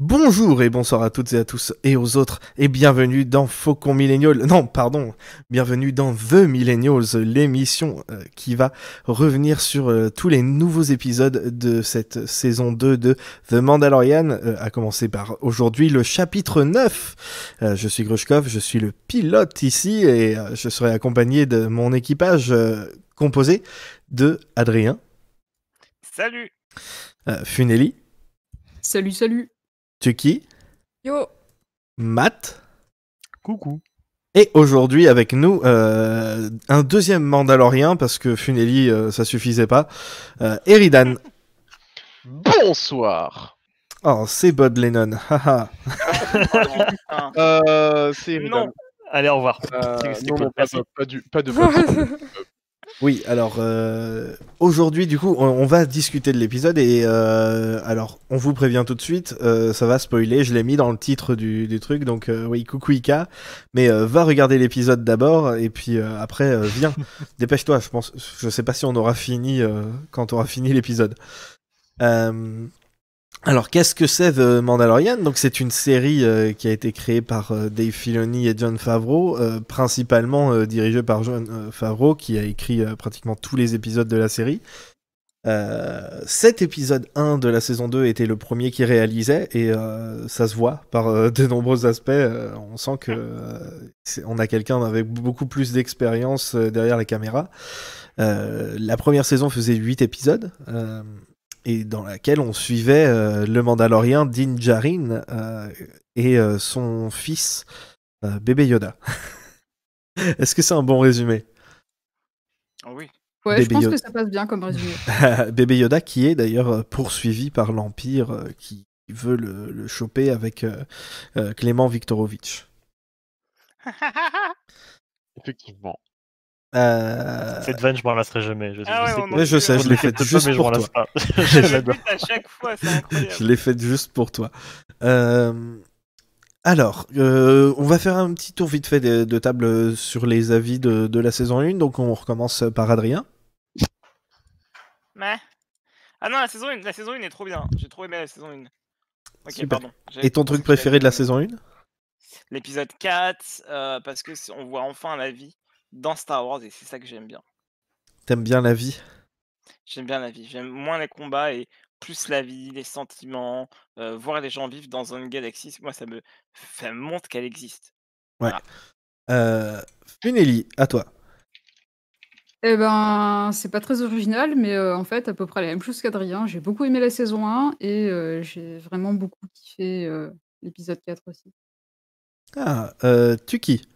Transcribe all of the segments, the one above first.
Bonjour et bonsoir à toutes et à tous et aux autres et bienvenue dans Faucon Millennial. Non, pardon, bienvenue dans The Millennials, l'émission euh, qui va revenir sur euh, tous les nouveaux épisodes de cette saison 2 de The Mandalorian, euh, à commencer par aujourd'hui le chapitre 9. je suis Grushkov, je suis le pilote ici et je serai accompagné de mon équipage composé de Adrien. Salut. Funeli. Salut, salut. Tuki. Yo. Matt. Coucou. Et aujourd'hui avec nous euh, un deuxième Mandalorien parce que Funeli euh, ça suffisait pas. Euh, Eridan. Bonsoir. Oh c'est Bud Lennon. euh, c'est Eridan. Allez au revoir. non, non, pas, pas, du, pas de. Oui, alors euh, aujourd'hui, du coup, on, va discuter de l'épisode et euh, alors on vous prévient tout de suite, euh, ça va spoiler. Je l'ai mis dans le titre du, truc, donc oui, coucou Ika, mais va regarder l'épisode d'abord et puis après viens, dépêche-toi. Je pense, je sais pas si on aura fini quand on aura fini l'épisode. Alors, qu'est-ce que c'est The Mandalorian? Donc, c'est une série euh, qui a été créée par euh, Dave Filoni et John Favreau, euh, principalement dirigée par John Favreau, qui a écrit pratiquement tous les épisodes de la série. cet épisode 1 de la saison 2 était le premier qui réalisait, et ça se voit par de nombreux aspects. on sent que on a quelqu'un avec beaucoup plus d'expérience derrière la caméra. la première saison faisait 8 épisodes et dans laquelle on suivait euh, le Mandalorien Din Djarin euh, et euh, son fils bébé Yoda. Est-ce que c'est un bon résumé? Oui. Ouais, je pense que ça passe bien comme résumé. bébé Yoda qui est d'ailleurs poursuivi par l'Empire qui veut le, le choper avec Clément Viktorovitch. Effectivement. Euh... Cette vanne, je m'en lasserai jamais. Je, ah sais, ouais, je, sais, je l'ai faite juste pour toi. je à chaque fois, c'est incroyable. Je l'ai faite juste pour toi. Euh... Alors, euh, on va faire un petit tour vite fait de, de table sur les avis de, de, la saison 1. Donc, on recommence par Adrien. Mais... Ah non, la saison 1, la saison 1 est trop bien. J'ai trop aimé la saison 1. Ok, pardon. Et ton truc préféré de la saison 1 L'épisode 4, euh, parce que on voit enfin la vie dans Star Wars et c'est ça que j'aime bien. T'aimes bien la vie? J'aime bien la vie. J'aime moins les combats et plus la vie, les sentiments, euh, voir les gens vivre dans une galaxie. Moi, ça me, ça montre qu'elle existe. Ouais. Euh, à toi. Eh ben, c'est pas très original, mais euh, en fait, à peu près la même chose qu'Adrien. J'ai beaucoup aimé la saison 1 et euh, j'ai vraiment beaucoup kiffé l'épisode 4 aussi. Ah, tu qui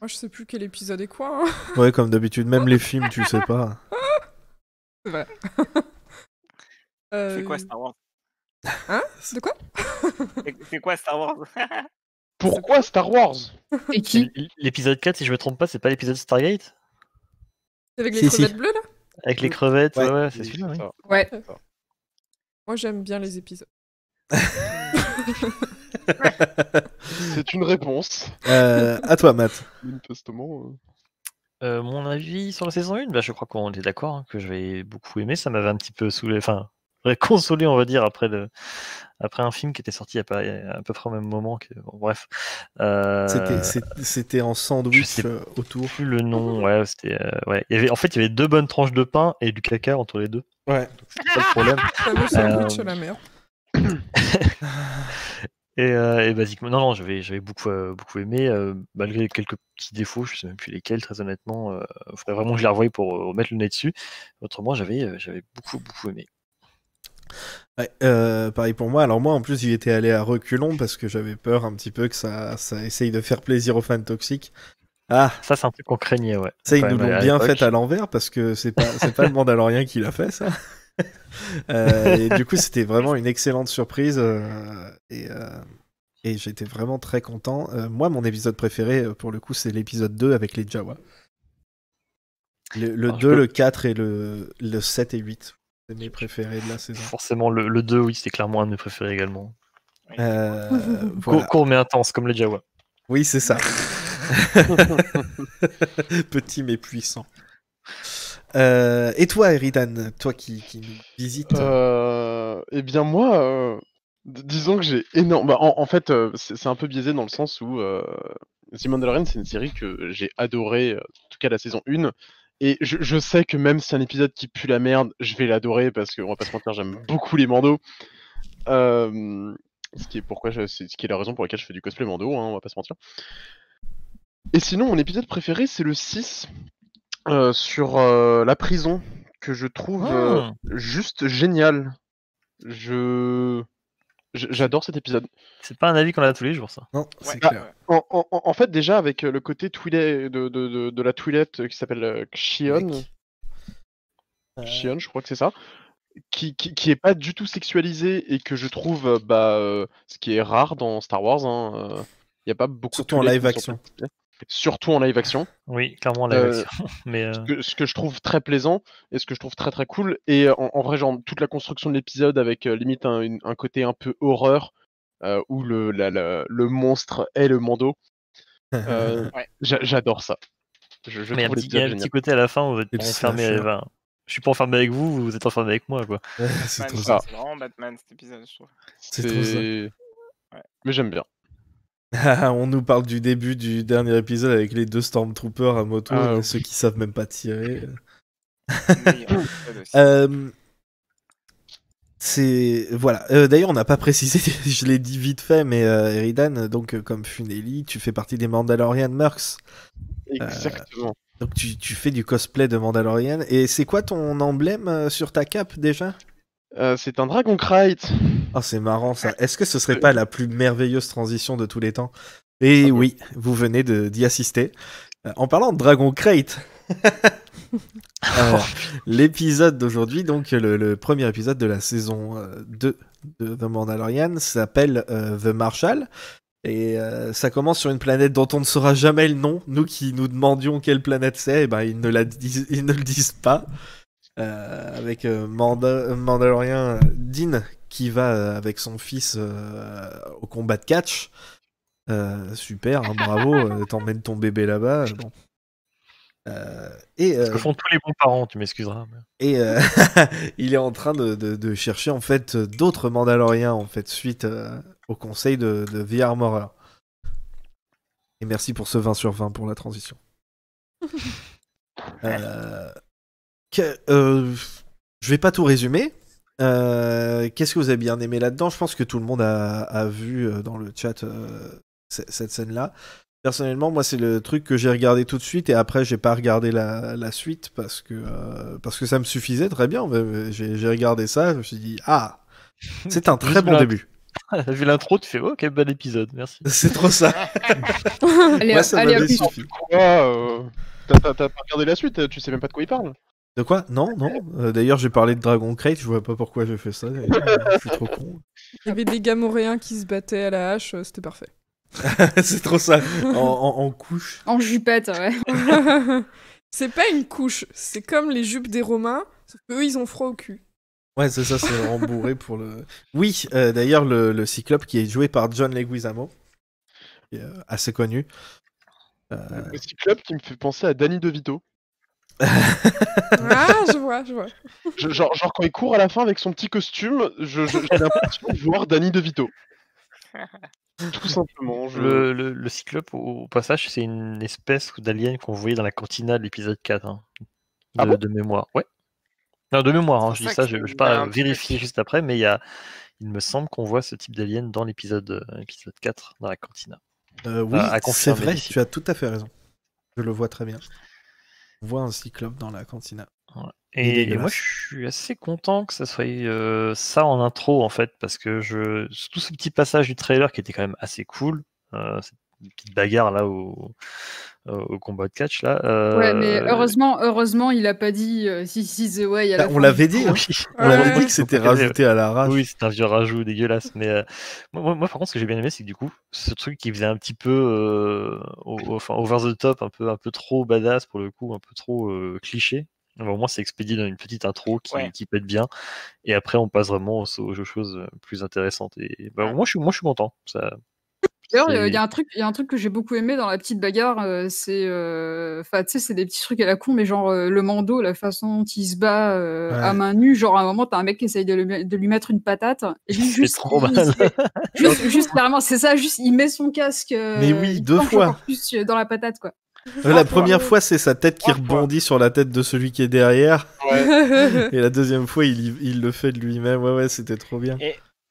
moi, je sais plus quel épisode est quoi. Hein. Ouais, comme d'habitude, même les films, tu sais pas. C'est vrai. C'est quoi Star Wars? Hein? De quoi? C'est quoi Star Wars? Pourquoi Star Wars? Et qui? L'épisode 4, si je me trompe pas, c'est pas l'épisode Stargate? Avec les crevettes bleues là? Avec les crevettes, ouais, ouais c'est celui-là. Oui. Ouais. Moi j'aime bien les épisodes. C'est une réponse. Euh, à toi, Matt. Manifestement. Euh. euh, mon avis sur la saison 1, bah, je crois qu'on est d'accord, hein, que j'avais beaucoup aimé. Ça m'avait un petit peu saoulé, enfin, consolé, on va dire, après, le... après un film qui était sorti à peu, à peu près au même moment. Que... bref. Euh... C'était en sandwich euh, autour. Plus le nom, ouais, c'était. ouais. Il y avait... En fait, il y avait deux bonnes tranches de pain et du caca entre les deux. Ouais. C'est pas le problème. Le sandwich à la mer. Et, euh, et, basiquement, non, non, j'avais, j'avais beaucoup, euh, beaucoup aimé, euh, malgré quelques petits défauts, je sais même plus lesquels, très honnêtement. Il faudrait vraiment que je la revoie pour remettre le nez dessus. Autrement, j'avais, j'avais beaucoup, beaucoup aimé. Ouais, pareil pour moi. Alors moi, en plus, j'y étais allé à reculons parce que j'avais peur un petit peu que ça, ça essaye de faire plaisir aux fans toxiques. Ah, ça c'est un truc qu'on craignait, ouais. Ça, ils nous l'ont bien fait à l'envers parce que c'est pas, c'est pas le Mandalorien qui l'a fait, ça. Euh, et du coup, c'était vraiment une excellente surprise. Euh, et, euh, et j'étais vraiment très content. moi, mon épisode préféré, pour le coup, c'est l'épisode 2 avec les Jawa. Le, 2, le 4 et le, le 7 et 8. C'est mes préférés de la saison. Forcément, le, le 2, oui, c'est clairement un de mes préférés également. voilà. Court mais intense, comme les Jawa. Oui, c'est ça. Petit mais puissant. Euh, et toi, Eridan, toi qui, qui nous visite euh, Eh bien, moi, euh, disons que j'ai énorme. bah, en, fait, c'est un peu biaisé dans le sens où The Mandalorian, c'est une série que j'ai adorée, en tout cas la saison 1. Et je, sais que même si c'est un épisode qui pue la merde, je vais l'adorer parce que, on va pas se mentir, j'aime beaucoup les Mandos. Euh, ce qui est pourquoi je- ce qui est la raison pour laquelle je fais du cosplay Mando, hein, on va pas se mentir. Et sinon, mon épisode préféré, c'est le 6 euh, sur euh, la prison, que je trouve euh, Ah. juste génial. Je. je- J'adore cet épisode. C'est pas un avis qu'on a tous les jours, ça. Non, Ouais, c'est Ah, clair. En, en- en- en fait, déjà, avec euh, le côté de, de, de, de la euh, qui s'appelle euh, Xion, Mec. Euh, je crois que c'est ça, qui, qui, qui est pas du tout sexualisé et que je trouve, euh, bah, euh, ce qui est rare dans Star Wars. Il n'y a pas beaucoup de Surtout en live action. Surtout en live action. Oui, clairement, la Euh, version. Mais euh, Ce que, ce que je trouve très plaisant et ce que je trouve très très cool. Et euh, en, en vrai, genre, toute la construction de l'épisode avec euh, limite un, une- un côté un peu horreur euh, où le, la- la- le monstre est le Mando. Euh, Ouais. J'adore ça. Je, je mais il y a un petit, il y a un petit côté à la fin où vous êtes enfermé. enfin, je suis pas enfermé avec vous, vous êtes enfermé avec moi, quoi. c'est Batman, trop ça. ça. C'est vraiment Batman cet épisode, je trouve. C'est trop ça. Ouais. Mais j'aime bien. On nous parle du début du dernier épisode avec les deux Stormtroopers à moto, Ah, oui. ceux qui savent même pas tirer. Euh, c'est voilà. Euh, D'ailleurs, on n'a pas précisé. je l'ai dit vite fait, mais euh, Eridan, donc euh, comme Funeli, tu fais partie des Mandalorian Mercs. Exactement. Donc tu, tu fais du cosplay de Mandalorian. Et c'est quoi ton emblème euh, sur ta cape déjà? Euh, c'est un Dragon Knight. Oh, c'est marrant ça. Est-ce que ce serait pas la plus merveilleuse transition de tous les temps? Et oui, vous venez d'y assister. Euh, en parlant de Dragon Crate, euh, l'épisode d'aujourd'hui, donc le, le premier épisode de la saison euh, 2 de The Mandalorian, s'appelle euh, The Marshal. Et euh, ça commence sur une planète dont on ne saura jamais le nom. Nous qui nous demandions quelle planète c'est, eh ben, ils, ne la disent, ils ne le disent pas. Euh, avec euh, Manda- Mandalorian euh, Dean qui va euh, avec son fils euh, au combat de catch. Euh, super, hein, bravo, t'emmènes ton bébé là-bas. Bon. Euh, et Ce que font tous les bons parents, tu m'excuseras. mais- et euh, il est en train de, de- de chercher en fait d'autres Mandaloriens en fait suite euh, au conseil de, de The Armorer. Et merci pour ce 20 sur 20 pour la transition. Euh, que- euh, je vais pas tout résumer. Euh, Qu'est-ce que vous avez bien aimé là-dedans? Je pense que tout le monde a, a vu euh, dans le chat euh, cette scène-là. Personnellement, moi, c'est le truc que j'ai regardé tout de suite et après, j'ai pas regardé la, la suite parce que, euh, parce que ça me suffisait très bien. J'ai regardé ça, je me suis dit, ah, c'est un très bon début. T'as vu l'intro, tu fais oh, quel bel épisode, merci. C'est trop ça. Allez, Moi, ça allez, suffi. Quoi euh, t'as- t'as pas regardé la suite Tu sais même pas de quoi il parle De quoi? Non, non. Euh, D'ailleurs, j'ai parlé de Dragon Crate, je vois pas pourquoi j'ai fait ça. d'ailleurs. je suis trop con. Il y avait des Gamoréens qui se battaient à la hache, euh, c'était parfait. c'est trop ça. En, en- en couche. En jupette, ouais. c'est pas une couche, c'est comme les jupes des Romains, sauf qu'eux ils ont froid au cul. Ouais, c'est ça, c'est rembourré pour le. Oui, euh, d'ailleurs, le, le Cyclope qui est joué par John Leguizamo, qui est assez connu. Euh, Le Cyclope qui me fait penser à Danny DeVito. Ah, je vois, je vois. Je- genre, genre quand il court à la fin avec son petit costume, je- je- j'ai l'impression de voir Danny DeVito. Tout simplement. Je... Le, le, le cyclope, au, au passage, c'est une espèce d'alien qu'on voyait dans la cantina de l'épisode 4, hein, de, Ah bon? de mémoire. Ouais. Non, de mémoire, hein, je dis ça je me vais pas vérifier juste après, mais il, y a, il me semble qu'on voit ce type d'alien dans l'épisode euh, épisode 4, dans la cantina. euh, oui, à c'est vrai, tu as tout à fait raison. Je le vois très bien. Voit un Cyclope dans la cantina. Et, et moi, je suis assez content que ça soit euh, ça en intro, en fait, parce que je, tout ce petit passage du trailer qui était quand même assez cool, euh, cette petite bagarre là au, au au combat de catch là. Ouais, mais euh, heureusement, heureusement, il a pas dit euh, si si the way à la Ah, on l'avait dit, hein. oui. On l'avait dit que c'était rajouté à l'arrache. Oui, c'est un vieux rajout dégueulasse. Mais euh, moi, moi- par contre, ce que j'ai bien aimé, c'est que du coup, ce truc qui faisait un petit peu euh, au- au- enfin, over the top, un peu, un peu trop badass pour le coup, un peu trop euh, cliché. Bah, au moins, c'est expédié dans une petite intro qui, Ouais. qui pète bien. Et après, on passe vraiment aux, aux choses plus intéressantes. Et bah, moi, je suis, moi, je suis content. Ça, D'ailleurs, il y a un truc, il y a un truc que j'ai beaucoup aimé dans la petite bagarre, euh, c'est, euh, enfin, tu sais, c'est des petits trucs à la con, mais genre euh, le Mando, la façon dont il se bat euh, Ouais. à main nue, genre à un moment, t'as un mec qui essaye de, le- de lui mettre une patate, et juste, trop il- mal. il juste, juste clairement, c'est ça, juste, il met son casque, euh, Mais oui, il deux fois. plus dans la patate, quoi. La première fois, c'est sa tête qui rebondit sur la tête de celui qui est derrière. Ouais. Et la deuxième fois, il, il le fait de lui-même. Ouais, ouais, c'était trop bien.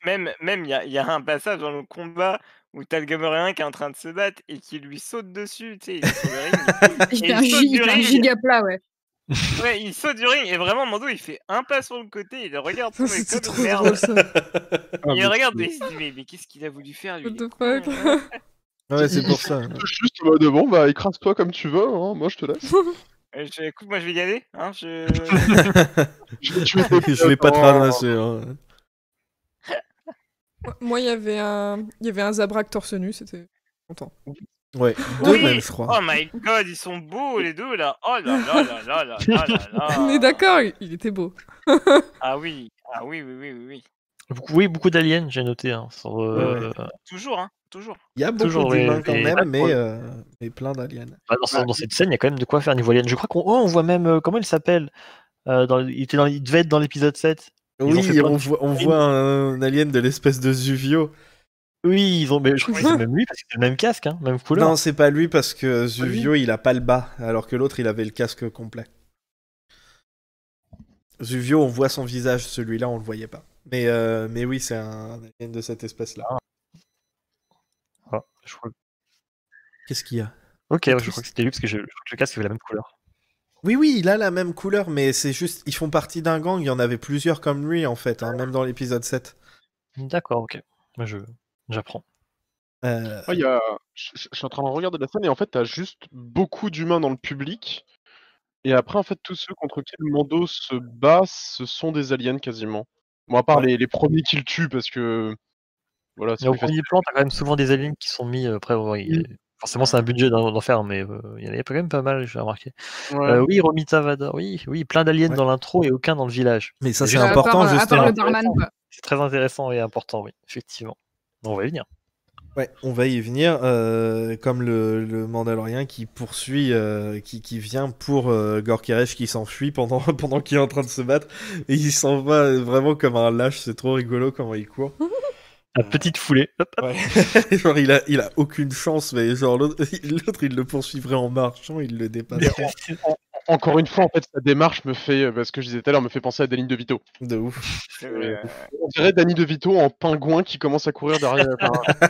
Même, même, il y a, il y a un passage dans le combat où t'as le Gamorréen qui est en train de se battre et qui lui saute dessus, tu sais, il est sur le ring. Il Et saute du ring. giga plat, ouais. Ouais, il saute du ring et vraiment, Mando, il fait un pas sur le côté, il regarde C'était comme trop merde. drôle ça. Ah, Il regarde et il se dit, mais, mais qu'est-ce qu'il a voulu faire lui What il the fuck? hein. Ouais, c'est Il- pour ça. Juste en mode bon, bah écrase-toi comme tu veux, hein, moi je te laisse. Euh, je- Écoute, moi je vais y aller. Hein, je... Je Je vais pas te potes, ramasser. hein. Moi, il y avait un, il y avait un Zabrak torse nu, c'était content. Ouais, deux oui même, je crois. Oh my god, ils sont beaux les deux là. Oh là là là là là là. On est d'accord, il était beau. ah oui, ah oui, oui, oui, oui. oui. Beaucoup, oui, beaucoup d'aliens, j'ai noté. Hein, euh, toujours, hein, toujours. Il y a beaucoup d'humains quand et, même, euh, mais, plein d'aliens. Bah, dans, cette scène, il y a quand même de quoi faire niveau alien. Je crois qu'on oh, on voit même, euh, comment il s'appelle il, était dans, il devait être dans l'épisode 7, oui, on de voit, on voit un, alien de l'espèce de Zuvio. Oui, ils ont, mais je crois que c'est même lui parce que c'est le même casque, hein, même couleur. Non, c'est pas lui parce que lui. Zuvio, il a pas le bas, alors que l'autre, il avait le casque complet. Zuvio, on voit son visage, celui-là, on le voyait pas. Mais, euh, mais oui, c'est un alien de cette espèce-là. Ah, je crois... Qu'est-ce qu'il y a? Ok, ouais, je crois que c'était lui parce que je, je crois que le casque avait la même couleur. Oui, oui, il a la même couleur, mais c'est juste, ils font partie d'un gang, il y en avait plusieurs comme lui, en fait, hein, même dans l'épisode 7. D'accord, ok. Moi, je j'apprends. Euh, Ouais, il y a... je, je- je suis en train de regarder la scène et en fait, t'as juste beaucoup d'humains dans le public. Et après, en fait, tous ceux contre qui le Mando se bat, ce sont des aliens quasiment. Bon, à part Ouais. les, les premiers qu'il tue, parce que. Voilà, c'est Mais au premier plan, t'as quand même souvent des aliens qui sont mis. euh, Après, ouais, il- forcément, c'est un budget d'en faire, mais euh, il y en avait quand même pas mal, j'ai remarqué. Ouais. Euh, oui, Romita Vada, oui, oui, plein d'aliens Ouais. dans l'intro et aucun dans le village. mais ça, c'est important, part, à justement. C'est très intéressant et important, oui, effectivement. On va y venir. Ouais, on va y venir. euh, comme le, le Mandalorien qui poursuit, euh, qui, qui vient pour euh, Gorkeresh qui s'enfuit pendant, pendant qu'il est en train de se battre. Et il s'en va vraiment comme un lâche. C'est trop rigolo comment il court. La petite foulée. Hop, hop. Ouais. genre, il a, il a aucune chance, mais genre, l'autre, l'autre, il le poursuivrait en marchant, il le dépasse. Encore une fois, en fait, sa démarche me fait, euh, ce que je disais tout à l'heure, me fait penser à Danny DeVito. De ouf. On dirait Danny DeVito en pingouin qui commence à courir derrière.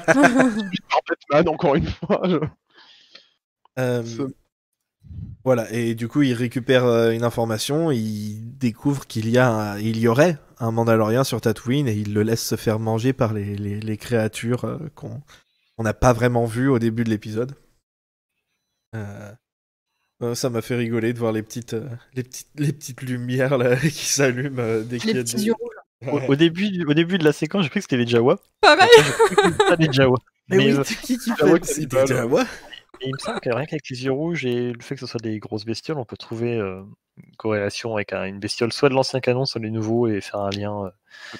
Batman, encore une fois. je- Euh, Voilà, et du coup, il récupère euh, une information, il découvre qu'il y, a un- il y aurait un Mandalorien sur Tatooine et il le laisse se faire manger par les, les- les créatures euh, qu'on on n'a pas vraiment vues au début de l'épisode. Euh, euh, ça m'a fait rigoler de voir les petites, les petites, les petites lumières là, qui s'allument euh, dès qu'il y Les a petits des- yeux rouges. Au, au début, du- au début de la séquence, j'ai cru que c'était les Jawa. Pareil pas les Jawa. Mais, Mais, oui, euh, c'est qui qui Jawa fait C'était cannibale. Jawa Et il me semble que rien qu'avec les yeux rouges et le fait que ce soit des grosses bestioles, on peut trouver euh, une corrélation avec un- une bestiole soit de l'ancien canon, soit des nouveaux et faire un lien. euh,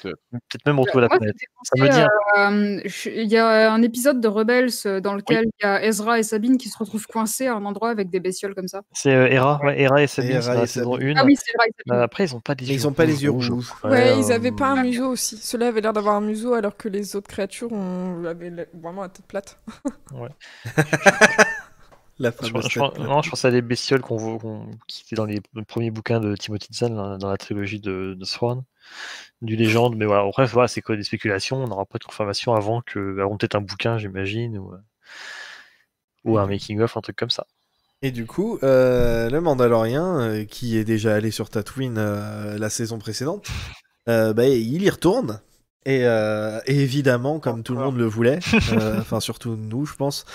Peut-être. Même retrouver la Moi, planète. ça me dit euh, Il y a un épisode de Rebels euh, dans lequel il y a Ezra et Sabine qui se retrouvent coincés à un endroit avec des bestioles comme ça. C'est euh, Hera, ouais, Hera et Sabine, c'est la saison Sabine. 1. Ah oui, c'est vrai. Sabine. après, ils ont pas des Mais yeux ils ont pas les yeux rouges. rouges. Ouais, euh, ils avaient pas un museau aussi. Ceux-là avaient l'air d'avoir un museau alors que les autres créatures ont... avaient vraiment la tête plate. La Je, plate. non, je pense à des bestioles qu'on voit, qui étaient dans les, le premier bouquin de Timothy Zahn, dans la trilogie de, de Swan, du Légende. Mais voilà, après, voilà, c'est quoi des spéculations On n'aura pas de confirmation avant que, avant peut-être un bouquin, j'imagine, ou, ou un making-of, un truc comme ça. Et du coup, euh, le Mandalorien, euh, qui est déjà allé sur Tatooine euh, la saison précédente, bah, il y retourne. Et, euh, et évidemment, comme tout le monde le voulait, euh, enfin surtout nous, je pense,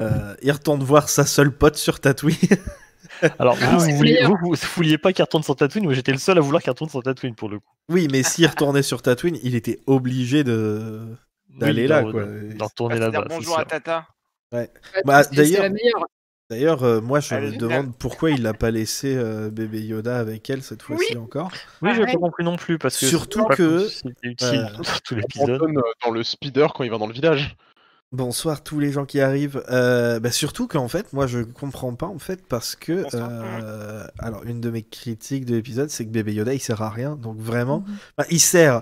euh, il retourne voir sa seule pote sur Tatooine. Alors, Ah, vous, vouliez, meilleur. vous, vous vouliez pas qu'il retourne sur Tatooine, moi j'étais le seul à vouloir qu'il retourne sur Tatooine pour le coup. oui, mais s'il retournait sur Tatooine, il était obligé de d'aller Oui, là, d'en- quoi. D'en retourner Bah, là-bas. bonjour à. Tata. Ouais, Bah, d'ailleurs- la meilleure. D'ailleurs, euh, moi, je me demande pourquoi il l'a pas laissé euh, bébé Yoda avec elle cette fois-ci encore. Oui, j'ai Pareil. pas compris non plus, parce que Surtout que, utile euh, dans tout l'épisode. Dans le speeder quand il va dans le village. Bonsoir tous les gens qui arrivent. Euh, bah, surtout qu'en fait, moi je comprends pas en fait parce que euh, alors une de mes critiques de l'épisode c'est que bébé Yoda il sert à rien donc vraiment Mhm. Il sert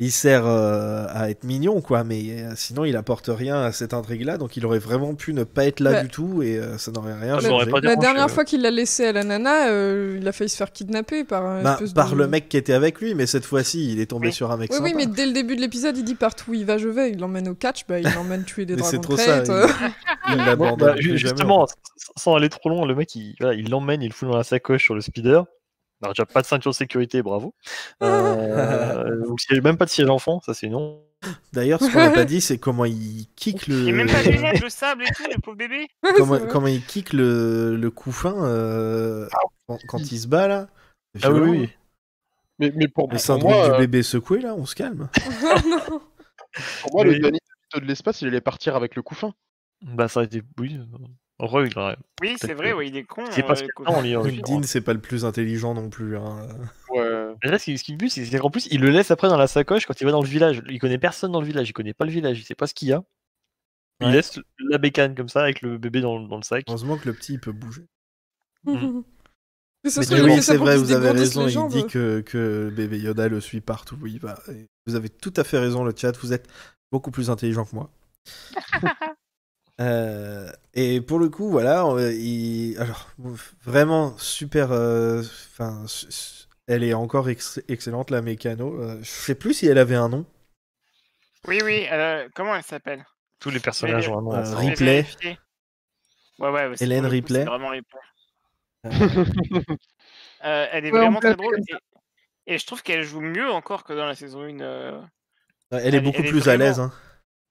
il sert euh, à être mignon quoi mais euh, sinon il apporte rien à cette intrigue là donc il aurait vraiment pu ne pas être là Bah. du tout et euh, ça n'aurait rien Ah, ça changé. La dernière fois qu'il l'a laissé à la nana, euh, il a failli se faire kidnapper par un Bah, par de- le mec qui était avec lui mais cette fois-ci il est tombé Oui. sur un mec Oui, mais dès le début de l'épisode, il dit partout où il va, je vais. Il l'emmène au catch, bah, il l'emmène tuer des Mais c'est dragons trop ça il- euh. l'abandonne bah, jamais, justement, sans aller trop loin, le mec, il voilà, il l'emmène, il le fout dans la sacoche sur le speeder. Alors, déjà, pas de ceinture de sécurité, bravo. Euh, donc, il n'y a même pas de siège enfant, ça c'est non. d'ailleurs ce qu'on n'a pas dit c'est comment il kick le Il n'y a même pas de lunettes, le sable et tout, le pauvre bébé. comment, il kick le, le couffin euh, quand, quand il se bat là? Ah oui, oui. Mais, mais pour, Le pour syndrome moi, du euh, bébé secoué là, on se calme. pour moi, le Mais- Danny DeVito de l'espace, il allait partir avec le couffin. Bah, ça a été. Oui, il aurait. Oui, c'est vrai, que- ouais, il est con. C'est pas ce euh. Dean c'est pas le plus intelligent non plus. Hein. Ouais. Mais là, ce qui, ce me bute, c'est qu'en plus, il le laisse après dans la sacoche quand il va dans le village. Il connaît personne dans le village, il connaît pas le village, il sait pas ce qu'il y a. Il Ouais. laisse la bécane comme ça avec le bébé dans, dans le sac. Heureusement que le petit il peut bouger. Mm. Ça Mais oui, ça c'est vrai, vous avez raison. Il dit que, que bébé Yoda le suit partout où il va. Et vous avez tout à fait raison, le chat. Vous êtes beaucoup plus intelligent que moi. Euh, et pour le coup, voilà, il... alors vraiment super. euh, Enfin, elle est encore ex- excellente la mécano. Euh, je sais plus si elle avait un nom. Oui, oui, euh, comment elle s'appelle? Tous les personnages ont un nom. Euh, Ripley. Ouais, ouais, Hélène Ripley. C'est vraiment Ripley. Euh, Euh, elle est Ouais, vraiment très drôle. Et, et je trouve qu'elle joue mieux encore que dans la saison 1. euh. elle est Elle est- beaucoup elle est plus à l'aise. Hein.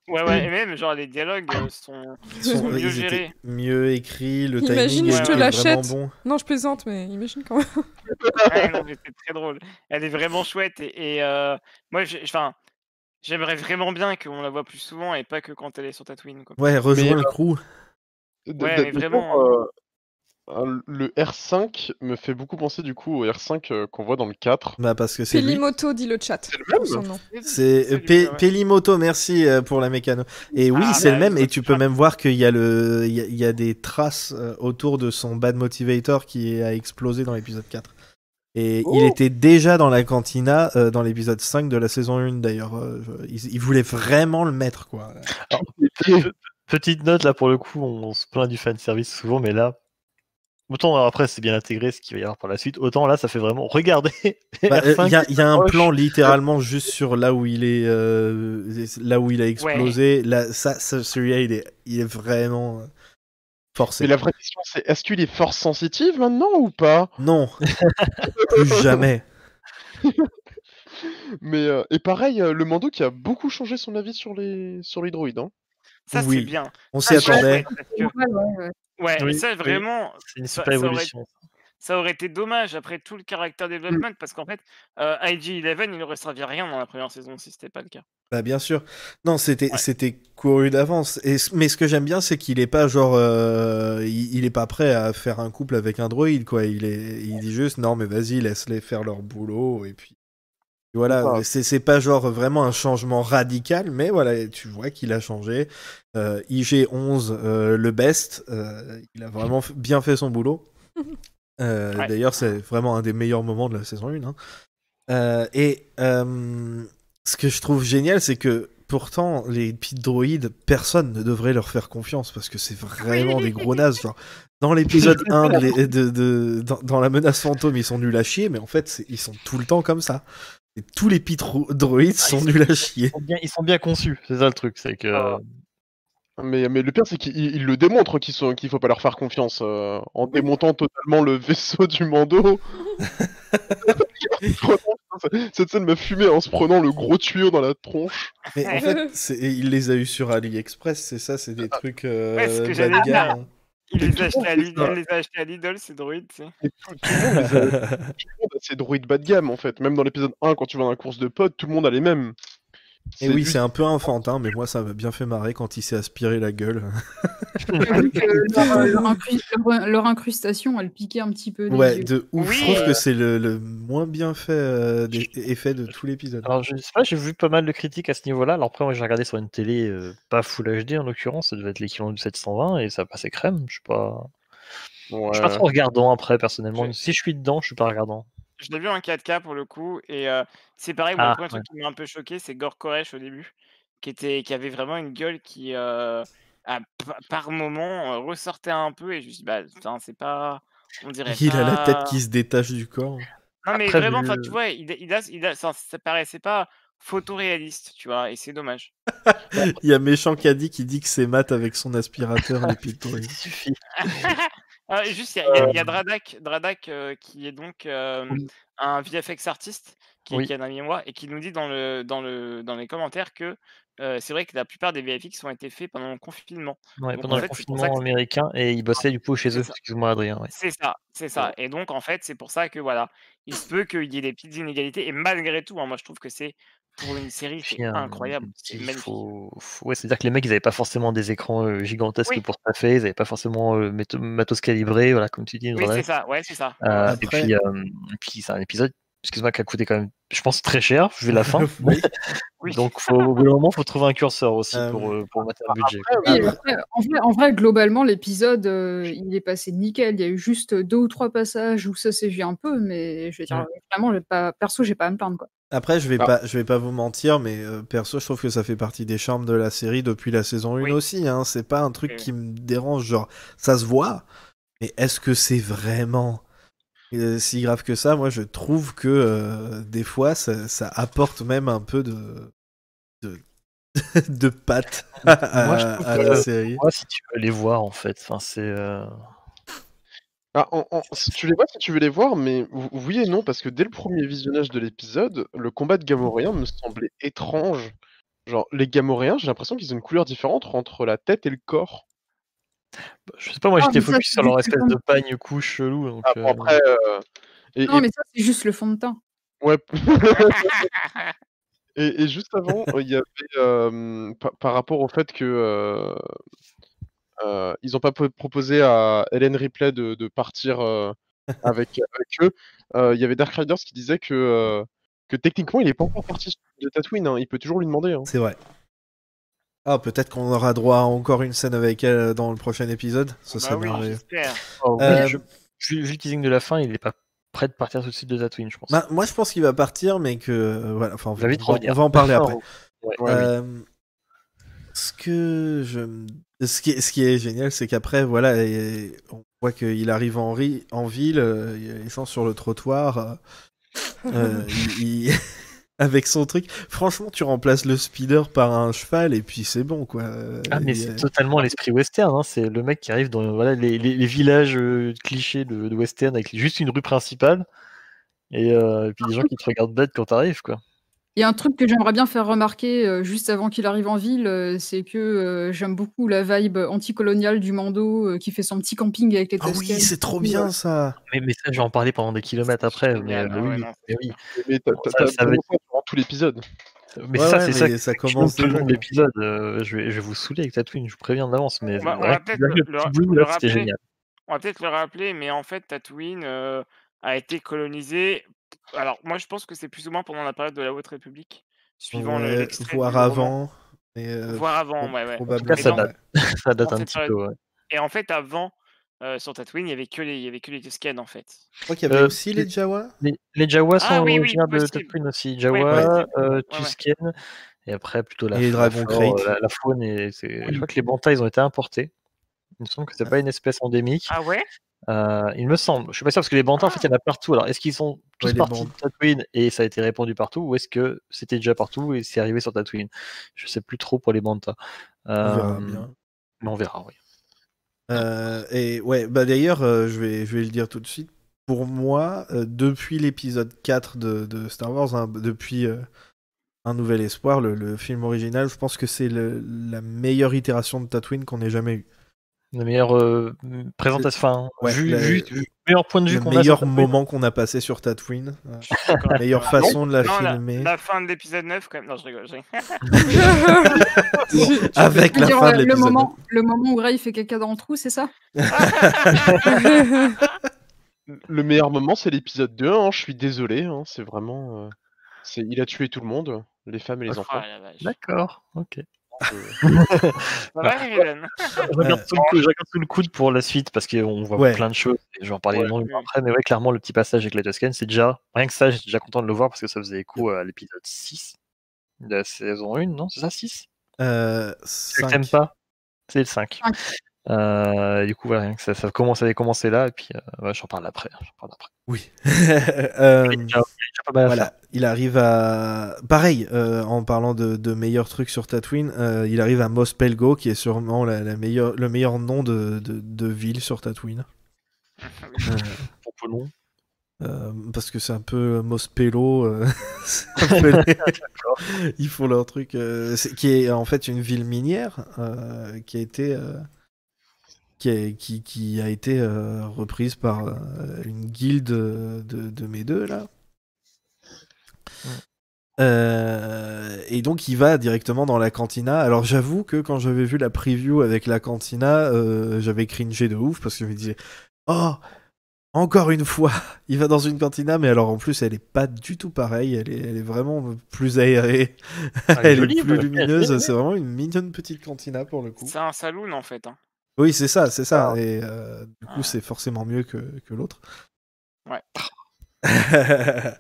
Ouais, ouais, et même, genre, les dialogues euh, sont, mieux ils gérés. mieux écrits, le Imagine, timing je était te vraiment l'achète. bon. Non, je plaisante, mais imagine quand même. Ouais, non, mais c'est très drôle. Elle est vraiment chouette. Et, et, euh, moi, j'ai- enfin, j'aimerais vraiment bien qu'on la voit plus souvent et pas que quand elle est sur Tatooine. Quoi. Ouais, rejoins Mais, le crew. D- Ouais, d- mais vraiment. euh, euh, le R5 me fait beaucoup penser du coup au R5 euh, qu'on voit dans le 4. Bah parce que c'est lui. Pelimoto dit le chat. C'est le même Son nom. C'est C'est euh, Pe- ouais. Pelimoto, merci euh, pour la mécano. Et oui, Ah, c'est bah, le même. je Et tu peux même voir qu'il y a le, il y a, il y a des traces euh, autour de son bad motivator qui a explosé dans l'épisode 4. Et Oh. il était déjà dans la cantina euh, dans l'épisode 5 de la saison 1 d'ailleurs. Euh, il, il voulait vraiment le mettre quoi. Petite note là pour le coup, on se plaint du fan service souvent, mais là, autant après c'est bien intégré ce qu'il va y avoir par la suite, autant là ça fait vraiment regardez. Bah, euh, R5 Il y a, il y a un plan littéralement juste sur là où il est, euh, là où il a explosé. Là, ça, ça- celui-là, il est, il est vraiment euh, forcé. Mais la vraie question c'est est-ce qu'il est force sensitive maintenant ou pas? Non, plus jamais. Mais euh, et pareil, euh, le Mando qui a beaucoup changé son avis sur les sur les droïdes. Hein. Ça, Oui. c'est bien. On s'y attendait. Ouais, ouais, ouais. Ouais, Oui, ça, oui. vraiment, C'est une ça- aurait- évolution. ça aurait été dommage après tout le character development parce qu'en fait, euh, IG-11, il aurait servi à rien dans la première saison si c'était pas le cas. Bah bien sûr. Non, c'était Ouais. c'était couru d'avance. Et mais ce que j'aime bien, c'est qu'il est pas genre, euh, il, il est pas prêt à faire un couple avec un droïde quoi. Il est, il dit juste non mais vas-y laisse-les faire leur boulot et puis voilà. Ouais. C'est c'est pas genre vraiment un changement radical, mais voilà, tu vois qu'il a changé. Euh, IG11 euh, le best, euh, il a vraiment bien fait son boulot. Euh, Ouais. D'ailleurs, c'est vraiment un des meilleurs moments de la saison 1. hein. Euh, et euh, ce que je trouve génial, c'est que pourtant, les petits droïdes, personne ne devrait leur faire confiance parce que c'est vraiment des gros nazes. Genre, dans l'épisode 1, de de- de- dans, dans la menace fantôme, ils sont nuls à chier, mais en fait, ils sont tout le temps comme ça. Et tous les droïdes Ah, sont nuls à chier. Ils sont bien, ils sont bien conçus, c'est ça le truc, c'est que Ah. Mais, mais le pire c'est qu'il il le démontre qu'ils sont qu'il faut pas leur faire confiance euh, en démontant totalement le vaisseau du Mando. Cette scène m'a fumé en se prenant le gros tuyau dans la tronche. Mais en fait, il les a eu sur AliExpress, c'est ça, c'est des trucs euh, Ouais, ce que bas j'allais de dire. gamme. Il les a achetés à Lidl, il les a achetés à Lidl, ces droïdes, tu sais. Tout, tout le monde les a- tout le monde a ses droïdes bas de gamme en fait. Même dans l'épisode 1, quand tu vas dans la course de potes, tout le monde a les mêmes. Et oui, c'est un peu enfantin, mais moi ça m'a bien fait marrer quand il s'est aspiré la gueule. Leur, euh, leur incru- leur- leur incrustation, elle piquait un petit peu. Ouais, yeux. de ouf. Oui, Je trouve euh, que c'est le, le moins bien fait euh, des effets de tout l'épisode. Alors, je sais pas, j'ai vu pas mal de critiques à ce niveau-là. Alors, après, moi, j'ai regardé sur une télé euh, pas Full HD en l'occurrence, ça devait être l'équivalent du 720 et ça passait crème. Je suis pas, je suis pas Ouais. trop regardant après, personnellement. Si je suis dedans, je suis pas regardant. Je l'ai vu en 4K pour le coup, et euh, c'est pareil, moi, Ah, le premier ouais. truc qui m'a un peu choqué, c'est Gore Koresh au début, qui, était, qui avait vraiment une gueule qui, euh, à- par moment, ressortait un peu, et je me suis dit, bah, putain, c'est pas. On dirait Il a la tête qui se détache du corps. Non, mais Après, vraiment, le- tu vois, il, il a, il a, ça, ça paraissait pas photoréaliste, tu vois, et c'est dommage. Il y a Méchant Caddy qui dit que c'est Matt avec son aspirateur les. Il suffit. Ah, juste, il y, a- y y a Dradak, Dradak euh, qui est donc euh, un VFX artiste qui, Oui. qui a un ami à moi et qui nous dit dans, le, dans, le, dans les commentaires que euh, c'est vrai que la plupart des VFX ont été faits pendant le confinement. Ouais, Donc, pendant en le fait, confinement américain et ils bossaient du coup chez eux. Excuse-moi, Adrien. ouais. C'est ça, c'est ça. Et donc, en fait, c'est pour ça que voilà, il se peut qu'il y ait des petites inégalités. Et malgré tout, hein, moi, je trouve que c'est pour une série, c'est incroyable. C'est faut... Ouais, c'est-à-dire que les mecs, ils avaient pas forcément des écrans euh, gigantesques Oui. pour taffer, ils avaient pas forcément euh, matos calibré, voilà, comme tu dis. Oui, c'est ça. Ouais, c'est ça. Euh, Après- Et puis, euh, et puis c'est un épisode, excuse-moi, qui a coûté quand même, je pense, très cher, vu la fin. Oui. Oui. Donc, faut, au bout d'un moment, faut trouver un curseur aussi Euh, pour, euh, pour mettre un budget. Oui, après, en, vrai, en vrai, globalement, l'épisode, euh, il est passé nickel. Il y a eu juste deux ou trois passages où ça s'est vu un peu, mais je veux dire, vraiment, pas, perso, j'ai pas à me plaindre. Quoi. Après, je vais Ah. pas, je vais pas vous mentir, mais euh, perso, je trouve que ça fait partie des charmes de la série depuis la saison 1 Oui. aussi. Hein. C'est pas un truc qui me dérange, genre ça se voit, mais est-ce que c'est vraiment euh, si grave que ça Moi, je trouve que euh, des fois, ça, ça apporte même un peu de de, de patte à, Moi, je trouve à que- la série. Moi, si tu veux les voir, en fait, enfin, c'est. euh, Ah, en- en- si tu les vois, si tu veux les voir, mais ou- oui et non, parce que dès le premier visionnage de l'épisode, le combat de Gamoréens me semblait étrange. Genre, les Gamoréens, j'ai l'impression qu'ils ont une couleur différente entre la tête et le corps. Je sais pas, moi, Ah, j'étais focus sur leur espèce de pagne couche chelou. Donc, Ah, bon, euh, après, euh, et, Non, et- mais ça, c'est juste le fond de teint. ouais. et, et juste avant, il y avait euh, par, par rapport au fait que euh, euh, ils n'ont pas po- proposé à Hélène Ripley de, de partir euh, avec, avec eux. euh, Il y avait Dark Riders qui disait que, euh, que techniquement, il n'est pas encore parti de Tatooine. hein, Il peut toujours lui demander. hein. C'est vrai. Ah, peut-être qu'on aura droit à encore une scène avec elle dans le prochain épisode. Ce Bah serait oui, merveilleux. j'espère. oh, oui, Euh, je- vu, vu le teasing de la fin, il est pas prêt de partir tout de suite de Tatooine, je pense. Bah, moi, je pense qu'il va partir, mais que euh, voilà. Enfin, on va, va vite on va- revenir. on va en parler après. Ouais. Ouais, oui. Euh, ce que je, ce qui est, ce qui est génial, c'est qu'après, voilà, et- on voit qu'il arrive en, ri- en ville, euh, il gens sur le trottoir, euh, euh, il- il- avec son truc. Franchement, tu remplaces le speeder par un cheval et puis c'est bon, quoi. Ah, mais c'est totalement l'esprit western. Hein. C'est le mec qui arrive dans voilà, les, les- les villages euh, clichés de, de western avec juste une rue principale. Et, euh, et puis des gens qui te regardent bête quand t'arrives, quoi. Il y a un truc que j'aimerais bien faire remarquer euh, juste avant qu'il arrive en ville, euh, c'est que euh, j'aime beaucoup la vibe anticoloniale du Mando euh, qui fait son petit camping avec les Ah oui, c'est trop bien ça. Mais, mais ça, je vais en parler pendant des kilomètres après. Mais, génial. Ah ouais, oui, non, mais oui. Mais t'as Bon, t'as- ça- ça va durant tout l'épisode. Mais Ouais, ça, ouais, c'est ça mais ça je commence tout le déjà, long de quoi. l'épisode. euh, je, vais, je vais vous saouler avec Tatooine, je vous préviens d'avance. Mais On va- on ouais, va peut-être le, le- le le- petit bout, le là, c'était rappeler. génial. On va peut-être le rappeler, mais en fait, Tatooine a été colonisé. Alors, moi, je pense que c'est plus ou moins pendant la période de la Haute République, suivant le- Ouais, l'extrait voire avant. mais, euh, Voire avant, ouais, ouais. probablement, En tout cas, ça date. Ça date dans un petit peu, ouais. Et en fait, avant, euh, sur Tatooine, il y avait que les, il y avait que les Tusken, en fait. Je crois qu'il y avait Euh, aussi les Jawa. Les, les Jawas sont Ah oui, oui, originaires de. Tatooine aussi. Ouais, Jawa, euh, Ouais, ouais. Tusken, et après plutôt la, Et les la dragons flore, Krayt. la, la faune. Et. Je crois que les bantas, ils ont été importés. Il me semble que c'est pas une espèce endémique. Ah ouais? Euh, il me semble. Je suis pas sûr parce que les bantas, en fait, il y en a partout. Alors, est-ce qu'ils sont tous Ouais, partis de Tatooine et ça a été répandu partout, ou est-ce que c'était déjà partout et c'est arrivé sur Tatooine? Je sais plus trop pour les bantas. On verra Euh, bien. Mais on verra, oui. Euh, et ouais, bah d'ailleurs, je, vais, je vais le dire tout de suite. Pour moi, depuis l'épisode 4 de, de Star Wars, hein, depuis Un Nouvel Espoir, le, le film original, je pense que c'est la meilleure itération de Tatooine qu'on ait jamais eue. La meilleure euh, présentation, enfin, Ouais, vu, la- vu- vu- meilleur point de vue Le qu'on a. meilleur moment qu'on a passé sur Tatooine. euh, d'accord La meilleure façon de la Non, filmer. la fin de l'épisode 9, quand même. Non, je rigole. je rigole. Avec la dire, fin de le, l'épisode. moment, le moment où Ray fait caca dans le trou, c'est ça Le meilleur moment, c'est l'épisode 2, hein, je suis désolé, hein, c'est vraiment... euh, c'est... Il a tué tout le monde, les femmes et les Oh enfants. D'accord, ok. Je regarde, sous le coude, je pour la suite parce qu'on voit Ouais. plein de choses. Et je vais en parler Ouais. longuement après, mais ouais, clairement, le petit passage avec la Tusken, c'est déjà. Rien que ça, j'étais déjà content de le voir parce que ça faisait écho à l'épisode 6 de la saison 1, non C'est ça 6 Euh, t'aimes pas? C'est le 5. Cinq. Euh, du coup, voilà, rien que ça, ça, commence, ça avait commencé là, et puis euh, ouais, j'en parle après. J'en parle après. Oui. Euh, A déjà- il y a déjà pas mal à faire. Voilà, il arrive à. Pareil, euh, en parlant de, de meilleurs trucs sur Tatooine, euh, il arrive à Mos Pelgo, qui est sûrement la, la meilleure, le meilleur nom de, de, de ville sur Tatooine. Euh, Pour euh, parce que c'est un peu Mos Pelo. euh, les- Ils font leur truc. euh, qui est en fait une ville minière qui a été. qui, a, qui, qui a été reprise par une guilde de, de mes deux là. Euh, et donc il va directement dans la cantina. Alors j'avoue que quand j'avais vu la preview avec la cantina, euh, j'avais cringé de ouf parce que je me disais Oh, encore une fois, il va dans une cantina, mais alors en plus elle est pas du tout pareille, elle est, elle est vraiment plus aérée, Ah, elle jolie, est plus lumineuse, c'est vraiment une mignonne petite cantina pour le coup. C'est un saloon en fait. Hein. Oui, c'est ça, c'est ça. Ah. Et euh, du coup, Ah. c'est forcément mieux que, que l'autre. Ouais.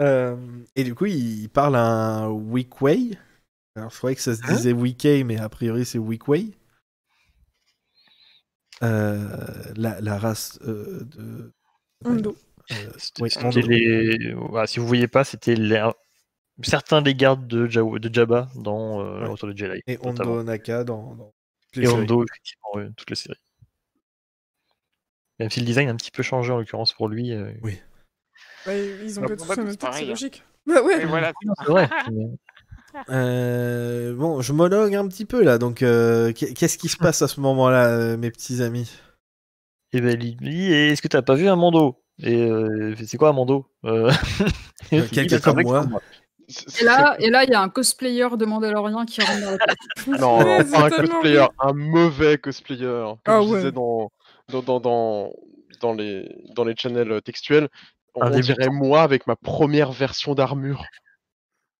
Euh, et du coup, il parle un Weekway. Alors, je croyais que ça se Hein disait Weekay, mais a priori, c'est Weekway. Euh, la, la race euh, de. Hondo. Euh, oui, les... si vous voyez pas, c'était certains des gardes de, Jawa- de Jabba dans euh, Ouais. De Jedi. Et notamment. Hondo Naka dans, dans toutes les Et séries. Hondo, effectivement, ouais, toutes les séries. Même si le design a un petit peu changé en l'occurrence pour lui. euh, Bah, ils ont pas tous la même c'est tête, c'est pareil, hein. logique. Bah ouais. Voilà. C'est vrai. Euh, bon, je monologue un petit peu là. Donc, euh, qu'est- qu'est-ce qui se passe à ce moment-là, euh, mes petits amis? Et ben il dit Et est-ce que t'as pas vu un Mando? Et euh, c'est quoi un Mando? Euh, quelqu'un comme moi. Et là, et là, il y a un cosplayer de Mandalorian qui rentre dans la tête. c'est- Non, non, pas un cosplayer, un mauvais cosplayer. Comme Ah je ouais. disais dans, dans, dans, dans, les, dans les channels textuels, Un on dirait débutant. moi avec ma première version d'armure.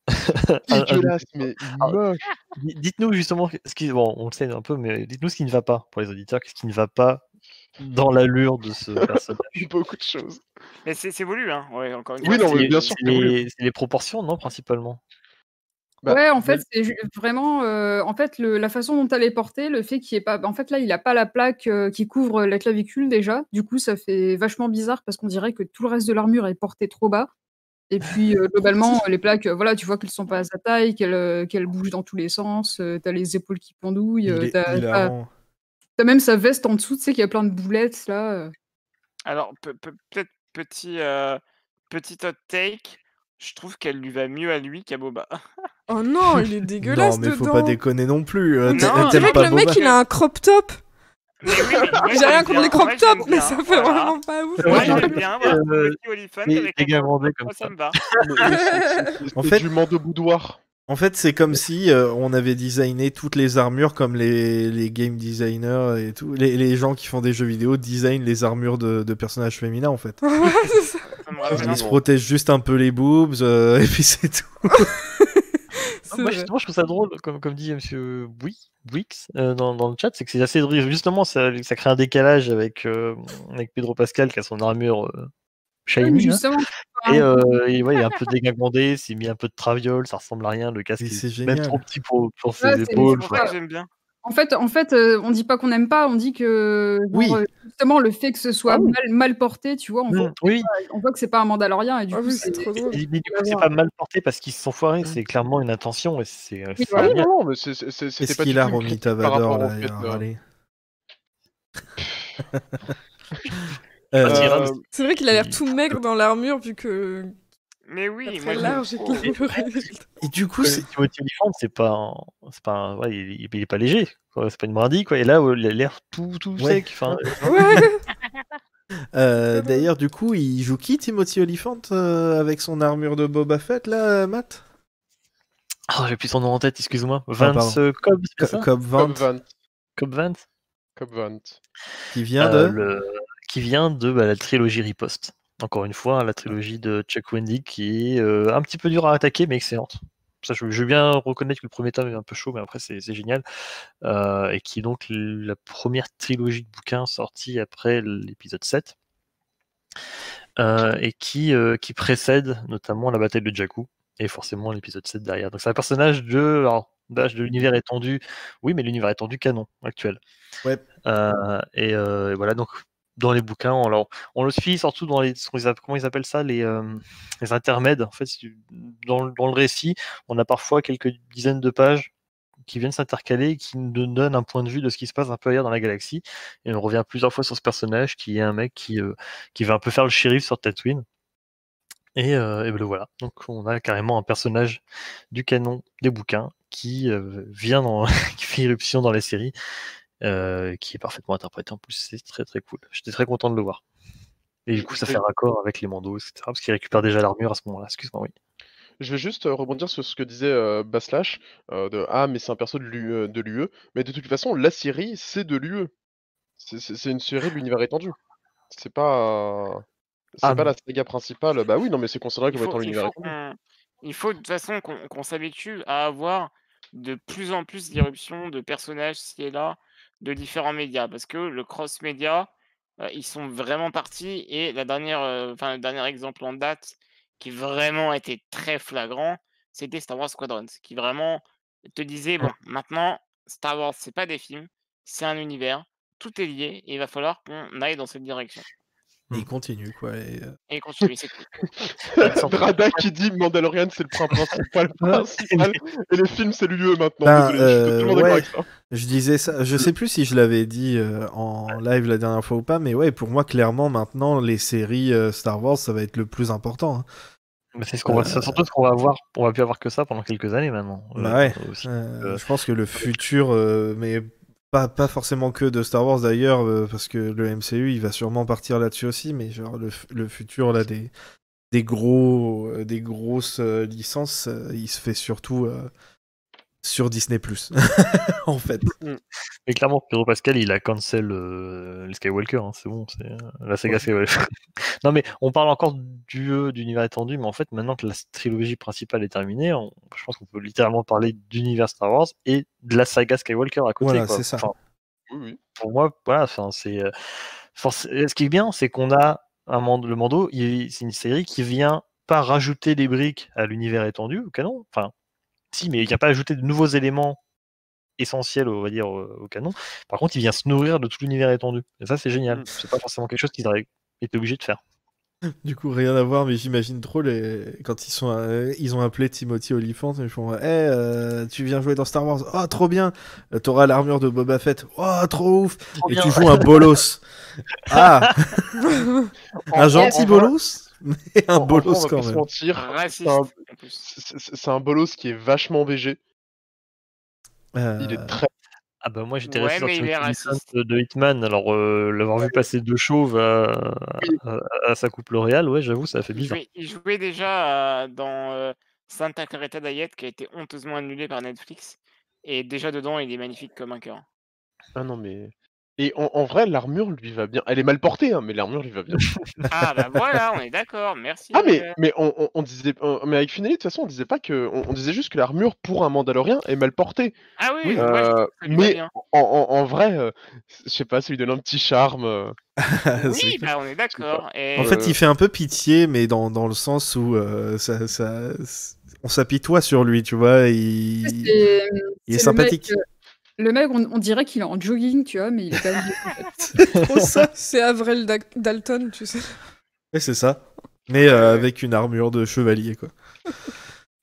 Dégueulasse, mais Ah. moche. Di- Dites-nous justement ce qui. Bon, on le sait un peu, mais dites-nous ce qui ne va pas pour les auditeurs, qu'est-ce qui ne va pas dans l'allure de ce personnage? Beaucoup de choses. Mais c'est c'est voulu, hein. Ouais, encore une Oui, fois. non, mais bien sûr les, c'est les proportions, non, principalement? Bah, ouais, en fait, c'est vraiment, euh, en fait, le- la façon dont elle est portée, le fait qu'il est pas, en fait, là, il a pas la plaque euh, qui couvre la clavicule déjà. Du coup, ça fait vachement bizarre parce qu'on dirait que tout le reste de l'armure est porté trop bas. Et puis, euh, globalement, les plaques, voilà, tu vois qu'elles sont pas à sa taille, qu'elles qu'elles bougent dans tous les sens. euh, t'as les épaules qui pendouillent. Euh, t'as t'as même sa veste en dessous, tu sais qu'il y a plein de boulettes là. euh. Alors, pe- pe- peut-être petit, euh, petit hot take. Je trouve qu'elle lui va mieux à lui qu'à Boba. Oh non, il est dégueulasse non, mais faut dedans. pas déconner non plus. euh, Non, que pas le mec, il a un crop top. Oui, J'ai rien contre les crop tops, mais bien, ça fait voilà. vraiment pas ouf. Moi, Ouais, j'aime ouais. bien voir Euh, avec top, comme ça. ça me va. C'est- c'est- En c'est fait- du mando boudoir. En fait, c'est comme si euh, on avait designé toutes les armures comme les, les game designers et tout. Les, les gens qui font des jeux vidéo designent les armures de, de personnages féminins en fait. Ouais, c'est ça. Ça me rappelle un Ils se protègent juste un peu les boobs euh, et puis c'est tout. Moi, justement, je trouve ça drôle, comme, comme dit Monsieur Wix euh, dans, dans le chat, c'est que c'est assez drôle. Justement, ça, ça crée un décalage avec, euh, avec Pedro Pascal qui a son armure euh, shiny. justement, Et, euh, et ouais, il est un peu dégagandé, c'est mis un peu de traviole, ça ressemble à rien, le casque est, c'est même trop petit pour, pour ses Ouais, épaules. j'aime bien. En fait, en fait euh, on dit pas qu'on n'aime pas, on dit que genre, Oui. euh, justement le fait que ce soit Ah oui. mal, mal porté, tu vois, on, voit, mm, oui, on voit que c'est pas un Mandalorien et du Ah coup oui, c'est trop drôle. et- mais du coup, c'est pas mal porté parce qu'ils se sont foirés, c'est clairement une intention et c'est Oui, c'est voilà. Ah oui, non, non, mais c'est- c'est- c'est- c'était Qu'est-ce pas qu'il a, tout une Romita critique par Vador, rapport là au il fait, a euh, râlé. Euh, c'est grave. C'est vrai qu'il a l'air tout maigre dans l'armure vu que Mais oui, moi, large et est- Et du coup, c'est Timothy Olyphant, c'est pas, un- c'est pas, un- ouais, il, il- il est pas léger. quoi, c'est pas une brindille, quoi. Et là, euh, il a l'air tout, tout Ouais. sec. Enfin, Ouais. Euh, D'ailleurs, du coup, il joue qui Timothy Olyphant euh, avec son armure de Boba Fett, là, Matt? Oh, j'ai plus son nom en tête, excuse-moi. Ah, Vance euh, Cobb, c'est ça? Cobb Vanth, Cobb Vance Cobb Vanth. qui vient Euh, de. le- Qui vient de bah, la trilogie Riposte. Encore une fois, la trilogie de Chuck Wendig qui est euh, un petit peu dure à attaquer, mais excellente. Ça, je, je veux bien reconnaître que le premier tome est un peu chaud, mais après, c'est génial. Euh, et qui est donc la première trilogie de bouquins sortie après l'épisode 7. euh, et qui, qui précède notamment la bataille de Jakku, et forcément l'épisode 7 derrière. Donc c'est un personnage de, alors, de l'univers étendu, oui, mais l'univers étendu canon actuel. Ouais. Euh, et, euh, et voilà, donc dans les bouquins, on, alors, on le suit surtout dans les, comment ils appellent ça, les, euh, intermèdes. En fait, dans, le- récit, on a parfois quelques dizaines de pages qui viennent s'intercaler, qui nous donnent un point de vue de ce qui se passe un peu ailleurs dans la galaxie. Et on revient plusieurs fois sur ce personnage qui est un mec qui, euh, qui va un peu faire le shérif sur Tatooine. Et, euh, et ben le voilà. Donc on a carrément un personnage du canon des bouquins qui euh, vient dans, qui fait irruption dans les séries, euh, qui est parfaitement interprété en plus. C'est très très cool. J'étais très content de le voir. Et du coup, ça fait raccord avec les mandos, etc. Parce qu'il récupère déjà l'armure à ce moment-là. Excuse-moi, oui. Je vais juste euh, rebondir sur ce que disait euh, Baslash, euh, de Ah, mais c'est un perso de l'UE. l'UE. Mais de toute façon, la série, c'est de l'UE. C'est- une série de l'univers étendu. C'est pas. C'est Ah, pas la saga principale. Bah oui, non, mais c'est considéré comme étant l'univers étendu. il faut de toute façon qu'on s'habitue à avoir de plus en plus d'irruptions de personnages ci et là de différents médias parce que le cross-média, euh, ils sont vraiment partis et la dernière, euh, enfin, le dernier exemple en date qui vraiment était très flagrant, c'était Star Wars Squadrons qui vraiment te disait bon, maintenant Star Wars c'est pas des films, c'est un univers, tout est lié et il va falloir qu'on aille dans cette direction. Et il continue, quoi. et, euh, Et continue, c'est cool. Drada qui dit Mandalorian, c'est le point principal, principal et les films, c'est l'UE maintenant. Ben, Désolé, je euh, ouais. avec ça. Je disais ça, je sais plus si je l'avais dit euh, en live la dernière fois ou pas, mais ouais, pour moi, clairement, maintenant, les séries euh, Star Wars, ça va être le plus important. hein. Mais c'est ce qu'on va, surtout ce qu'on va avoir. On va plus avoir que ça pendant quelques années maintenant. Bah ouais. Euh, Euh, je pense que le futur, euh, mais pas, forcément que de Star Wars d'ailleurs, euh, parce que le MCU, il va sûrement partir là-dessus aussi, mais genre le, le futur là des, gros, euh, des grosses euh, licences, il se fait surtout sur Disney+, en fait. Mais clairement, Pedro Pascal, il a cancel euh, les Skywalker, hein, c'est bon, c'est euh, la saga Skywalker. non mais on parle encore du euh, d'univers étendu, mais en fait maintenant que la trilogie principale est terminée, on- je pense qu'on peut littéralement parler d'univers Star Wars et de la saga Skywalker à côté. Voilà, quoi. c'est ça. Enfin, pour moi, voilà, enfin, c'est euh, forc- ce qui est bien, c'est qu'on a un mando, le Mando, il- c'est une série qui vient pas rajouter des briques à l'univers étendu, au canon. Enfin, si, mais il vient pas ajouter de nouveaux éléments essentiels, on va dire, au, canon. Par contre, il vient se nourrir de tout l'univers étendu. Et ça, c'est génial. Mm. C'est pas forcément quelque chose qu'ils auraient été obligés de faire. Du coup, rien à voir, mais j'imagine trop les... quand ils, sont, euh, ils ont appelé Timothy Olyphant, ils font Eh, euh, tu viens jouer dans Star Wars Oh, trop bien Euh, T'auras l'armure de Boba Fett Oh, trop ouf Et bien. tu joues un bolos Ah Un gentil bolos? Mais un bolos quand même. mentir, Raciste un- c'est c'est- c'est un bolos qui est vachement BG. Il Euh, est très. Ah bah moi j'étais Ouais, resté sur il Timothy raciste. Olyphant de Hitman, alors euh, l'avoir vu passer deux chauves à, Oui. à- à sa coupe L'Oréal, ouais j'avoue ça fait Il bizarre. jouait, il jouait déjà euh, dans euh, Santa Clarita Diet qui a été honteusement annulé par Netflix. Et déjà dedans, il est magnifique comme un cœur. Ah non, mais. Et en, en vrai, l'armure lui va bien. Elle est mal portée, hein, mais l'armure lui va bien. Ah bah voilà, on est d'accord, merci. Ah mais euh. mais on, on, on disait on- mais avec Finelli de toute façon on disait pas que on, on disait juste que l'armure pour un Mandalorien est mal portée. Ah oui, oui, moi, je Euh, mais bien. en, en, en vrai, euh, je sais pas, ça lui donne un petit charme. euh. Oui, bah on est d'accord. Et... En fait, Euh, il fait un peu pitié, mais dans, dans le sens où euh, ça, ça, on s'apitoie sur lui, tu vois. Il, il est c'est le mec, sympathique. euh, Le mec, on, on dirait qu'il est en jogging, tu vois, mais il est. C'est trop ça. C'est Avril Da- Dalton, tu sais. Ouais, c'est ça. Mais euh, avec une armure de chevalier, quoi.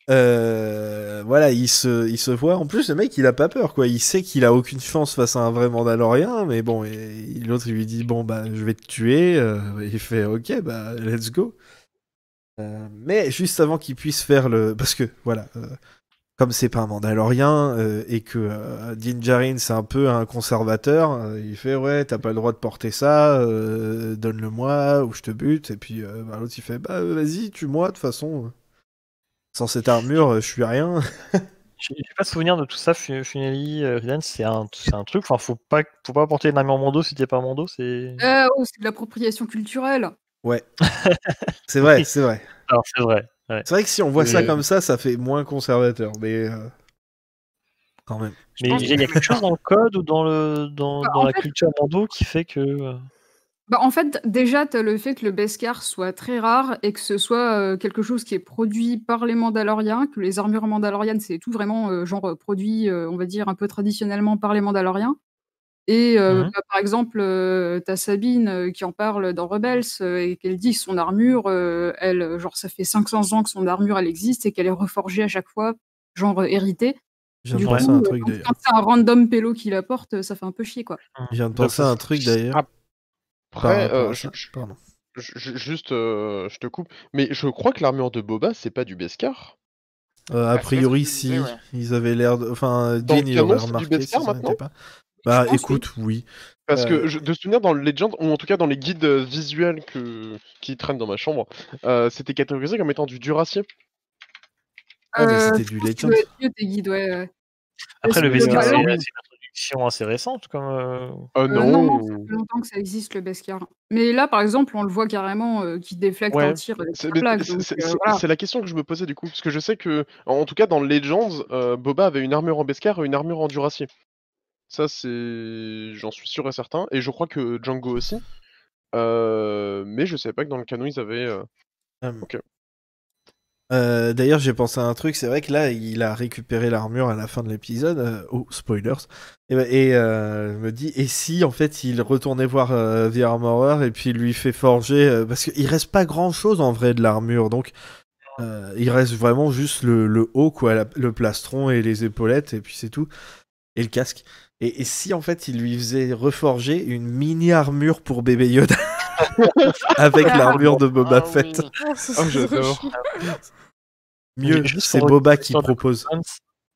Euh, voilà, il se, il se voit. En plus, le mec, il a pas peur, quoi. Il sait qu'il a aucune chance face à un vrai Mandalorien, mais bon, et l'autre, il lui dit Bon, bah, je vais te tuer. Euh, il fait Ok, bah, let's go. Euh, mais juste avant qu'il puisse faire le. Parce que, voilà. Comme c'est pas un Mandalorien euh, et que euh, Din Djarin c'est un peu un conservateur, euh, il fait ouais t'as pas le droit de porter ça, euh, donne-le-moi ou je te bute et puis euh, bah, l'autre il fait bah vas-y tue-moi de toute façon. Sans cette armure je suis rien. J'ai j'ai pas souvenir de tout ça, Fu- Funeli, Ridan, c'est un, c'est un truc. Enfin, faut pas, faut pas porter une armure Mando si t'es pas Mando, c'est. Euh, oh, c'est de l'appropriation culturelle. Ouais. c'est vrai, c'est vrai. Alors c'est vrai. Ouais. C'est vrai que si on voit ça comme ça, ça fait moins conservateur, mais euh, quand même. Mais pense il y a quelque chose dans le code ou dans le dans, Bah, dans la fait- culture Mando qui fait que. euh, Bah, en fait, déjà, tu as le fait que le Beskar soit très rare et que ce soit euh, quelque chose qui est produit par les Mandaloriens, que les armures mandaloriennes, c'est tout vraiment euh, genre produit, euh, on va dire, un peu traditionnellement par les Mandaloriens. Et euh, Mhm. bah, par exemple, tu as Sabine euh, qui en parle dans Rebels euh, et qu'elle dit que son armure, euh, elle, euh, genre, ça fait 500 ans que son armure, elle existe et qu'elle est reforgée à chaque fois, genre euh, héritée. Je viens de coup, penser à un euh, truc d'ailleurs. quand c'est un random pélo qui la porte, euh, ça fait un peu chier, quoi. Je viens de penser à un truc d'ailleurs. Après, euh, à je- ça. je- Pardon. je- je- juste, euh, je te coupe, mais je crois que l'armure de Boba, c'est pas du Beskar. Euh, a Bah, priori, si. ouais. Ils avaient l'air de. Enfin, Dean, il aurait remarqué si ça maintenant n'était pas. Bah, écoute, oui. Parce Euh, que je, de souvenir dans le Legend, ou en tout cas dans les guides euh, visuels que, qui traînent dans ma chambre, euh, c'était catégorisé comme étant du duracier. Ouais, mais Euh, c'était du Legend. guides, ouais, ouais. Après, le Beskar, c'est une introduction assez récente, comme. euh, Euh, Euh, non. non, ça fait longtemps que ça existe le Beskar. Mais là, par exemple, on le voit carrément euh, qui déflecte Ouais, un tir C'est euh, voilà. la question que je me posais du coup, parce que je sais que, en tout cas dans Legends, euh, Boba avait une armure en Beskar et une armure en duracier. Ça, c'est. J'en suis sûr et certain. Et je crois que Django aussi. Euh, Mais je savais pas que dans le canon ils avaient. euh, Ok. Euh, D'ailleurs, j'ai pensé à un truc. C'est vrai que là, il a récupéré l'armure à la fin de l'épisode. euh, oh, spoilers. Et, bah- et, euh, je me dis, et si en fait il retournait voir euh, The Armorer et puis lui fait forger. euh, parce qu'il reste pas grand chose en vrai de l'armure. Donc euh, il reste vraiment juste le, le haut, quoi, la- le plastron et les épaulettes, et puis c'est tout. Et le casque. Et, et si en fait il lui faisait reforger une mini armure pour bébé Yoda avec l'armure de Boba Ah Fett. oui. Oh, ça, Oh, j'adore. Mieux, c'est Boba qui propose.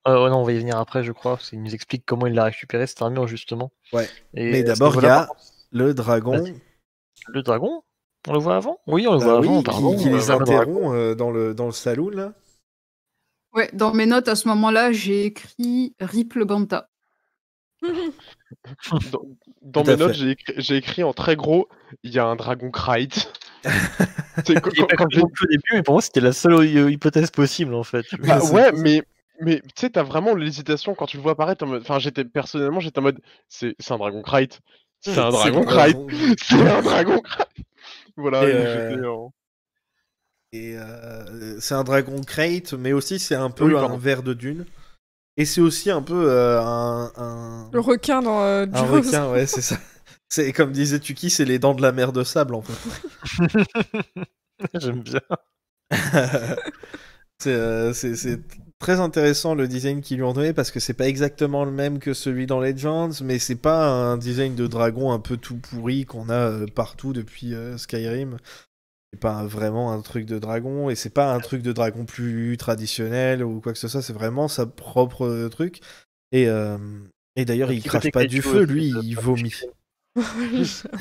Euh, ouais, non, on va y venir après, je crois, parce qu'il nous explique comment il l'a récupéré cette armure justement. Ouais. Et Mais d'abord, il y a le dragon le dragon? On le voit avant? Oui, on le bah voit oui, avant. qui, pardon. qui les interrompt euh, dans, le, dans le saloon là. Ouais, dans mes notes à ce moment-là, j'ai écrit Rip le Banta. Dans, dans mes notes, j'ai écrit, en très gros il y a un dragon Krayt. C'est quand- J'ai au début, mais pour moi, c'était la seule euh, hypothèse possible en fait. Bah ouais, mais mais tu sais, t'as vraiment l'hésitation quand tu le vois apparaître. en mode- Enfin, j'étais personnellement, j'étais en mode, c'est un dragon Krayt. C'est un dragon dragon. C'est un dragon Krayt. Voilà. Et, euh, j'étais en- Et euh, c'est un dragon crate, mais aussi c'est un peu Oui, un pardon. ver de dune. Et c'est aussi un peu euh, un, un, Le requin dans euh, un Jaws. requin, ouais, c'est ça. C'est comme disait Tuki, c'est les dents de la mer de sable en fait. J'aime bien. c'est euh, c'est- très intéressant le design qu'ils lui ont donné parce que c'est pas exactement le même que celui dans Legends, mais c'est pas un design de dragon un peu tout pourri qu'on a euh, partout depuis euh, Skyrim. C'est pas vraiment un truc de dragon et c'est pas un truc de dragon plus traditionnel ou quoi que ce soit, c'est vraiment sa propre truc. Et, euh, et d'ailleurs, il crache pas du feu, aussi, lui, il vomit.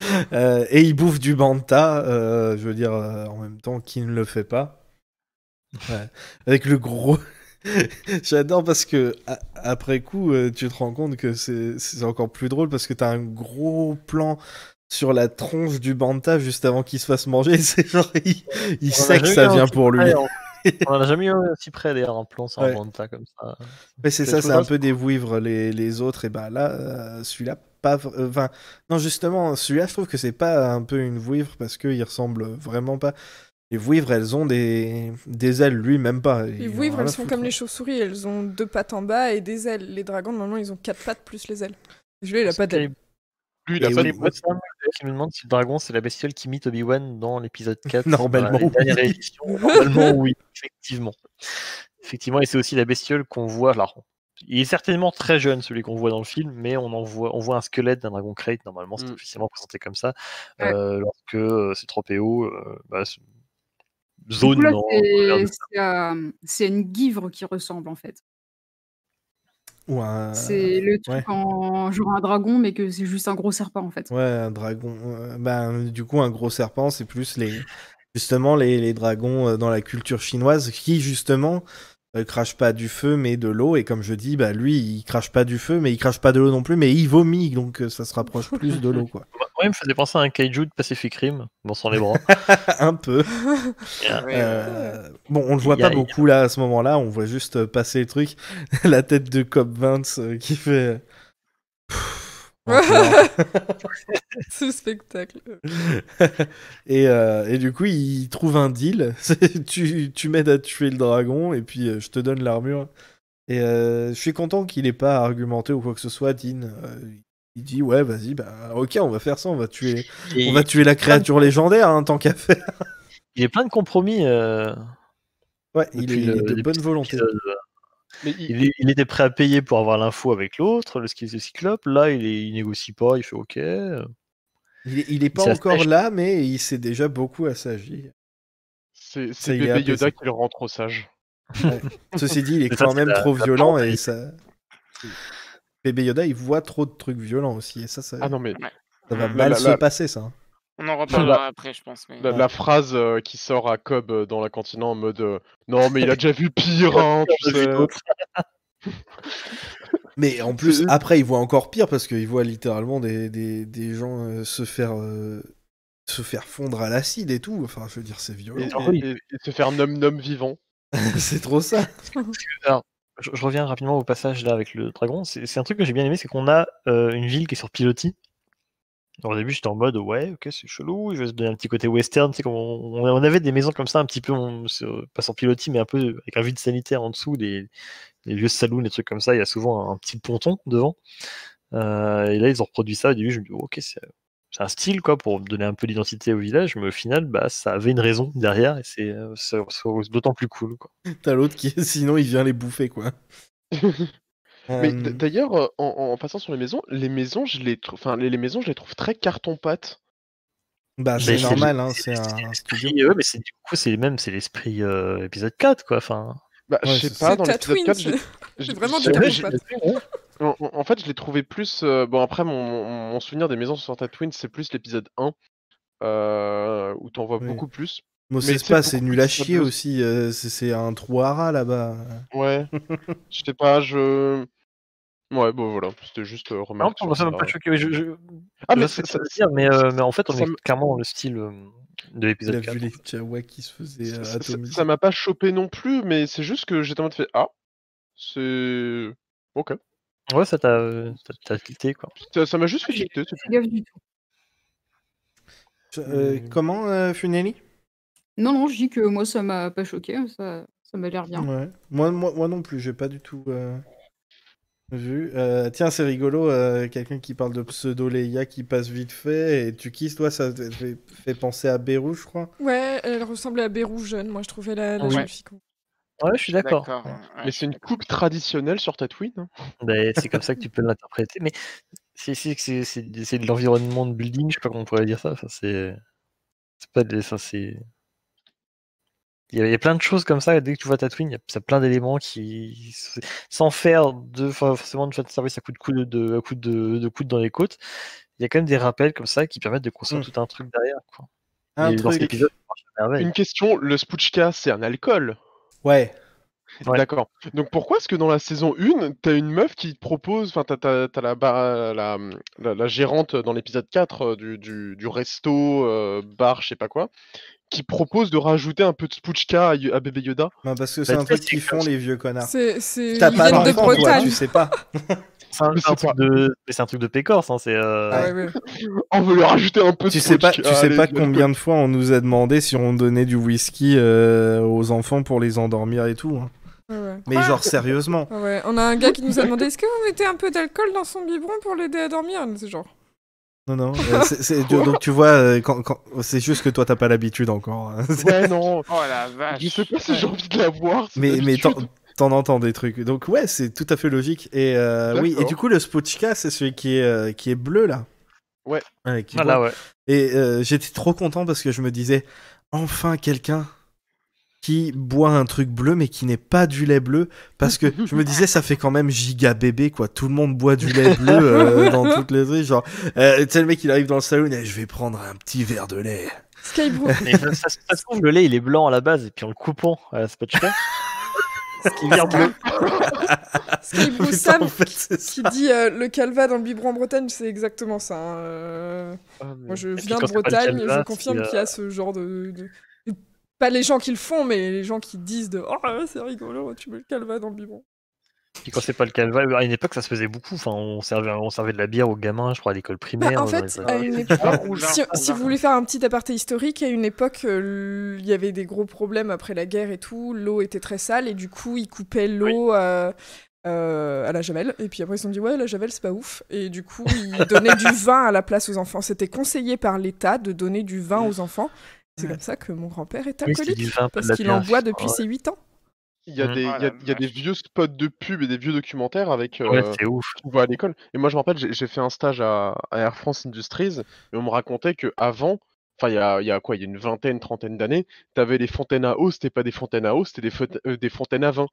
Euh, et il bouffe du banta, euh, je veux dire, euh, en même temps, qui ne le fait pas. Ouais. Avec le gros. J'adore parce que a- après coup, euh, tu te rends compte que c'est c'est encore plus drôle parce que t'as un gros plan sur la tronche du banta juste avant qu'il se fasse manger. C'est genre, il, sait que ça vient pour lui. en- On en a jamais eu aussi près d'ailleurs un plan sans Ouais. Manta comme ça. Mais c'est Je ça, c'est un peu des vouivres les, les autres. Et bah là, euh, celui-là, pas. euh, Enfin, non, justement, celui-là, je trouve que c'est pas un peu une vouivre parce qu'il ressemble vraiment pas. Les vouivres, elles ont des, des ailes, lui, même pas. Les vouivres, elles sont foutre. comme les chauves-souris, elles ont deux pattes en bas et des ailes. Les dragons, normalement, ils ont quatre pattes plus les ailes. Celui-là, il a pas d'ailes. Lui, il a pas oui. Qui me demande si le dragon c'est la bestiole qui imite Obi-Wan dans l'épisode 4. Normalement, dans la dernière oui. Normalement, oui, effectivement. Effectivement, et c'est aussi la bestiole qu'on voit. Alors, il est certainement très jeune, celui qu'on voit dans le film, mais on en voit, on voit un squelette d'un dragon crate. Normalement, c'est Mm. officiellement présenté comme ça. Ouais. Euh, lorsque euh, c'est trop PO, euh, bah, c'est- Du zone c'est- une guivre qui ressemble en fait. Ou un. C'est le truc ouais. en genre un dragon, mais que c'est juste un gros serpent en fait. Ouais, un dragon. ben, du coup, un gros serpent, c'est plus les. Justement, les, les dragons euh, dans la culture chinoise qui, justement, euh, crachent pas du feu, mais de l'eau. Et comme je dis, bah, lui, il crache pas du feu, mais il crache pas de l'eau non plus, mais il vomit. Donc, euh, ça se rapproche plus de l'eau, quoi. Moi, il me faisait penser à un kaiju de Pacific Rim, bon sans les bras. un peu. Ouais, Euh, bon, on le voit pas beaucoup là à ce moment-là, on voit juste passer le truc, la tête de Cobb Vance qui fait. C'est le spectacle. et, euh, et du coup, il trouve un deal. Tu tu m'aides à tuer le dragon et puis euh, je te donne l'armure. Et euh, je suis content qu'il ait pas argumenté ou quoi que ce soit, Dean. Euh, il dit ouais, vas-y, bah ok, on va faire ça, on va tuer, Et on va tuer la créature légendaire, hein, tant qu'à faire. Il a plein de compromis. euh, Ouais, il est, il est de bonne volonté. Mais il- Il, est- il était prêt à payer pour avoir l'info avec l'autre, le skill de Cyclope. Là, il, est, il négocie pas, il fait OK. Il est, il est pas encore là, mais il s'est déjà beaucoup assagi. c'est bébé apaisé. Yoda qui le rend trop sage. Ceci dit, il est ça, quand même la- trop la violent porte, et ça. Bébé Yoda, il voit trop de trucs violents aussi, et ça, ça, Ah non, mais ça va mal La- se la- passer, ça. On en reparlera après, je pense. Mais... la, la phrase euh, qui sort à Cobb euh, dans la cantine en mode euh, Non, mais il a déjà vu pire, hein, tu sais. Mais en plus, après, il voit encore pire parce qu'il voit littéralement des, des, des gens euh, se faire euh, se faire fondre à l'acide et tout. Enfin, je veux dire, c'est violent. Et- et- et se faire nom nom vivant. c'est trop ça. Alors, je, je reviens rapidement au passage là avec le dragon. C'est c'est un truc que j'ai bien aimé, c'est qu'on a euh, une ville qui est sur pilotis. Alors, au début, j'étais en mode ouais, ok, c'est chelou. Je vais se donner un petit côté western. Tu sais, on, on avait des maisons comme ça, un petit peu, on- sur- pas sur pilotis, mais un peu avec un vide sanitaire en dessous, des, des vieux saloons, des trucs comme ça. Il y a souvent un, petit ponton devant. Euh, et là, ils ont reproduit ça. Au début, je me dis ok, c'est un style quoi pour donner un peu d'identité au village, mais au final, bah, ça avait une raison derrière et c'est euh, d'autant plus cool. T'as l'autre qui, sinon, il vient les bouffer, quoi. Mais Euh, d- d'ailleurs, euh, en, en passant sur les maisons, les maisons, je les trouve, enfin, les, les maisons, je les trouve très carton-pâte. bah, c'est c'est- normal, hein, c'est- c'est c'est un, studio. mais c'est du coup c'est même c'est l'esprit euh, épisode 4 quoi. Enfin, Bah, Ouais, je sais pas, dans l'épisode Tatooine, 4, je l'ai- c'est je- vraiment carton-pâte. En, fait, je l'ai trouvé plus. euh, bon, après, mon, souvenir des maisons sur Tatooine, c'est plus l'épisode 1, euh, où t'en vois Oui. beaucoup plus. C'est nul à chier aussi. euh, c'est c'est un trou à rats là-bas. Ouais, je sais pas, je. Ouais, bon, voilà, c'était juste euh, non, remarque. ça m'a pas choqué. Je, je, Ah, mais ça- ça veut dire, mais, euh, mais en fait on est me- clairement dans le style euh, de Il l'épisode a 4. vu les qui se faisaient euh, Ça- ça- atomiser. Ça m'a pas chopé non plus, mais c'est juste que j'étais en mode fait Ah, c'est. Ok. Ouais, ça t'a tilté quoi. Ça ça m'a juste fait J'ai tilter, c'est fait gaffe du tout. Hmm. comment, euh, Funeli Non, non, je dis que moi ça m'a pas choqué, ça, ça m'a l'air bien. Ouais. Moi, moi, moi non plus, j'ai pas du tout euh, vu. Euh, tiens, c'est rigolo, euh, quelqu'un qui parle de pseudo Leia qui passe vite fait, et tu kisses, toi, ça te fait, fait penser à Beru, je crois? Ouais, elle ressemblait à Bérou jeune, moi je trouvais la, la Ouais. jeune fille. con. Ouais, je suis d'accord. ouais, Mais c'est une coupe traditionnelle sur Tatooine. hein. Bah, c'est comme ça que tu peux l'interpréter. Mais c'est de l'environnement de building, je sais pas comment on pourrait dire ça. Enfin, c'est pas des ça c'est il y, a, il y a plein de choses comme ça. Dès que tu vois Tatooine, il y a, ça a plein d'éléments qui, sans faire de forcément de service à coup de coude de, à coup de, de coude dans les côtes, il y a quand même des rappels comme ça qui permettent de construire Mm. tout un truc derrière. Quoi. Un Et dans cet truc. épisode. Une question le Spouchka, c'est un alcool Ouais. Ouais. D'accord. Donc pourquoi est-ce que dans la saison 1, t'as une meuf qui te propose, enfin t'as, t'as- t'as la, la, la, la gérante dans l'épisode 4 euh, du, du, du resto, euh, bar, je sais pas quoi, qui propose de rajouter un peu de Spouchka à, à bébé Yoda Bah, parce que c'est Bah, un ça, truc c'est qu'ils font, les vieux connards. C'est, c'est... T'as Ils pas de d'enfant, toi, tu sais pas. C'est un, Mais c'est un c'est truc de, mais c'est un truc de Pécorce. Hein, c'est euh, Ah ouais, ouais. On veut lui rajouter un peu de Tu sais pas, tu sais allez, pas combien de fois on nous a demandé si on donnait du whisky euh, aux enfants pour les endormir et tout. hein. ouais. Mais Ah, genre sérieusement. ouais. On a un gars qui nous a demandé est-ce que vous mettez un peu d'alcool dans son biberon pour l'aider à dormir? C'est genre. Non, non. euh, donc tu vois, euh, quand, quand- c'est juste que toi t'as pas l'habitude encore. hein. Ouais, non. Oh la vache. Je sais pas si j'ai envie de la voir. mais mais t'en t'en entends des trucs. Donc ouais, c'est tout à fait logique. Et euh, oui, et du coup le Spotchka, c'est celui qui est euh, qui est bleu là. Ouais. qui Voilà, boit. ouais. Et euh, j'étais trop content parce que je me disais enfin quelqu'un qui boit un truc bleu mais qui n'est pas du lait bleu parce que je me disais ça fait quand même giga bébé quoi tout le monde boit du lait bleu euh, dans toutes les rues genre euh, tu sais le mec il arrive dans le salon et je vais prendre un petit verre de lait Skybro. Mais ça, ça- ça se trouve, le lait il est blanc à la base et puis en le coupant à la spatchka, ce qui vient bleu. Sam en fait, c'est qui ça. dit euh, le calva dans le biberon en Bretagne, c'est exactement ça. hein, euh. Moi, je viens de Bretagne, calva, je confirme qu'il y a ce genre de- Pas les gens qui le font, mais les gens qui disent de Oh, c'est rigolo, tu mets le calva dans le biberon. Puis quand c'est pas le calva, à une époque ça se faisait beaucoup. Enfin, on servait, on servait de la bière aux gamins, je crois, à l'école Bah, primaire. en fait, les- à une époque, si, vous voulez faire un petit aparté historique, à une époque, euh, il y avait des gros problèmes après la guerre et tout. L'eau était très sale et du coup, ils coupaient l'eau euh, euh, à la javel. Et puis après, ils se sont dit, ouais, la javel, c'est pas ouf. Et du coup, ils donnaient du vin à la place aux enfants. C'était conseillé par l'État de donner du vin aux enfants. C'est comme ça que mon grand-père est alcoolique. parce qu'il en boit depuis Ouais. ses 8 ans. Il y a des, il y a, la il y a des vache. vieux spots de pub et des vieux documentaires avec euh, Ouais, c'est ouf. qu'on voit à l'école. Et moi, je me rappelle, j'ai fait un stage à, à Air France Industries et on me racontait que avant, enfin, il y a, il y a quoi, il y a une vingtaine, trentaine d'années, t'avais les fontaines à eau, c'était pas des fontaines à eau, c'était des, euh, des fontaines à vin.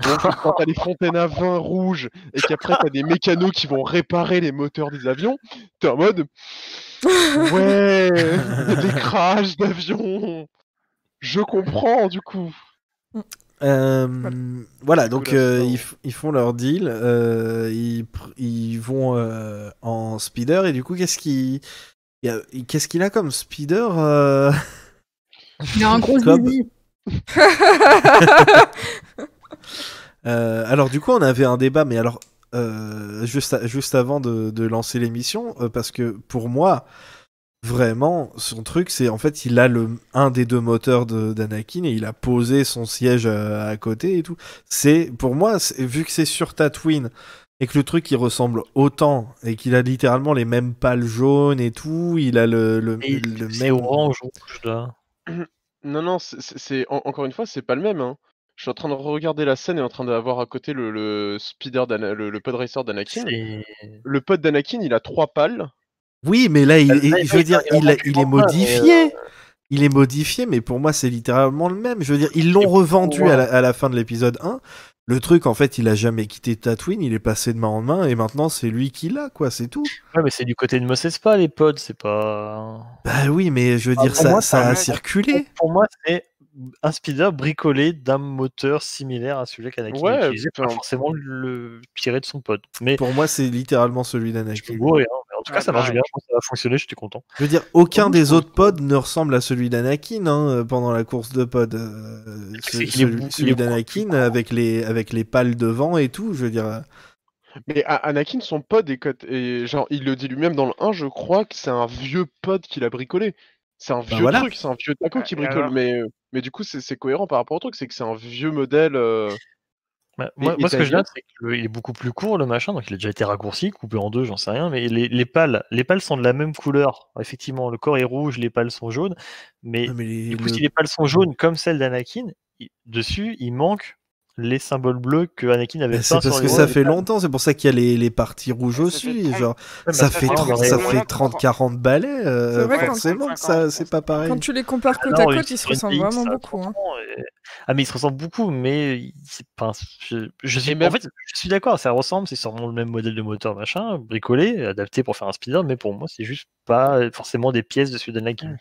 Donc, quand t'as les fontaines à vin rouges et qu'après t'as des mécanos qui vont réparer les moteurs des avions, t'es en mode ouais, des crashs d'avions. Je comprends du coup. Euh, voilà, donc euh, ils, ils font leur deal, euh, ils, ils vont euh, en speeder et du coup qu'est-ce qu'il il y a- qu'est-ce qu'il a comme speeder euh, Il a un gros Cobb. Euh, alors du coup on avait un débat, mais alors euh, juste, à- juste avant de, de lancer l'émission, euh, parce que pour moi vraiment son truc c'est en fait il a le un des deux moteurs de- d'Anakin et il a posé son siège à, à côté et tout. C'est pour moi vu que c'est sur Tatooine et que le truc il ressemble autant et qu'il a littéralement les mêmes pales jaunes et tout, il a le, le, le C'est même orange, rouge là. Non, non, c'est- c'est c'est- en- encore une fois, c'est pas le même. hein. Je suis en train de regarder la scène et en train d'avoir à côté le, le speeder, le, le pod racer d'Anakin. Le pod d'Anakin, il a trois pales. Oui, mais là, il, Là, il- il je veux dire, il, est modifié. Il est modifié, mais pour moi, c'est littéralement le même. Je veux dire, ils l'ont revendu à la, à la fin de l'épisode 1. Le truc, en fait, il a jamais quitté Tatooine, il est passé de main en main, et maintenant, c'est lui qui l'a, quoi, c'est tout. Ouais, mais c'est du côté de Mos Espa, les pods, c'est pas. Bah oui, mais je veux Ah, dire, ça, moi, ça a circulé. Pour moi, c'est un speeder bricolé d'un moteur similaire à celui qu'Anakin Ouais, utilisait, pas forcément le tiré de son pod. Mais Pour moi, c'est littéralement celui d'Anakin. hein, en tout cas, Ouais, ça marche pareil. bien, je pense que ça a fonctionné, j'étais content. Je veux dire, aucun des autres pods ne ressemble à celui d'Anakin hein, pendant la course de pod. Euh, ce- celui d'Anakin avec les, avec les pales devant et tout, je veux dire. euh, Mais A- Anakin, son pod, est, et genre, il le dit lui-même dans le 1, je crois que c'est un vieux pod qu'il a bricolé. C'est un vieux voilà. truc, c'est un vieux taco Ouais, qui bricole. alors? Mais, euh, mais du coup, c'est cohérent par rapport au truc, c'est que c'est un vieux modèle. euh, Bah, Mais moi, moi, ce que je note, c'est qu'il est beaucoup plus court, le machin, donc il a déjà été raccourci, coupé en deux, j'en sais rien, mais les, les pales, les pales sont de la même couleur. Effectivement, le corps est rouge, les pales sont jaunes, mais non, mais les- du coup, le- si les pales sont jaunes comme celles d'Anakin, dessus, il manque les symboles bleus que Anakin avait c'est parce sur que les ça fait longtemps, c'est pour ça qu'il y a les, les parties rouges Ça fait aussi. 30 Genre, Ouais, mais ça fait, moi, 30 j'aurais- ça vraiment fait 30. 30-40 balais, euh, C'est vrai que quand- forcément, que 50, ça, c'est pas pareil. Quand tu les compares côte Alors, à côte, ils se ressemblent vraiment beaucoup. hein. 30 ans, et- Ah, mais ils se ressemblent beaucoup, mais il- c'est pas. Je, je suis... Et même- En fait, je suis d'accord, ça ressemble, c'est sûrement le même modèle de moteur, machin, bricolé, adapté pour faire un speeder, mais pour moi, c'est juste pas forcément des pièces de celui d'Anakin.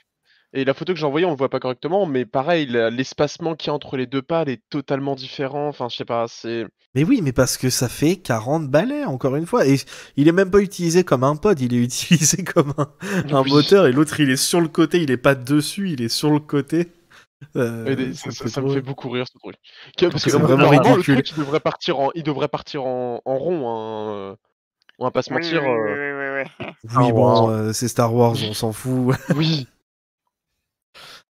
Et la photo que j'ai envoyée, on le voit pas correctement, mais pareil, l'espacement qu'il y a entre les deux pales est totalement différent. Enfin, je sais pas, c'est. Mais oui, mais parce que ça fait 40 balais, encore une fois. Et il est même pas utilisé comme un pod, il est utilisé comme un, un moteur, et l'autre, il est sur le côté, il est pas dessus, il est sur le côté. Euh, Et des- c'est ça, me fait beaucoup rire ce truc. Parce que C'est vraiment ridicule. le truc, il devrait partir en, il devrait partir en, en rond. Hein. euh, On va pas se Oui, mentir. oui, euh, oui, oui, oui, oui. Oui, Star bon, euh, c'est Star Wars, on s'en fout. Oui.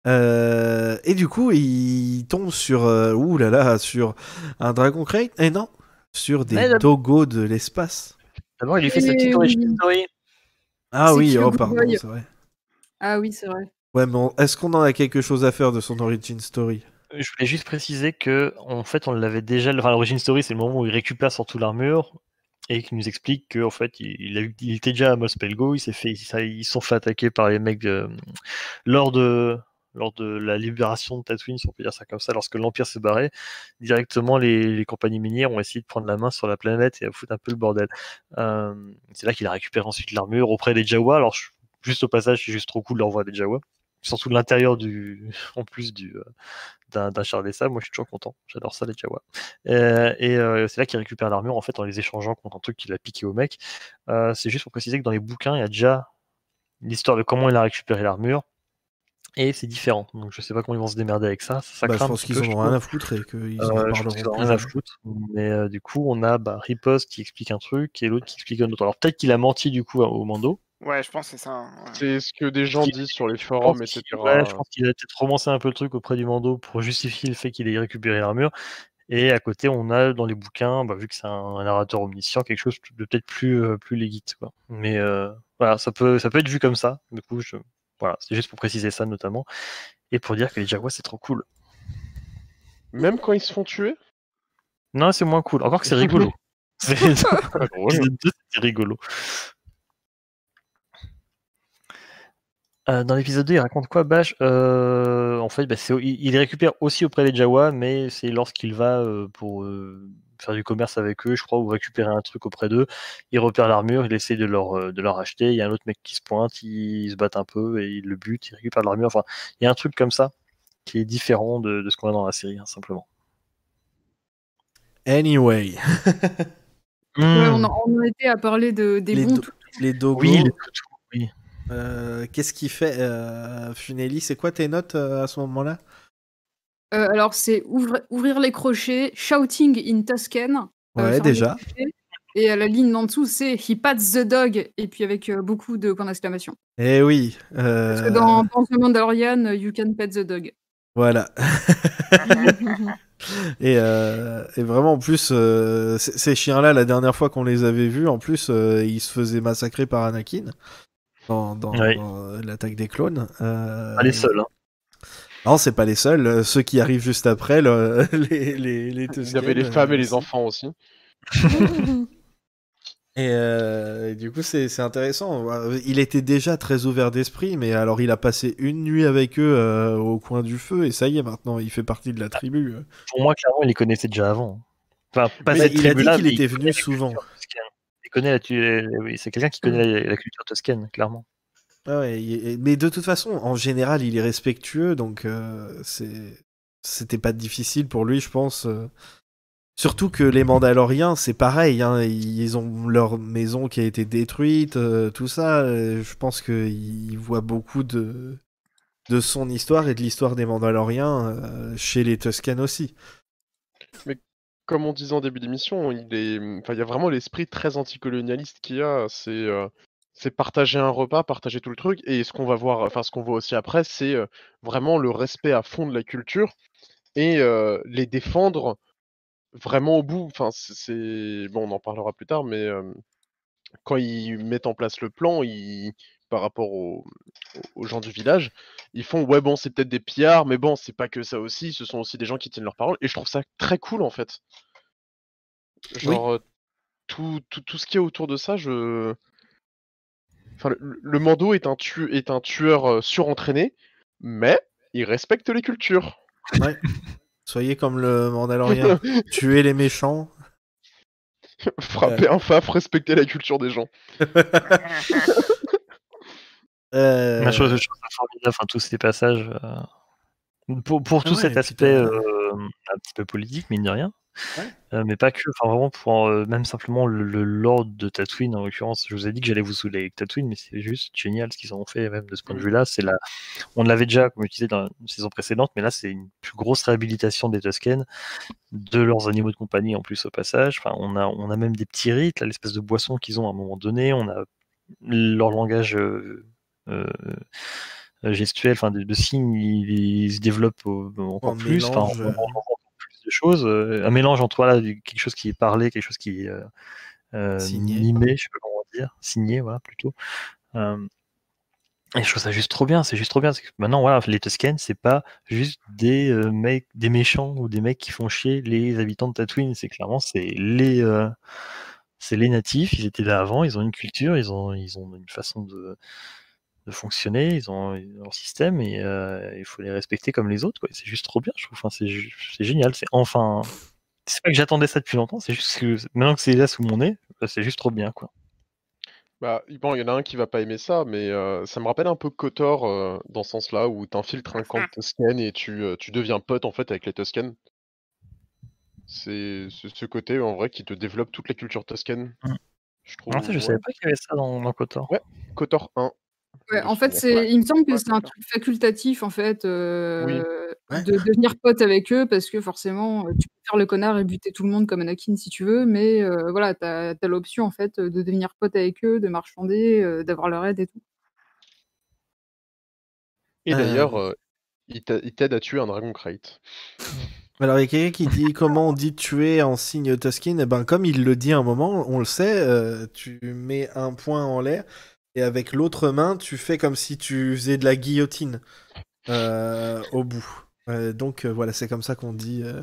Euh, et du coup, il tombe sur, euh, ouh là là, sur un Dragon Crate. Et non, sur des le- dogos de l'espace. D'abord, il lui fait sa Eh petite story. Ah oui, oh pardon, c'est vrai. Ah oui, c'est vrai. Ouais, mais on- est-ce qu'on en a quelque chose à faire de son origin story? Je voulais juste préciser que, en fait, on l'avait déjà. Enfin, l'origin story, c'est le moment où il récupère surtout l'armure et qui nous explique qu'en fait, il, a était déjà à Mospelgo. Il s'est fait, ils se sont fait attaquer par les mecs de, lors de lors de la libération de Tatooine, si on peut dire ça comme ça, lorsque l'Empire s'est barré, directement les, compagnies minières ont essayé de prendre la main sur la planète et à foutre un peu le bordel. Euh, c'est là qu'il a récupéré ensuite l'armure auprès des Jawa. Alors, juste au passage, c'est juste trop cool de leur voir des Jawa. Surtout de l'intérieur du, en plus du, euh, d'un, char des sables. Moi, je suis toujours content. J'adore ça, les Jawa. Euh, et c'est là qu'il récupère l'armure, en fait, en les échangeant contre un truc qu'il a piqué au mec. c'est juste pour préciser que dans les bouquins, il y a déjà l'histoire de comment il a récupéré l'armure et c'est différent. Donc je sais pas comment ils vont se démerder avec ça. ça bah, je pense qu'ils en ont rien à foutre et qu'ils en euh, parleront rien à foutre. Mais euh, du coup, on a bah, Riposte qui explique un truc et l'autre qui explique un autre. Alors peut-être qu'il a menti du coup au Mando. Ouais, je pense que c'est ça. Hein, c'est ce que des gens disent sur les forums, etc. Ouais, je pense qu'il a peut-être romancé un peu le truc auprès du Mando pour justifier le fait qu'il ait récupéré l'armure. Et à côté, on a dans les bouquins, bah, vu que c'est un, narrateur omniscient, quelque chose de peut-être plus, euh, plus légit. Quoi. Mais voilà, ça peut, ça peut être vu comme ça. Du coup, je, voilà, c'est juste pour préciser ça notamment. Et pour dire que les Jaguars, c'est trop cool. Même quand ils se font tuer? Non, c'est moins cool. Encore que c'est rigolo. c'est rigolo. Euh, dans l'épisode 2, il raconte quoi, Bash? Euh, En fait, bah, il, il, les récupère aussi auprès des Jawa, mais c'est lorsqu'il va euh, pour faire du commerce avec eux, je crois, ou récupérer un truc auprès d'eux. Il repère l'armure, il essaie de leur, de leur acheter. Il y a un autre mec qui se pointe, ils se battent un peu et il le bute, il récupère l'armure. Enfin, il y a un truc comme ça qui est différent de, ce qu'on a dans la série, hein, simplement. Anyway. on, en, était à parler de, des les bons Les dogos. Oui, oui. Euh, qu'est-ce qu'il fait euh, Funeli, c'est quoi tes notes euh, à ce moment-là? Alors, c'est ouvrir les crochets, shouting in Tuscan. Ouais, déjà. Et à la ligne en dessous, c'est He pats the dog, et puis avec beaucoup de points d'exclamation. Eh oui. Parce que dans, dans The Mandalorian, you can pet the dog. Voilà. et, et, vraiment, en plus, ces chiens-là, la dernière fois qu'on les avait vus, en plus, ils se faisaient massacrer par Anakin dans, euh, l'attaque des clones. Euh, pas les seuls. Hein. Non, c'est pas les seuls. Euh, ceux qui arrivent juste après, les, les, les Il y avait les femmes et les enfants aussi. et, du coup, c'est intéressant. Il était déjà très ouvert d'esprit, mais alors il a passé une nuit avec eux au coin du feu, et ça y est, maintenant, il fait partie de la tribu. Pour moi, clairement, il les connaissait déjà avant. Enfin, pas cette il a dit qu'il était venu souvent connaît la, c'est quelqu'un qui connaît la, culture toscane, clairement. Ah mais de toute façon, en général, il est respectueux, donc euh, c'était pas difficile pour lui, je pense. Euh. Surtout que les Mandaloriens, c'est pareil, hein, ils ont leur maison qui a été détruite, euh, tout ça. je pense qu'il voit beaucoup de, de son histoire et de l'histoire des Mandaloriens chez les Toscanes aussi comme on disait en début d'émission, il est, enfin, y a vraiment l'esprit très anticolonialiste qu'il y a. C'est, euh, c'est partager un repas, partager tout le truc. Et ce qu'on va voir, enfin, ce qu'on voit aussi après, c'est vraiment le respect à fond de la culture et euh, les défendre vraiment au bout. Enfin, c'est, bon, on en parlera plus tard, mais quand ils mettent en place le plan, ils, par rapport aux, aux gens du village, ils font ouais bon c'est peut-être des pillards, mais bon c'est pas que ça aussi, ce sont aussi des gens qui tiennent leur parole et je trouve ça très cool en fait. Genre tout, tout, tout, ce qui est autour de ça, je. Enfin, le, Mando est un, tu, est un tueur surentraîné, mais il respecte les cultures. Ouais. Soyez comme le Mandalorien. Tuez les méchants. Frapper un faf, respecter la culture des gens. euh... La chose, chose formidable, enfin, tous ces passages. Euh, pour, pour tout cet aspect euh, un petit peu politique, mine de rien. Euh, mais pas que, enfin vraiment pour euh, même simplement le, Lord de Tatooine en l'occurrence. Je vous ai dit que j'allais vous saouler avec Tatooine, mais c'est juste génial ce qu'ils ont fait même de ce point de vue-là. C'est la, on l'avait déjà comme je disais dans une saison précédente, mais là c'est une plus grosse réhabilitation des Tusken, de leurs animaux de compagnie en plus au passage. Enfin, on a, on a même des petits rites, l'espèce de boisson qu'ils ont à un moment donné. On a leur langage. Euh, gestuel, enfin de, signes, il, se développe encore plus de choses. Euh, un mélange entre voilà, quelque chose qui est parlé, quelque chose qui est euh, euh, animé, je sais pas comment dire, signé, voilà, plutôt. Et je trouve ça juste trop bien, c'est juste trop bien. Que maintenant, voilà, les Tusken, c'est pas juste des mecs, des méchants ou des mecs qui font chier les habitants de Tatooine. C'est clairement, c'est les, c'est les natifs. Ils étaient là avant, ils ont une culture, ils ont, ils ont une façon de, de fonctionner, ils ont, leur système et euh, il faut les respecter comme les autres. quoi. C'est juste trop bien, je trouve. Enfin, c'est génial. C'est enfin. C'est pas que j'attendais ça depuis longtemps, c'est juste que maintenant que c'est là sous mon nez, bah, c'est juste trop bien. quoi. Bah, bon, il y en a un qui va pas aimer ça, mais euh, ça me rappelle un peu Kotor euh, dans ce sens-là, où t'infiltres un camp de Tusken et tu, tu deviens pote en fait avec les Tusken. C'est c'est ce côté en vrai qui te développe toute la culture Tusken. Mm. Je trouve. En fait, je ouais. savais pas qu'il y avait ça dans, dans Kotor. Ouais. Kotor 1. Ouais, en fait, c'est, il me semble que c'est un truc facultatif, en fait, euh, Ouais. de devenir pote avec eux, parce que forcément, euh, tu peux faire le connard et buter tout le monde comme Anakin si tu veux, mais euh, voilà, t'as as, l'option, en fait, de devenir pote avec eux, de marchander, euh, d'avoir leur aide et tout. Et d'ailleurs, euh, il t'a- il t'aide à tuer un dragon Krayt. Alors, il y a quelqu'un qui dit comment on dit tuer en signe Tuskin? Eh ben, comme il le dit à un moment, on le sait, euh, tu mets un poing en l'air et avec l'autre main, tu fais comme si tu faisais de la guillotine euh, au bout. Euh, donc, euh, voilà, c'est comme ça qu'on dit euh,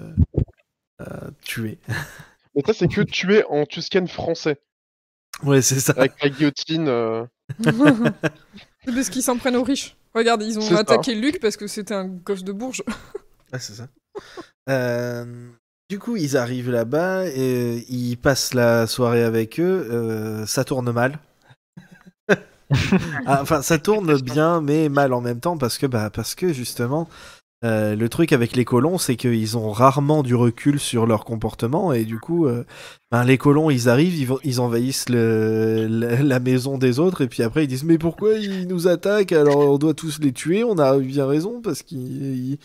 euh, tuer. Mais ça, c'est que tuer en Tusken français. ouais, c'est ça. Avec la guillotine. euh, C'est parce qu'ils s'en prennent aux riches. Regarde, ils ont ça. attaqué Luc parce que c'était un gosse de Bourges. Ouais, c'est ça. Euh, du coup, ils arrivent là-bas et ils passent la soirée avec eux. euh, ça tourne mal. Ah, Enfin, ça tourne bien, mais mal en même temps parce que, bah, parce que justement, euh, le truc avec les colons, c'est qu'ils ont rarement du recul sur leur comportement et du coup, euh, ben, les colons, ils arrivent, ils, envahissent la, maison des autres et puis après ils disent mais pourquoi ils nous attaquent? Alors on doit tous les tuer. On a bien raison parce qu'ils ils-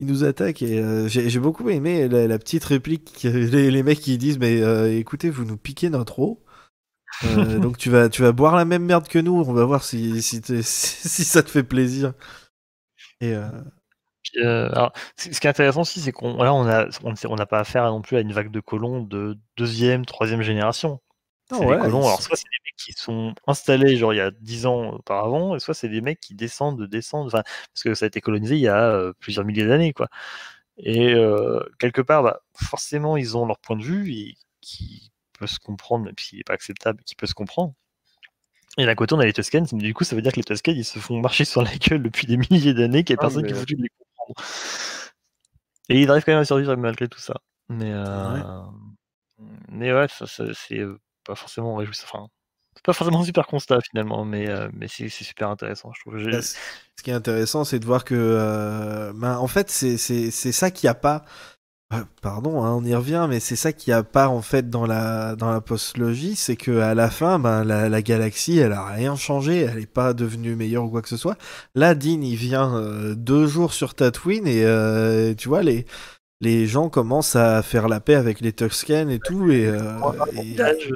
ils nous attaquent et euh, j'ai beaucoup aimé la, petite réplique les, les mecs qui disent mais écoutez vous nous piquez notre eau. Euh, donc tu vas tu vas boire la même merde que nous. On va voir si si, ça te fait plaisir. Et euh, Puis, euh, alors, ce qui est intéressant aussi, c'est qu'on là, on a, on on n'a pas affaire non plus à une vague de colons de deuxième, troisième génération. Non, des colons, ils alors soit c'est des mecs qui sont installés genre il y a 10 ans auparavant, et soit c'est des mecs qui descendent, descendent, enfin, parce que ça a été colonisé il y a plusieurs milliers d'années, quoi. Et quelque part, bah, forcément, ils ont leur point de vue et qui peut se comprendre, même s'il n'est pas acceptable, qui peut se comprendre. Et d'un côté, on a les Tuscans, mais du coup, ça veut dire que les Tuscans, ils se font marcher sur la gueule depuis des milliers d'années, qu'il n'y a Ah, personne qui est foutu de les comprendre. Et ils arrivent quand même à survivre malgré tout ça. Mais, euh... mais ouais, ça, ça, c'est euh, pas forcément réjouissant. Enfin, c'est pas forcément un super constat finalement, mais, euh, mais c'est super intéressant. Je trouve. Bah, Ce qui est intéressant, c'est de voir que, euh, ben, en fait, c'est c'est c'est ça qu'il n'y a pas. Euh, Pardon, hein, on y revient, mais c'est ça qu'il n'y a pas en fait dans la dans la postlogie, c'est que à la fin, ben la, la galaxie, elle a rien changé, elle n'est pas devenue meilleure ou quoi que ce soit. Là, Dean, il vient euh, deux jours sur Tatooine et euh, tu vois les les gens commencent à faire la paix avec les Tusken et tout et, euh,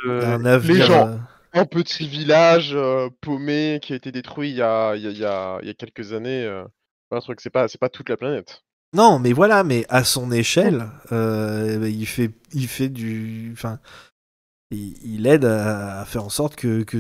un avenir. gens. Un petit village euh, paumé qui a été détruit il y a, il y a, il y a, il y a quelques années. euh, c'est pas, c'est pas toute la planète. Non, mais voilà, mais à son échelle, euh, il fait, il fait du, enfin, il, il aide à, à faire en sorte que que,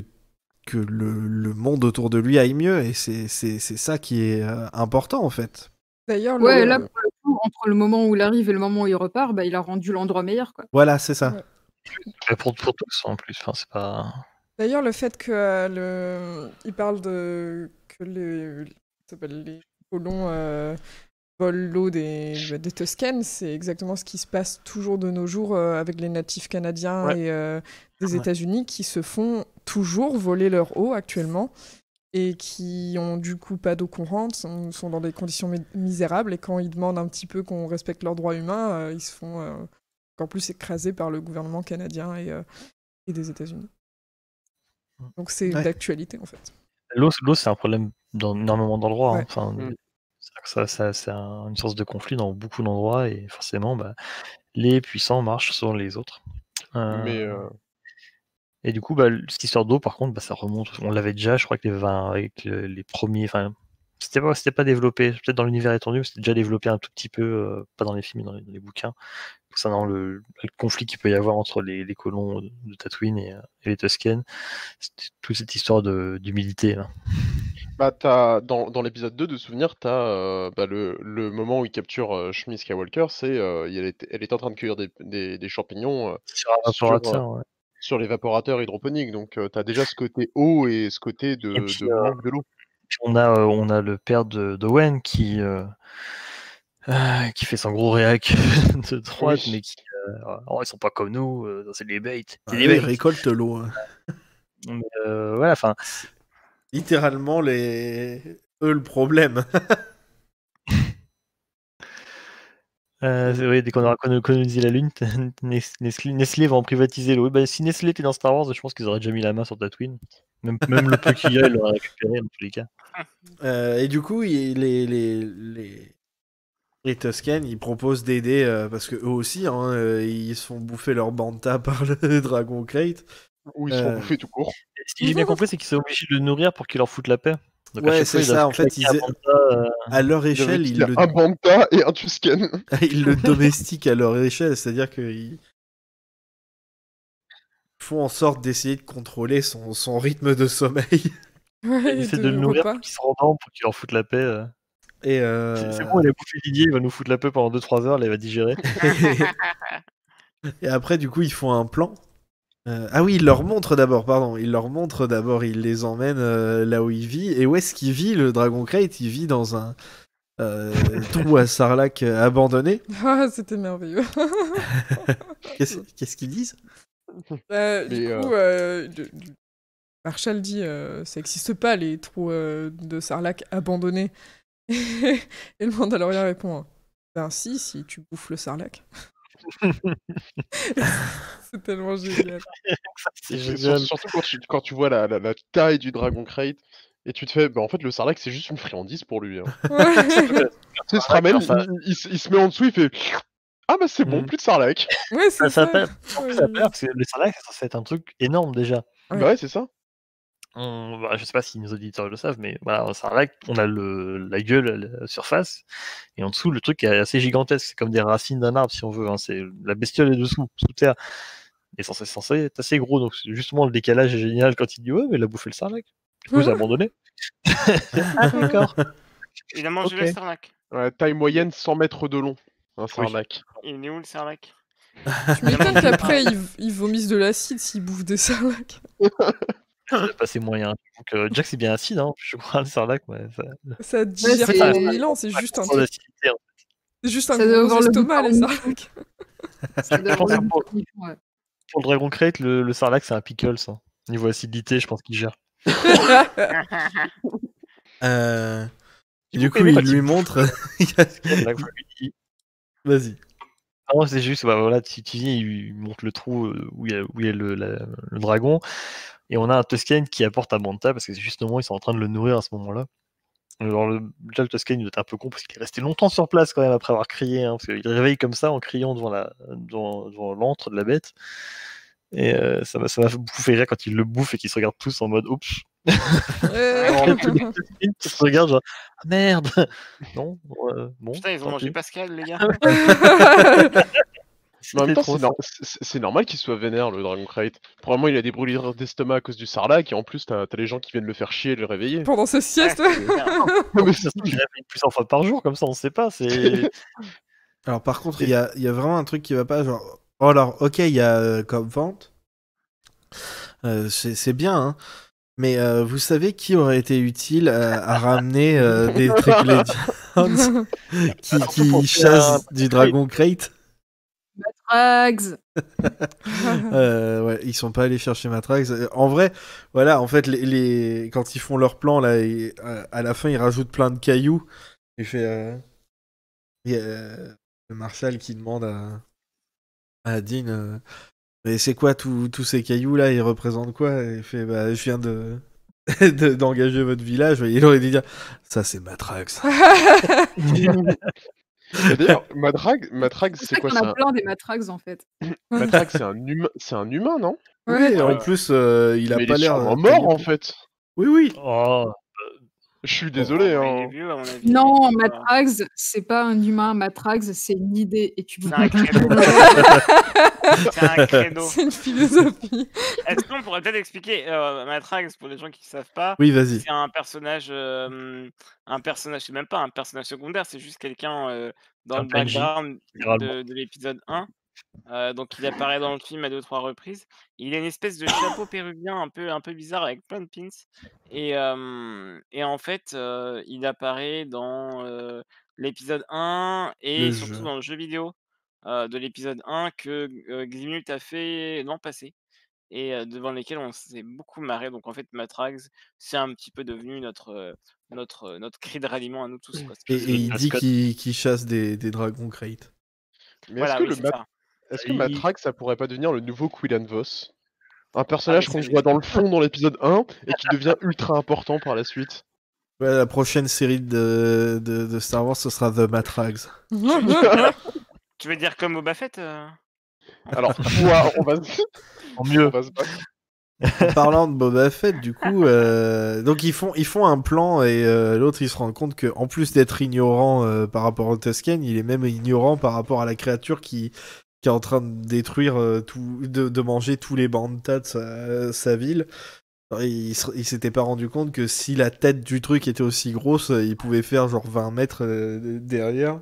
que le, le monde autour de lui aille mieux, et c'est c'est c'est ça qui est euh, important en fait. D'ailleurs, le- Ouais, là, pour le coup, entre le moment où il arrive et le moment où il repart, bah, il a rendu l'endroit meilleur, quoi. Voilà, c'est ça. Ouais. Pour, pour tous en plus. Enfin, c'est pas. D'ailleurs, le fait que euh, le... il parle de que les, ça s'appelle les colons euh, volent l'eau des, des Tuscans, c'est exactement ce qui se passe toujours de nos jours euh, avec les natifs canadiens Ouais. et euh, des Ouais. États-Unis qui se font toujours voler leur eau actuellement et qui ont du coup pas d'eau courante, sont, sont dans des conditions mi- misérables et quand ils demandent un petit peu qu'on respecte leurs droits humains, euh, ils se font euh, encore plus écrasés par le gouvernement canadien et, euh, et des États-Unis. Donc c'est Ouais. d'actualité en fait. L'eau, l'eau, c'est un problème dans énormément d'endroits. hein. Enfin, Mm. Ça, ça- c'est un- une source de conflit dans beaucoup d'endroits et forcément, bah, les puissants marchent sur les autres. Euh, Mais euh, Et du coup, bah, cette histoire d'eau, par contre, bah, ça remonte. On l'avait déjà, je crois que les, avec le- les premiers. Enfin, c'était pas, développé. Peut-être dans l'univers étendu, mais c'était déjà développé un tout petit peu, euh, pas dans les films, mais dans les, dans les bouquins, concernant le, le conflit qu'il peut y avoir entre les, les colons de Tatooine et, euh, et les Tusken. Toute cette histoire d'humilité. bah, dans, dans l'épisode 2 de Souvenir, tu as le, le moment où il capture euh, Shmi Skywalker, c'est euh, elle, est, elle est en train de cueillir des, des, des champignons euh, Sur Sur, ouais. sur l'évaporateur hydroponique. Donc tu as déjà ce côté eau et ce côté de, Et puis, de euh, manque de l'eau. Puis on a, euh, on a le père de d'Owen qui, euh, euh, qui fait son gros réac de droite, Oui. mais qui, oh, ils sont pas comme nous, c'est des. Ah, des ils récoltent l'eau. hein. Voilà, enfin, Littéralement, les... eux le problème. euh, vrai, dès qu'on aura colo- colonisé la Lune, Nes- Nestlé, Nestlé va en privatiser l'eau. Bah, si Nestlé était dans Star Wars, je pense qu'ils auraient déjà mis la main sur Tatooine. Même, même le peu qu'il y a, ils l'auraient récupéré dans tous les cas. Euh, et du coup, il- les, les, les, les Tusken, ils proposent d'aider euh, parce que eux aussi, hein, euh, ils se font bouffer leur banta par le Dragon Crate. Où ils se font Euh, bouffer tout court. Ce que j'ai bien compris, c'est qu'ils sont obligés de le nourrir pour qu'il leur foute la paix. Donc, Ouais, c'est ça, en fait, ils euh, À leur échelle, ils le, un Banta et un Tusken. ils le domestiquent à leur échelle, c'est-à-dire qu'ils font en sorte d'essayer de contrôler son, son rythme de sommeil. Ouais, ils essaient de de le nourrir pour qu'il se rendorme, pour qu'il leur foute la paix. euh. Et, euh, C'est c'est bon, il a bouffé Didier, il va nous foutre la paix pendant 2-3 heures, là, il va digérer. Et après, du coup, ils font un plan. Euh, ah oui, ils leur montrent d'abord, pardon. Ils leur montrent d'abord, ils les emmènent euh, là où il vit. Et où est-ce qu'il vit, le Dragon Crate? Il vit dans un euh, trou à sarlac abandonné. Ah, c'était merveilleux. Qu'est-ce qu'ils disent? Euh, du coup, euh, Marshall dit euh, ça n'existe pas les trous euh, de Sarlac abandonnés. Et le Mandalorien répond Ben si, si tu bouffes le Sarlac. c'est tellement génial. C'est. Surtout quand tu, quand tu vois la, la- la taille du Dragon Crate et tu te fais, bah en fait le Sarlacc c'est juste une friandise pour lui. Hein. Ouais. tu sais, il se ramène, enfin- il, il se- il se met en dessous, il fait Ah bah c'est bon, Mm. plus de Sarlacc. Ouais, Ça, c'est ça ça. perd- en plus, ça Ouais. perd, parce que le Sarlacc, ça censé être un truc énorme déjà. Ouais. Bah ouais, c'est ça. On, bah, je sais pas si nos auditeurs le savent, mais voilà, un Sarlacc, on a le, la gueule, la surface, et en dessous, le truc est assez gigantesque. C'est comme des racines d'un arbre, si on veut. hein. C'est la bestiole est dessous, sous terre. Et censé, censé être assez gros, donc c'est justement le décalage est génial quand il dit ouais, mais il a bouffé le Sarlacc. Du coup, j'ai abandonné. ah d'accord. Il a mangé le Sarlac. Ouais, taille moyenne 100 mètres de long, un Sarlacc. Il est où le Sarlac? Je m'étonne qu'après ils, ils vomissent de l'acide s'ils bouffent des Sarlac. J'ai passé moyen. Donc, euh, Jack, c'est bien acide, hein, je crois, le Sarlacc. Ouais, ça, Ça digère c'est- pas mille ans, c'est ça juste un, hein. c'est juste un Ça doit gros avoir le estomac, les de Sarlac. Ça Je pense pour, le- ouais. pour le Dragon Crate, le, le Sarlacc, c'est un pickles. hein. Niveau acidité, je pense qu'il gère. Euh, Du coup, il lui montre. Vas-y. Ah non, c'est juste, bah, voilà, tu, tu viens, il montre le trou euh, où il y a, où il y a le, la- le dragon, et on a un Tusken qui apporte un Manta, parce que c'est justement, ils sont en train de le nourrir à ce moment-là. Alors, le, déjà, le Tusken, il doit être un peu con, parce qu'il est resté longtemps sur place quand même après avoir crié, hein, parce qu'il réveille comme ça en criant devant la devant, devant l'antre de la bête. Et euh, ça m'a ça m'a beaucoup fait rire quand il le bouffe et qu'ils se regardent tous en mode oups. Qui se regardent genre ah, merde Non euh, Bon. Putain, ils ont mangé. Pascal, les gars. Mais en même C'était temps, trop c'est nor- c'est- c'est normal qu'il soit vénère, le Dragon Crate. Probablement, il a des brûlures d'estomac à cause du Sarlacc, et en plus, t'as les gens qui viennent le faire chier et le réveiller. Pendant sa sieste. Ouais, mais Ça se trouve, il réveille plusieurs fois par jour, comme ça, on sait pas. C'est. Alors, par contre, il y a, il y a vraiment un truc qui va pas. Genre, oh, alors, ok, il y a euh, comme vente. Euh, c'est c'est bien, hein. Mais euh, vous savez qui aurait été utile à, à ramener euh, des Triglaedians qui, qui chassent un- du Dragon Crate? Matrax Euh, ouais, ils sont pas allés chercher Matrax. En vrai, voilà, en fait, les, les- quand ils font leur plan, là, et, euh, à la fin, ils rajoutent plein de cailloux. Il fait. euh, il y a, euh, le Marshal qui demande à, à Dean euh, Mais c'est quoi tous tous ces cailloux là Ils représentent quoi? Et Il fait Bah, je viens de. de- d'engager votre village il aurait dû dire ça c'est Matrax Et D'ailleurs, Madrag, Madrag C'est c'est ça quoi qu'on c'est a un... plein des Matrax en fait. Madrag, c'est un, humain... c'est un humain, non? Oui en plus euh, il a Mais pas il est l'air euh, mort, en fait. oui oui. Oh, Je suis désolé, Oh, hein. Vieux, à mon avis. Non, Euh, Matrax, c'est pas un humain. Matrax, c'est une idée. Et tu C'est peux un credo. C'est un credo. C'est une philosophie. Est-ce qu'on pourrait peut-être expliquer euh, Matrax pour les gens qui ne savent pas oui vas-y C'est un personnage, euh, un personnage, c'est même pas un personnage secondaire, c'est juste quelqu'un euh, dans Un le background de, de l'épisode 1 Euh, donc il apparaît dans le film à deux trois reprises. Il a une espèce de chapeau péruvien un peu un peu bizarre avec plein de pins et et en fait, il apparaît dans, l'épisode 1 et Le surtout jeu. dans le jeu vidéo, de l'épisode 1 que, heu, Ximult a fait l'an passé et devant lesquels on s'est beaucoup marré. Donc en fait, Matrax, c'est un petit peu devenu notre, notre, notre cri de ralliement à nous tous, quoi. Et, il dit qu'il chasse des, des dragons crate. Mais voilà, est-ce que, oui, le. Est-ce que Il- Matrax, ça pourrait pas devenir le nouveau Quillan Voss? Un personnage mais qu'on voit dans le fond dans l'épisode 1 et qui devient ultra important par la suite? Ouais, la prochaine série de, de, de Star Wars, ce sera The Matrax. Tu veux dire comme Boba Fett, heu? Alors, ouah, on va se... En on mieux. va se battre. En parlant de Boba Fett, du coup, euh, donc ils font, ils font un plan et euh, l'autre il se rend compte que en plus d'être ignorant euh, par rapport au Tusken, il est même ignorant par rapport à la créature qui, qui est en train de détruire euh, tout, de, de manger tous les bantas de sa, sa ville. Il, il s'était pas rendu compte que si la tête du truc était aussi grosse, euh, il pouvait faire genre 20 mètres euh, derrière.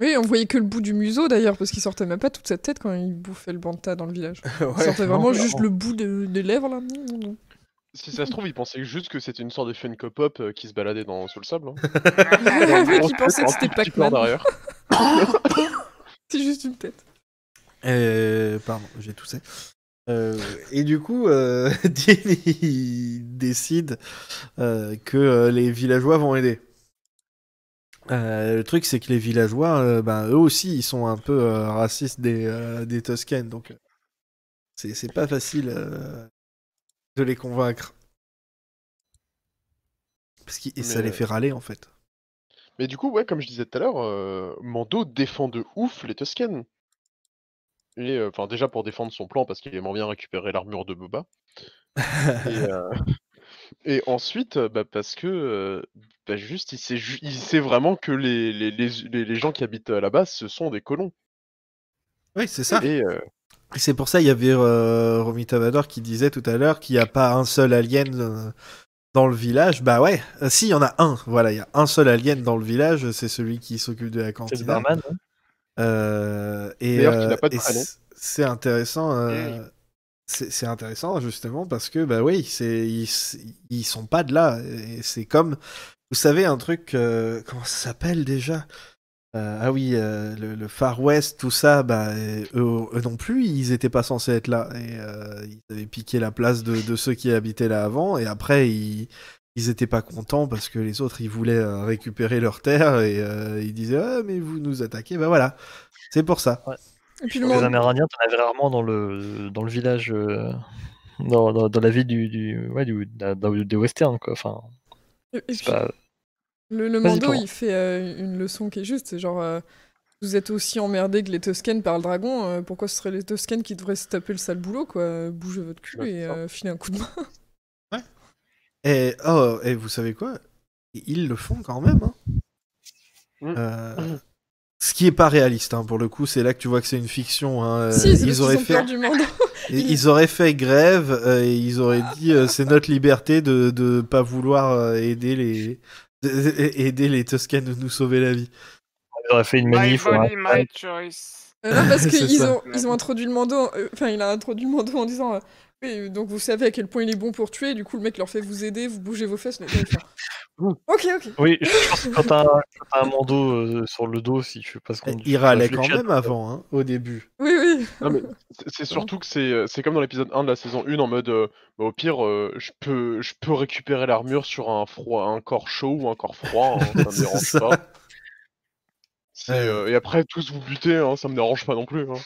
Oui, on voyait que le bout du museau d'ailleurs, parce qu'il sortait même pas toute sa tête quand il bouffait le banta dans le village. Il Ouais, sortait non, vraiment juste le bout de- des lèvres là. Si ça se trouve, il pensait juste que c'était une sorte de Funko Pop qui se baladait dans, sous le sable. hein. Il pensait que c'était Pac-Man. derrière. C'est juste une tête. Euh, pardon, j'ai toussé. Euh, et du coup, euh, il décide euh, que les villageois vont aider. Le truc, c'est que les villageois, ben, eux aussi, ils sont un peu racistes des, des donc c'est pas facile de les convaincre. Parce que ça les fait râler, en fait. Mais du coup, ouais, comme je disais tout à l'heure, Mando défend de ouf les Tusken. Et euh, enfin, déjà pour défendre son plan, parce qu'il aimerait bien récupérer l'armure de Boba. Et, euh, et ensuite, bah, parce que euh, bah, juste, il sait, ju- il sait vraiment que les, les, les, les- les gens qui habitent euh, là-bas, ce sont des colons. Oui, c'est ça. Et euh, Et c'est pour ça il y avait euh, Romita Vador qui disait tout à l'heure qu'il n'y a pas un seul alien dans le village. Bah ouais, Euh, si, il y en a un. Voilà, il y a un seul alien dans le village, c'est celui qui s'occupe de la C'est cantine. le barman. hein. Euh, et D'ailleurs, qui euh, n'a pas de et prénom. c- c'est intéressant. euh, c'est c'est intéressant justement parce que bah oui, c'est ils, ils sont pas de là. C'est comme vous savez un truc euh, comment ça s'appelle déjà? Euh, Ah oui, euh, le, le Far West, tout ça. Bah eux, eux non plus, ils étaient pas censés être là et euh, ils avaient piqué la place de, de ceux qui habitaient là avant et après ils ils étaient pas contents parce que les autres ils voulaient euh, récupérer leur terre et euh, ils disaient ah mais vous nous attaquez bah voilà c'est pour ça Et puis le Les. Amérindiens, t'en avais rarement dans le, dans le village, euh, dans, dans, dans la ville du, du, ouais, du, des westerns, quoi. Enfin, puis, pas... le, Mando, il fait euh, une leçon qui est juste. C'est genre, euh, vous êtes aussi emmerdés que les Tusken par le dragon. euh, pourquoi ce seraient les Tusken qui devraient se taper le sale boulot, quoi? Bougez votre cul Ouais, et euh, filez un coup de main. Et oh et vous savez quoi? Ils le font quand même hein. Mm. Euh, ce qui est pas réaliste hein, pour le coup c'est là que tu vois que c'est une fiction hein. Euh, si, ils auraient fait peur du Mando. ils, ils auraient fait grève euh, et ils auraient dit euh, c'est notre liberté de de pas vouloir aider les de- de- aider les Tusken de nous sauver la vie Ils auraient fait une My manif. un- body, my choice. Euh, non, parce qu'ils ont, ils ont introduit le Mando. euh, Enfin, il a introduit le Mando en disant. Oui, donc vous savez à quel point il est bon pour tuer. et Du coup, le mec leur fait vous aider, vous bougez vos fesses. Ouh. Ok, ok. Oui, je pense que quand t'as un, Mando euh, sur le dos, si je sais pas ce qu'on il râlait quand même avant hein, au début Oui, oui. Non, mais c'est- surtout que c'est euh, c'est comme dans l'épisode 1 de la saison 1 en mode euh, bah, au pire euh, je peux je peux récupérer l'armure sur un froid un corps chaud ou un corps froid hein, ça me dérange ça. pas. Euh, et après tous vous butez hein, ça me dérange pas non plus. hein.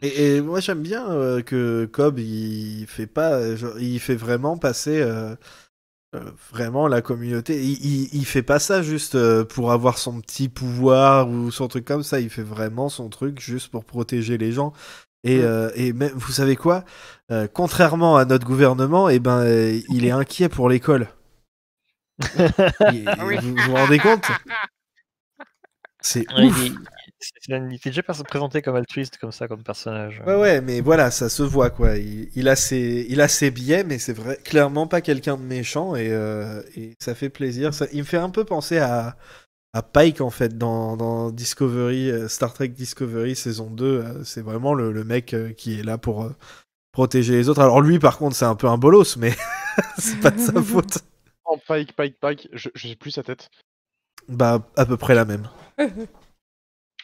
Et, et moi j'aime bien euh, que Cobb il fait pas, euh, genre, il fait vraiment passer euh, euh, vraiment la communauté. Il, il, il fait pas ça juste euh, pour avoir son petit pouvoir ou son truc comme ça. Il fait vraiment son truc juste pour protéger les gens. Et, Mm. euh, et même, vous savez quoi Euh, Contrairement à notre gouvernement, et ben, euh, il est inquiet pour l'école. Vous, vous vous rendez compte? C'est Ouais, ouf. il, il- était déjà présenté comme altruiste, comme ça, comme personnage. Ouais, ouais, mais voilà, ça se voit, quoi. Il, il a, ses, il a ses biais, mais c'est vrai, clairement pas quelqu'un de méchant, et, euh, et ça fait plaisir. Ça, il me fait un peu penser à, à Pike en fait dans, dans Discovery, euh, Star Trek Discovery saison 2. euh, c'est vraiment le, le mec euh, qui est là pour euh, protéger les autres. Alors lui, par contre, c'est un peu un bolos, mais c'est pas de sa faute. Oh, Pike, Pike, Pike, je, je sais plus sa tête. Bah, à peu près la même.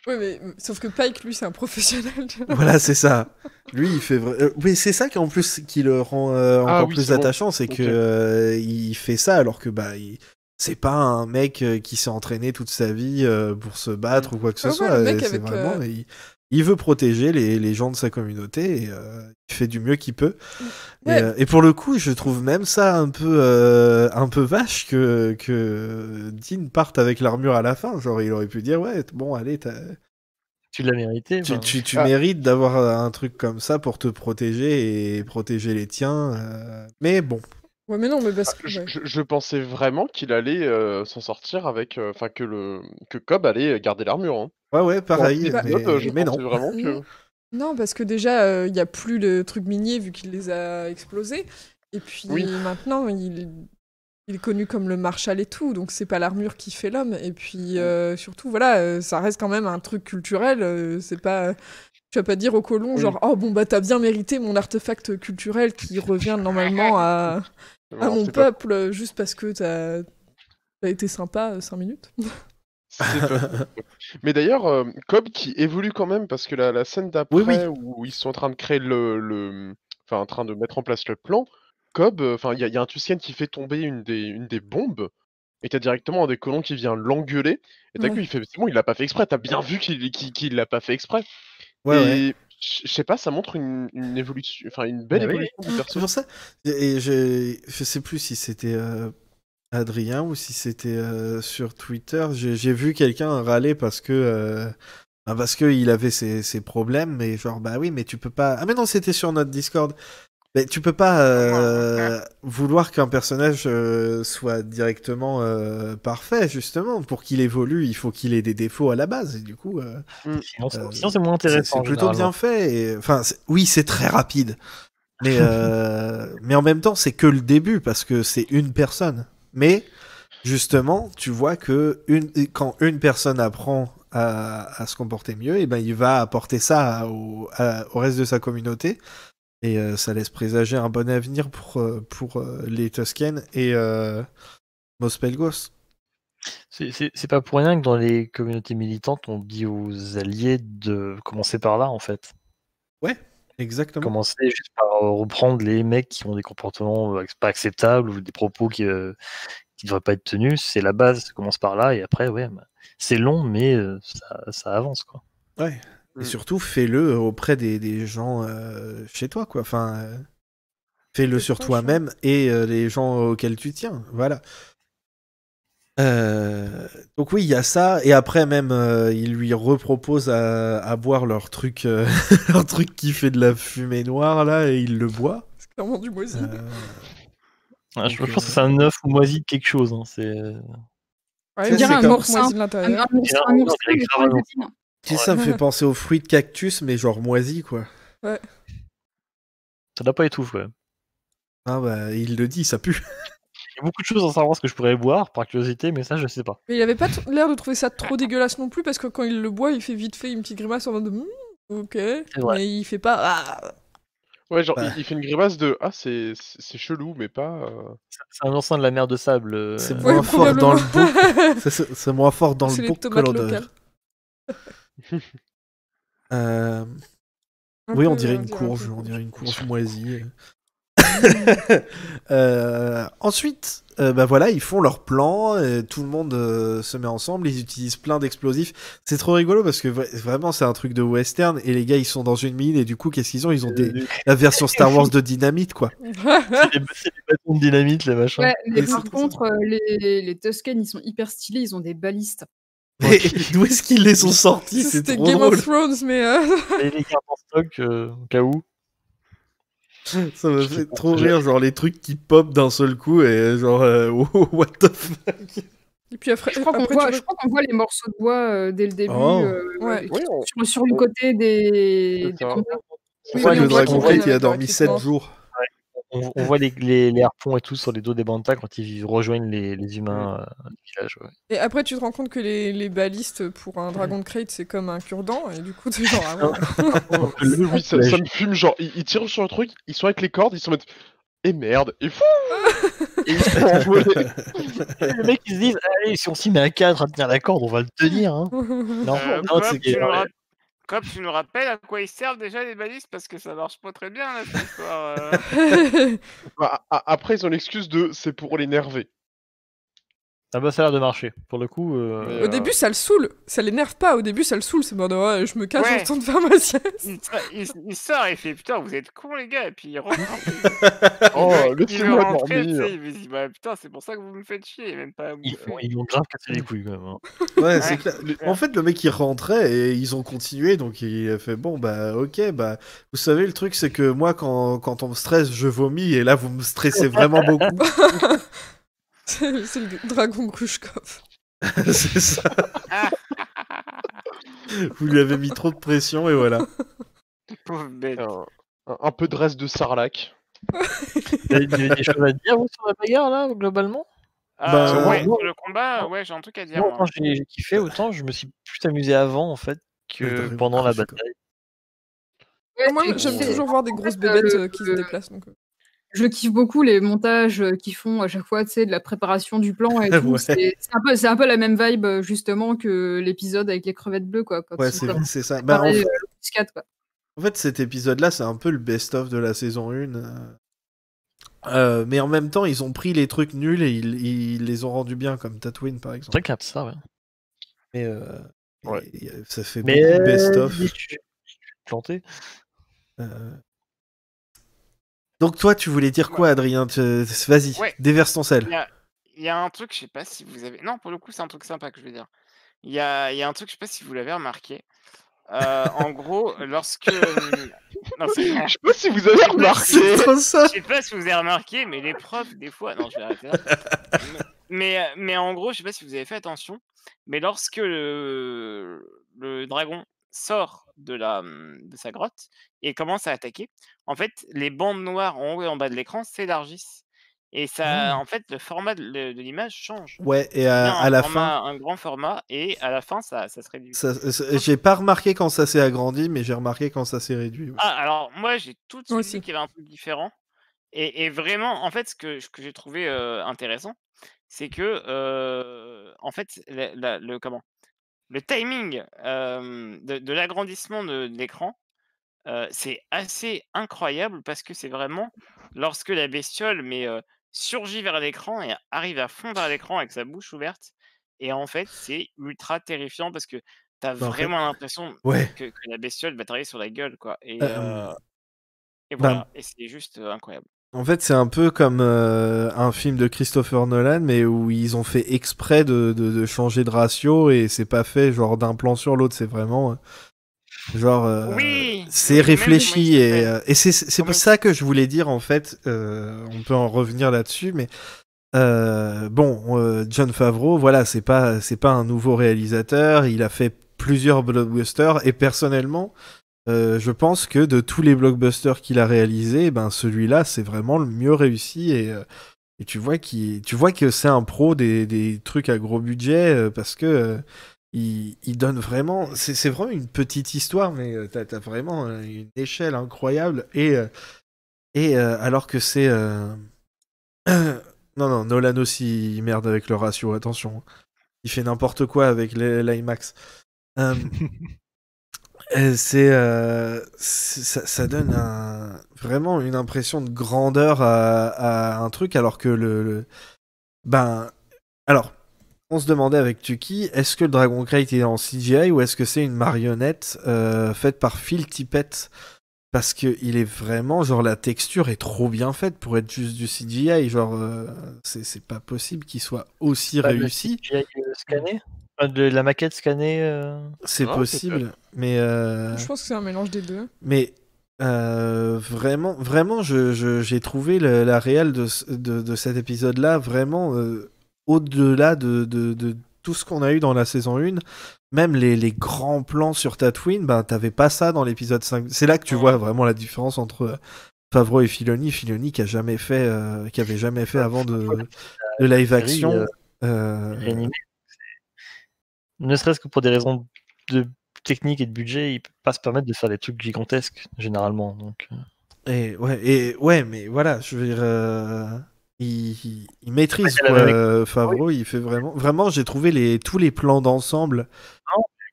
Ouais, mais sauf que Pike, lui, c'est un professionnel. Voilà, c'est ça. Lui, il fait vrai. euh, oui, c'est ça qui en plus qui le rend euh, encore Ah oui, plus bon. attachant, c'est que Ok. euh, il fait ça alors que bah il- c'est pas un mec qui s'est entraîné toute sa vie euh, pour se battre ou quoi que ce Ah ouais, soit. le mec c'est avec, vraiment euh, il, il veut protéger les, les gens de sa communauté et euh, il fait du mieux qu'il peut. Et, euh, Et, pour le coup, je trouve même ça un peu euh, un peu vache que que Dean parte avec l'armure à la fin. Genre, il aurait pu dire ouais, bon, allez, t'as- Tu l'as mérité. tu, enfin. tu, tu Ah. mérites d'avoir un truc comme ça pour te protéger et protéger les tiens. euh, Mais bon, Ouais, mais non, mais parce que. Je, ouais. je- je pensais vraiment qu'il allait euh, s'en sortir avec. euh, Enfin, que le que Cobb allait garder l'armure. Hein. ouais, ouais, pareil. Mais, je mais non. pensais vraiment que. Non, parce que déjà, il n'y a plus le truc minier vu qu'il les a explosés. Et puis Oui. maintenant, il, il est connu comme le Marshal et tout, donc c'est pas l'armure qui fait l'homme. Et puis euh, surtout, voilà, euh, ça reste quand même un truc culturel. euh, c'est pas. Tu vas pas dire aux colons, Oui. genre, oh bon, bah t'as bien mérité mon artefact culturel qui revient normalement à, à Non, mon pas- peuple euh, juste parce que t'as as été sympa 5 minutes. c'est pas- Mais d'ailleurs, euh, Cobb qui évolue quand même parce que la, la scène d'après Oui, oui. où ils sont en train de créer le, le- enfin en train de mettre en place le plan, Cobb, euh, enfin il y, a- il y a un Tusken qui fait tomber une des, une des bombes et t'as directement un des colons qui vient l'engueuler et t'as Ouais. vu il fait c'est bon il l'a pas fait exprès, t'as bien vu qu'il qu'il, qu'il l'a pas fait exprès. Ouais, et je sais pas, ça montre une, une évolution, enfin une belle Ah oui. évolution du C'est perso. pour ça. Et je, je sais plus si c'était euh, Adrien ou si c'était euh, sur Twitter. J'ai vu quelqu'un râler parce que. euh, bah, parce qu'il avait ses, ses problèmes, mais genre, bah oui, mais tu peux pas. Ah, mais non, c'était sur notre Discord. Mais tu peux pas euh, vouloir qu'un personnage euh, soit directement euh, parfait, justement. Pour qu'il évolue, il faut qu'il ait des défauts à la base. Et du coup, euh, Sinon, c'est Euh, sinon, c'est moins intéressant. c'est plutôt bien fait. Et... Enfin, oui, c'est très rapide. Mais, euh, mais en même temps, c'est que le début parce que c'est une personne. Mais justement, tu vois que une... quand une personne apprend à, à se comporter mieux, et ben, il va apporter ça au, à- au reste de sa communauté. Et euh, ça laisse présager un bon avenir pour, euh, pour euh, les Tusken et Mospelgos. C'est- pas pour rien que dans les communautés militantes, on dit aux alliés de commencer par là, en fait. Exactement. Commencer juste par reprendre les mecs qui ont des comportements pas acceptables ou des propos qui ne devraient pas être tenus. C'est la base, ça commence par là, et après, ouais, bah, c'est long, mais ça, ça avance, quoi. Ouais. Et Mm. surtout, fais-le auprès des, des gens euh, chez toi, quoi. Enfin, euh, fais-le sur toi-même et euh, les gens auxquels tu tiens. Voilà. Euh, donc oui, il y a ça. Et après, même, euh, il lui repropose à, à boire leur truc, euh, leur truc qui fait de la fumée noire, là, et il le boit. C'est clairement du moisi. Euh, Ah, je, je pense que euh, c'est un œuf ou moisi de quelque chose. hein, C'est Ouais, c'est un de Un, un Et un un une qui ça me fait penser aux fruits de cactus, mais genre moisi, quoi. ça doit pas être ouf, ouais. Ah bah, il le dit, ça pue. Il y a beaucoup de choses dans Star Wars que je pourrais boire par curiosité, mais ça, je sais pas. Mais il avait pas t- l'air de trouver ça trop dégueulasse non plus parce que quand il le boit, il fait vite fait une petite grimace en mode Hmm, ok, vrai. mais il fait pas ah. Ouais, genre Bah. il, il fait une grimace de ah c'est chelou mais pas. euh, C'est un ancien de la mer de sable. euh, C'est Ouais, moins fort dans le book. C'est- moins fort dans C'est le book que l'odeur. Euh, Oui, on dirait une un courge, on dirait une courge moisie. Euh, ensuite, euh, bah voilà, ils font leur plan, tout le monde euh, se met ensemble, ils utilisent plein d'explosifs. C'est trop rigolo parce que vra- vraiment c'est un truc de western et les gars ils sont dans une mine et du coup qu'est-ce qu'ils ont? Ils ont des... la version Star Wars de dynamite quoi. c'est des bâtons de dynamite, les machins. Ouais, mais par contre, les, les Tusken, ils sont hyper stylés, ils ont des balistes. Mais D'où est-ce qu'ils les ont sortis? C'était Game drôle. of Thrones, mais euh, Et les cartes en stock, euh, au cas où. Ça me fait trop rire, genre les trucs qui pop d'un seul coup et genre euh, oh, what the fuck? et puis après, Je crois qu'on voit, les morceaux de bois euh, dès le début, Oh. euh, Ouais. qui Oui, sont on- sur, sur le côté des, des Oui, le Dragon il a dormi leur 7 équipement. jours. On, on voit les, les, les harpons et tout sur les dos des bantas quand ils rejoignent les, les humains euh, du village. ouais. Et après, tu te rends compte que les, les balistes pour un dragon de crate, c'est comme un cure-dent, et du coup, t'es genre. ah ouais. Oui, oui, ça, me fume, genre, ils, ils tirent sur le truc, ils sont avec les cordes, ils sont en mode. Et merde, et fou Et ils se les mecs ils se disent Allez, si on s'y met à 4 à tenir la corde, on va le tenir. Hein. Non, Euh, non, c'est Coop, tu nous rappelles à quoi ils servent déjà les balises Parce que ça marche pas très bien là, cette histoire. euh. Bah, a- après, ils ont l'excuse de c'est pour l'énerver. Ah bah ça a l'air de marcher. Pour le coup, euh, Au euh, début, ça le saule. Ça l'énerve pas. Au début, ça le saoule. C'est bon, ouais, je me casse, Ouais. je retourne faire ma sieste. il, sa- il- il sort et il fait putain, vous êtes cons les gars, et puis il rentre. Oh, laissez-moi dormir. il me dit bah putain, c'est pour ça que vous me faites chier, même pas à ils, bouffer. ils ont bien cassé les couilles quand même. hein. Ouais, c'est Ouais, clair. En fait, le mec il rentrait et ils ont continué, donc il a fait bon bah ok bah vous savez le truc c'est que moi quand, quand on me stresse je vomis et là vous me stressez vraiment beaucoup. C'est le dragon Grushkov. c'est ça. Vous lui avez mis trop de pression et voilà. Pauvre bête. Un, un- un peu de reste de sarlac. Vous avez des, des choses à dire vous, sur la bagarre là, globalement? Ah, Bah, ouais, le combat, ouais, j'ai un truc à dire. Moi, moi. autant j'ai j'ai kiffé, autant je me suis plus amusé avant en fait que pendant la bataille. Ouais, Moi, j'aime toujours voir des grosses euh, bébêtes euh, qui se déplacent. Donc... euh. Je kiffe beaucoup les montages euh, qu'ils font à chaque fois, tu sais, de la préparation du plan et tout. Ouais. C'est c'est un, peu- c'est un peu la même vibe, euh, justement, que l'épisode avec les crevettes bleues, quoi. Quand Ouais c'est ça. Bah, en, préparés, fait- euh, quoi. en fait cet épisode là c'est un peu le best of de la saison 1. euh. Euh, mais en même temps ils ont pris les trucs nuls et ils, ils les ont rendus bien comme Tatooine par C'est exemple. de ça, ouais. Mais euh, Ouais. et- et ça fait Mais beaucoup de best of. je suis planté. Euh, Donc toi, tu voulais dire quoi, Adrien Vas-y, Ouais. déverse ton Il sel. y a, il y a un truc, je sais pas si vous avez. Non, pour le coup, c'est un truc sympa que je vais dire. Il y a, il y a un truc, je sais pas si vous l'avez remarqué. Euh, en gros, lorsque. non, c'est vrai. Je sais pas si vous avez remarqué. Je sais pas si vous avez remarqué, mais les profs, des fois. Non, je vais arrêter là. Mais, euh, mais en gros, je sais pas si vous avez fait attention, mais lorsque le, le dragon sort de, la, hum, de sa grotte et commence à attaquer, en fait, les bandes noires en haut et en bas de l'écran s'élargissent. Et ça, en fait, le format de, l'image change. Ouais, et à, la format- fin, Un grand format, et à la fin, ça, ça se réduit. ça- j'ai pas remarqué quand ça s'est agrandi, mais j'ai remarqué quand ça s'est réduit. ouais. Ah, alors moi j'ai tout de suite qu'il y avait un truc différent. Et, et vraiment, en fait, ce que, ce que j'ai trouvé euh, intéressant, c'est que, euh, en fait, la- la- le, comment le timing euh, de, de l'agrandissement de, de l'écran, euh, c'est assez incroyable parce que c'est vraiment lorsque la bestiole mais, euh, surgit vers l'écran et arrive à fondre à l'écran avec sa bouche ouverte. Et en fait, c'est ultra terrifiant parce que tu as Bah, en fait- vraiment l'impression Ouais. que, que la bestiole va t'arriver sur la gueule, quoi. Et, Euh, euh, et bah, voilà, et c'est juste incroyable. En fait, c'est un peu comme euh, un film de Christopher Nolan, mais où ils ont fait exprès de, de- de changer de ratio et c'est pas fait genre d'un plan sur l'autre, c'est vraiment euh, genre euh, Oui, c'est réfléchi et, euh, et c'est pour ça que je voulais dire en fait, euh, on peut en revenir là-dessus, mais bon, John Favreau, voilà, c'est pas c'est pas un nouveau réalisateur, il a fait plusieurs blockbusters et personnellement. Euh, je pense que de tous les blockbusters qu'il a réalisés, ben celui-là c'est vraiment le mieux réussi et, euh, tu vois tu vois que c'est un pro des, des trucs à gros budget euh, parce que il, il donne vraiment, c'est, vraiment une petite histoire mais t'as, t'as vraiment une échelle incroyable et et alors que c'est non non Nolan aussi il merde avec le ratio attention il fait n'importe quoi avec l'IMAX. Euh, c'est euh, ça, ça donne un- vraiment une impression de grandeur à, à un truc alors que le, le- ben alors on se demandait avec Tuki est-ce que le Dragon Crate est en CGI ou est-ce que c'est une marionnette euh, faite par Phil Tippett? Parce que il est vraiment genre la texture est trop bien faite pour être juste du CGI genre euh, c'est pas possible qu'il soit aussi Pas le réussi. CGI, euh, scanné? De la maquette scannée euh, c'est possible mais euh, Je pense que c'est un mélange des deux. Mais euh, vraiment, vraiment, je, je- j'ai trouvé le- la réelle de, de, de cet épisode-là vraiment euh, au-delà de, de, de tout ce qu'on a eu dans la saison 1. Même les, les grands plans sur Tatooine, ben, t'avais pas ça dans l'épisode 5. C'est là que tu Ouais. vois vraiment la différence entre Favreau et Filoni, Filoni qui a jamais fait, euh, qui avait jamais fait avant de, live action. euh. Ne serait-ce que pour des raisons de technique et de budget, il peut pas se permettre de faire des trucs gigantesques généralement. Donc, euh, Et ouais, et ouais, mais voilà, je veux dire, euh, il, il- il maîtrise quoi, euh, Favreau. Il fait vraiment, vraiment, j'ai trouvé les tous les plans d'ensemble,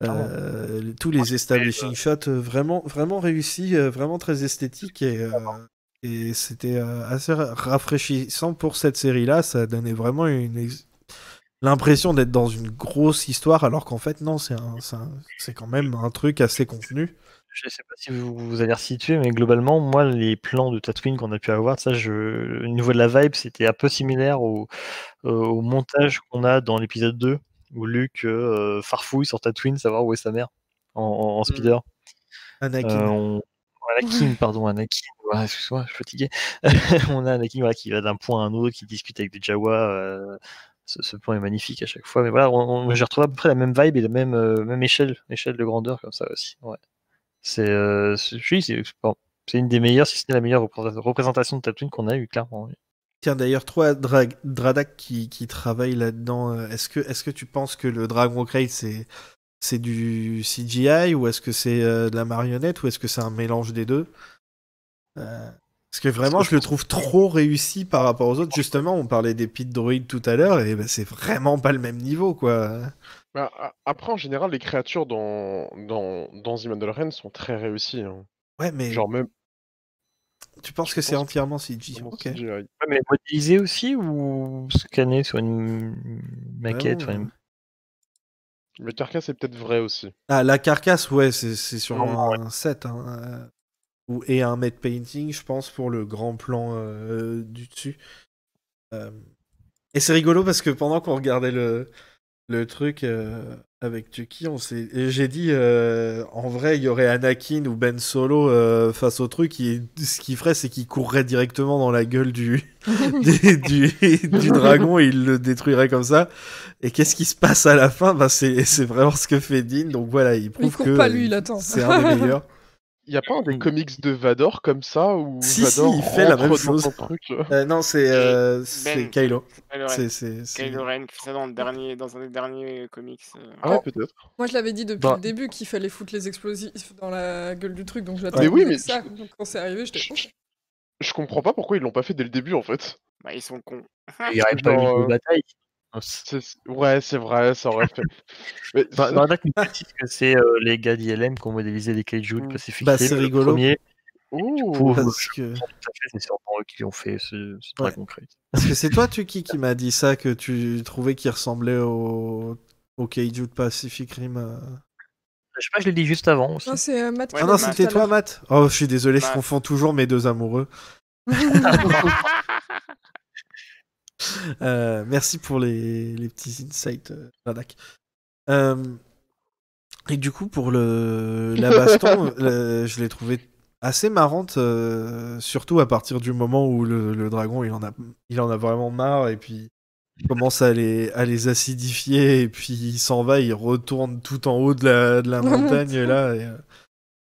euh, tous les establishing shots vraiment, vraiment réussis, vraiment très esthétiques et et c'était assez ra- rafraîchissant pour cette série-là. Ça donnait vraiment une ex- l'impression d'être dans une grosse histoire, alors qu'en fait non, c'est un, c'est un- c'est quand même un truc assez contenu. je sais pas si vous, vous allez resituer, mais globalement, moi, les plans de Tatooine qu'on a pu avoir, ça, je, au niveau de la vibe, c'était un peu similaire au, au- au montage qu'on a dans l'épisode 2, où Luke euh, farfouille sur Tatooine, savoir où est sa mère, en, en- en speeder. Anakin. Euh, on- Anakin, pardon, Anakin, ouais, excuse-moi, je suis fatigué. on a Anakin voilà, qui va d'un point à un autre, qui discute avec des Jawa. euh, ce, ce plan est magnifique à chaque fois. Mais voilà, j'ai retrouvé à peu près la même vibe et la même, euh, même échelle, échelle de grandeur comme ça aussi. Ouais. C'est euh, bon, une des meilleures, si ce n'est la meilleure représent- représentation de Tatooine qu'on a eu, clairement. Tiens, d'ailleurs, toi, Dra Dradak qui, qui travaille là-dedans, euh, est-ce que, est que tu penses que le Dragon Crate, c'est, c'est du CGI ou est-ce que c'est euh, de la marionnette ou est-ce que c'est un mélange des deux? Parce que vraiment, Parce que je le trouve trop réussi par rapport aux autres. Justement, on parlait des pit droïdes tout à l'heure et ben, c'est vraiment pas le même niveau, quoi. Bah, après, en général, les créatures dans, dans, dans The Mandalorian sont très réussies. hein. Ouais, mais Genre même tu penses je que c'est entièrement CG dans Ok. CGI. Ouais, mais modélisé aussi ou scanné sur une maquette Ouais, une- Le carcasse est peut-être vrai aussi. Ah, la carcasse, ouais, c'est c'est sur Non, un set. Hein, euh, ou- et un matte painting, je pense, pour le grand plan euh, du dessus. Euh, et c'est rigolo parce que pendant qu'on regardait le, le truc euh, avec Chucky, on s'est- et j'ai dit, en vrai, il y aurait Anakin ou Ben Solo face au truc. il- ce qu'il ferait, c'est qu'il courrait directement dans la gueule du, du, du, du dragon et il le détruirait comme ça. Et qu'est-ce qui se passe à la fin? Bah, c'est, c'est vraiment ce que fait Dean. Donc voilà, il prouve que pas, lui, il attend. c'est un des meilleurs. Il y a pas un des Mm. comics de Vador comme ça où Si, si, Vador il fait la même chose. truc, euh, Euh, non, c'est, euh, c'est Ben, Kylo. Kylo Ren. C'est, c'est, c'est- Kylo Ren qui fait ça dans, le dernier, dans un des derniers comics. euh. Ah ouais, peut-être. Moi, je l'avais dit depuis Bah. le début qu'il fallait foutre les explosifs dans la gueule du truc, donc je Mais l'attendais oui, avec mais ça. Donc quand c'est arrivé, j'étais. Je, je comprends pas pourquoi ils l'ont pas fait dès le début en fait. Bah, ils sont cons. Il n'y aurait pas eu de euh, bataille. C'est- Ouais, c'est vrai, ça aurait fait. Mais Bah, c'est- que c'est euh, les gars d'ILM qui ont modélisé les kaiju de Mm. Pacific Bah, Rim, c'est rigolo. premier. Ouh. coup, Parce que, c'est sûrement eux qui ont fait ce, ce Dragon Crate. parce que c'est toi, Tuki, qui m'a dit ça, que tu trouvais qu'il ressemblait au, au Kaiju de Pacific Rim. euh. Je sais pas, je l'ai dit juste avant aussi. Non, c'est euh, Matt Ouais, Ah non, c'était toi. Matt Oh, je suis désolé, je Matt. confonds toujours mes deux amoureux. Euh, merci pour les, les petits insights, euh, Radak. Euh, et du coup, pour le, la baston, je l'ai trouvé assez marrante, euh, surtout à partir du moment où le, le dragon il en, a, il en a vraiment marre et puis il commence à les, à les acidifier et puis il s'en va, il retourne tout en haut de la, de la montagne là. et,